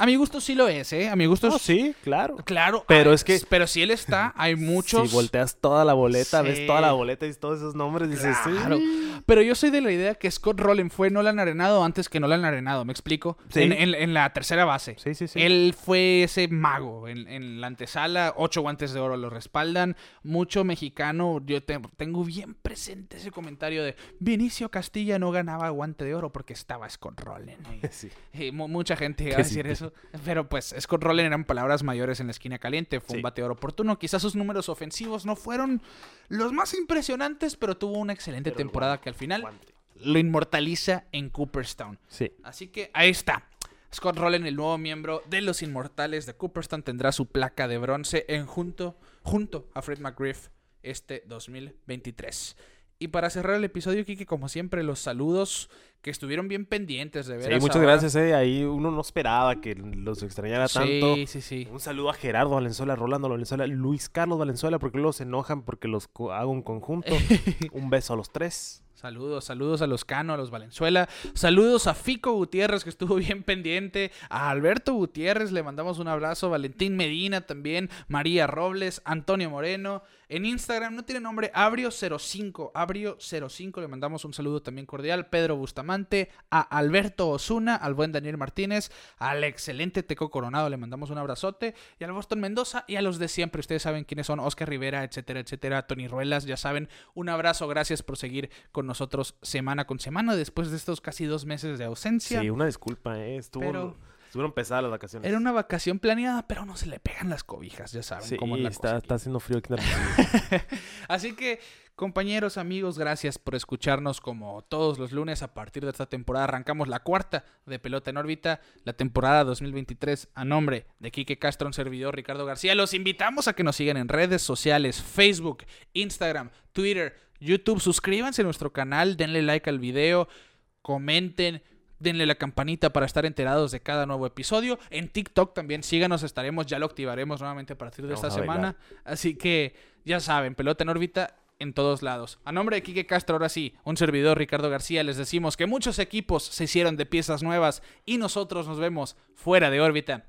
A mi gusto sí lo es, ¿eh? A mi gusto es- sí, claro. Claro. Pero es que- Pero si él está, hay muchos... Si volteas toda la boleta, ves toda la boleta y todos esos nombres, dices, Claro. sí. Pero yo soy de la idea que Scott Rowland fue Nolan Arenado antes que Nolan Arenado, ¿me explico? Sí. En, en- en la tercera base. Sí, sí, sí. Él fue ese mago en, en la antesala, ocho guantes de oro lo respaldan, mucho mexicano, yo te- tengo bien presente ese comentario de Vinicio Castilla no ganaba guante de oro porque estaba Scott Rowland. (laughs) Sí. y mucha gente iba a decir sí. Eso, pero pues Scott Rowland eran palabras mayores en la esquina caliente, fue un bateador oportuno, quizás sus números ofensivos no fueron los más impresionantes, pero tuvo una excelente Pero temporada guante, que al final guante. lo inmortaliza en Cooperstown. Sí. Así que ahí está. Scott Rowland, el nuevo miembro de los Inmortales de Cooperstown, tendrá su placa de bronce en junto, junto a Fred McGriff este 2023. Y para cerrar el episodio, Kike, como siempre, los saludos que estuvieron bien pendientes de ver. Sí, muchas gracias, eh. Ahí uno no esperaba que los extrañara tanto. Sí, sí, sí. Un saludo a Gerardo Valenzuela, Rolando Valenzuela, Luis Carlos Valenzuela, porque luego se enojan porque los co- hago en conjunto. (laughs) Un beso a los tres. Saludos, saludos a los Cano, a los Valenzuela. Saludos a Fico Gutiérrez, que estuvo bien pendiente. A Alberto Gutiérrez, le mandamos un abrazo. Valentín Medina también. María Robles, Antonio Moreno. En Instagram no tiene nombre, Abrio05. Abrio05, le mandamos un saludo también cordial. Pedro Bustamante. A Alberto Osuna, al buen Daniel Martínez. Al excelente Teco Coronado, le mandamos un abrazote. Y al Boston Mendoza y a los de siempre. Ustedes saben quiénes son. Oscar Rivera, etcétera, etcétera. Tony Ruelas, ya saben. Un abrazo, gracias por seguir con nosotros semana con semana después de estos casi dos meses de ausencia. Sí, una disculpa, eh. Estuvo, Pero- Estuvieron pesadas las vacaciones. Era una vacación planeada, pero no se le pegan las cobijas, ya saben Sí, cómo es la está, cosa aquí. está haciendo frío aquí en. (laughs) Así que, compañeros, amigos, gracias por escucharnos como todos los lunes. A partir de esta temporada arrancamos la cuarta de Pelota en órbita, la temporada 2023 a nombre de Quique Castro, un servidor Ricardo García. Los invitamos a que nos sigan en redes sociales, Facebook, Instagram, Twitter, YouTube. Suscríbanse a nuestro canal, denle like al video, comenten. Denle la campanita para estar enterados de cada nuevo episodio. En TikTok también síganos, estaremos, ya lo activaremos nuevamente a partir de Vamos esta semana. Así que ya saben, pelota en órbita en todos lados. A nombre de Quique Castro, ahora sí, un servidor Ricardo García, les decimos que muchos equipos se hicieron de piezas nuevas y nosotros nos vemos fuera de órbita.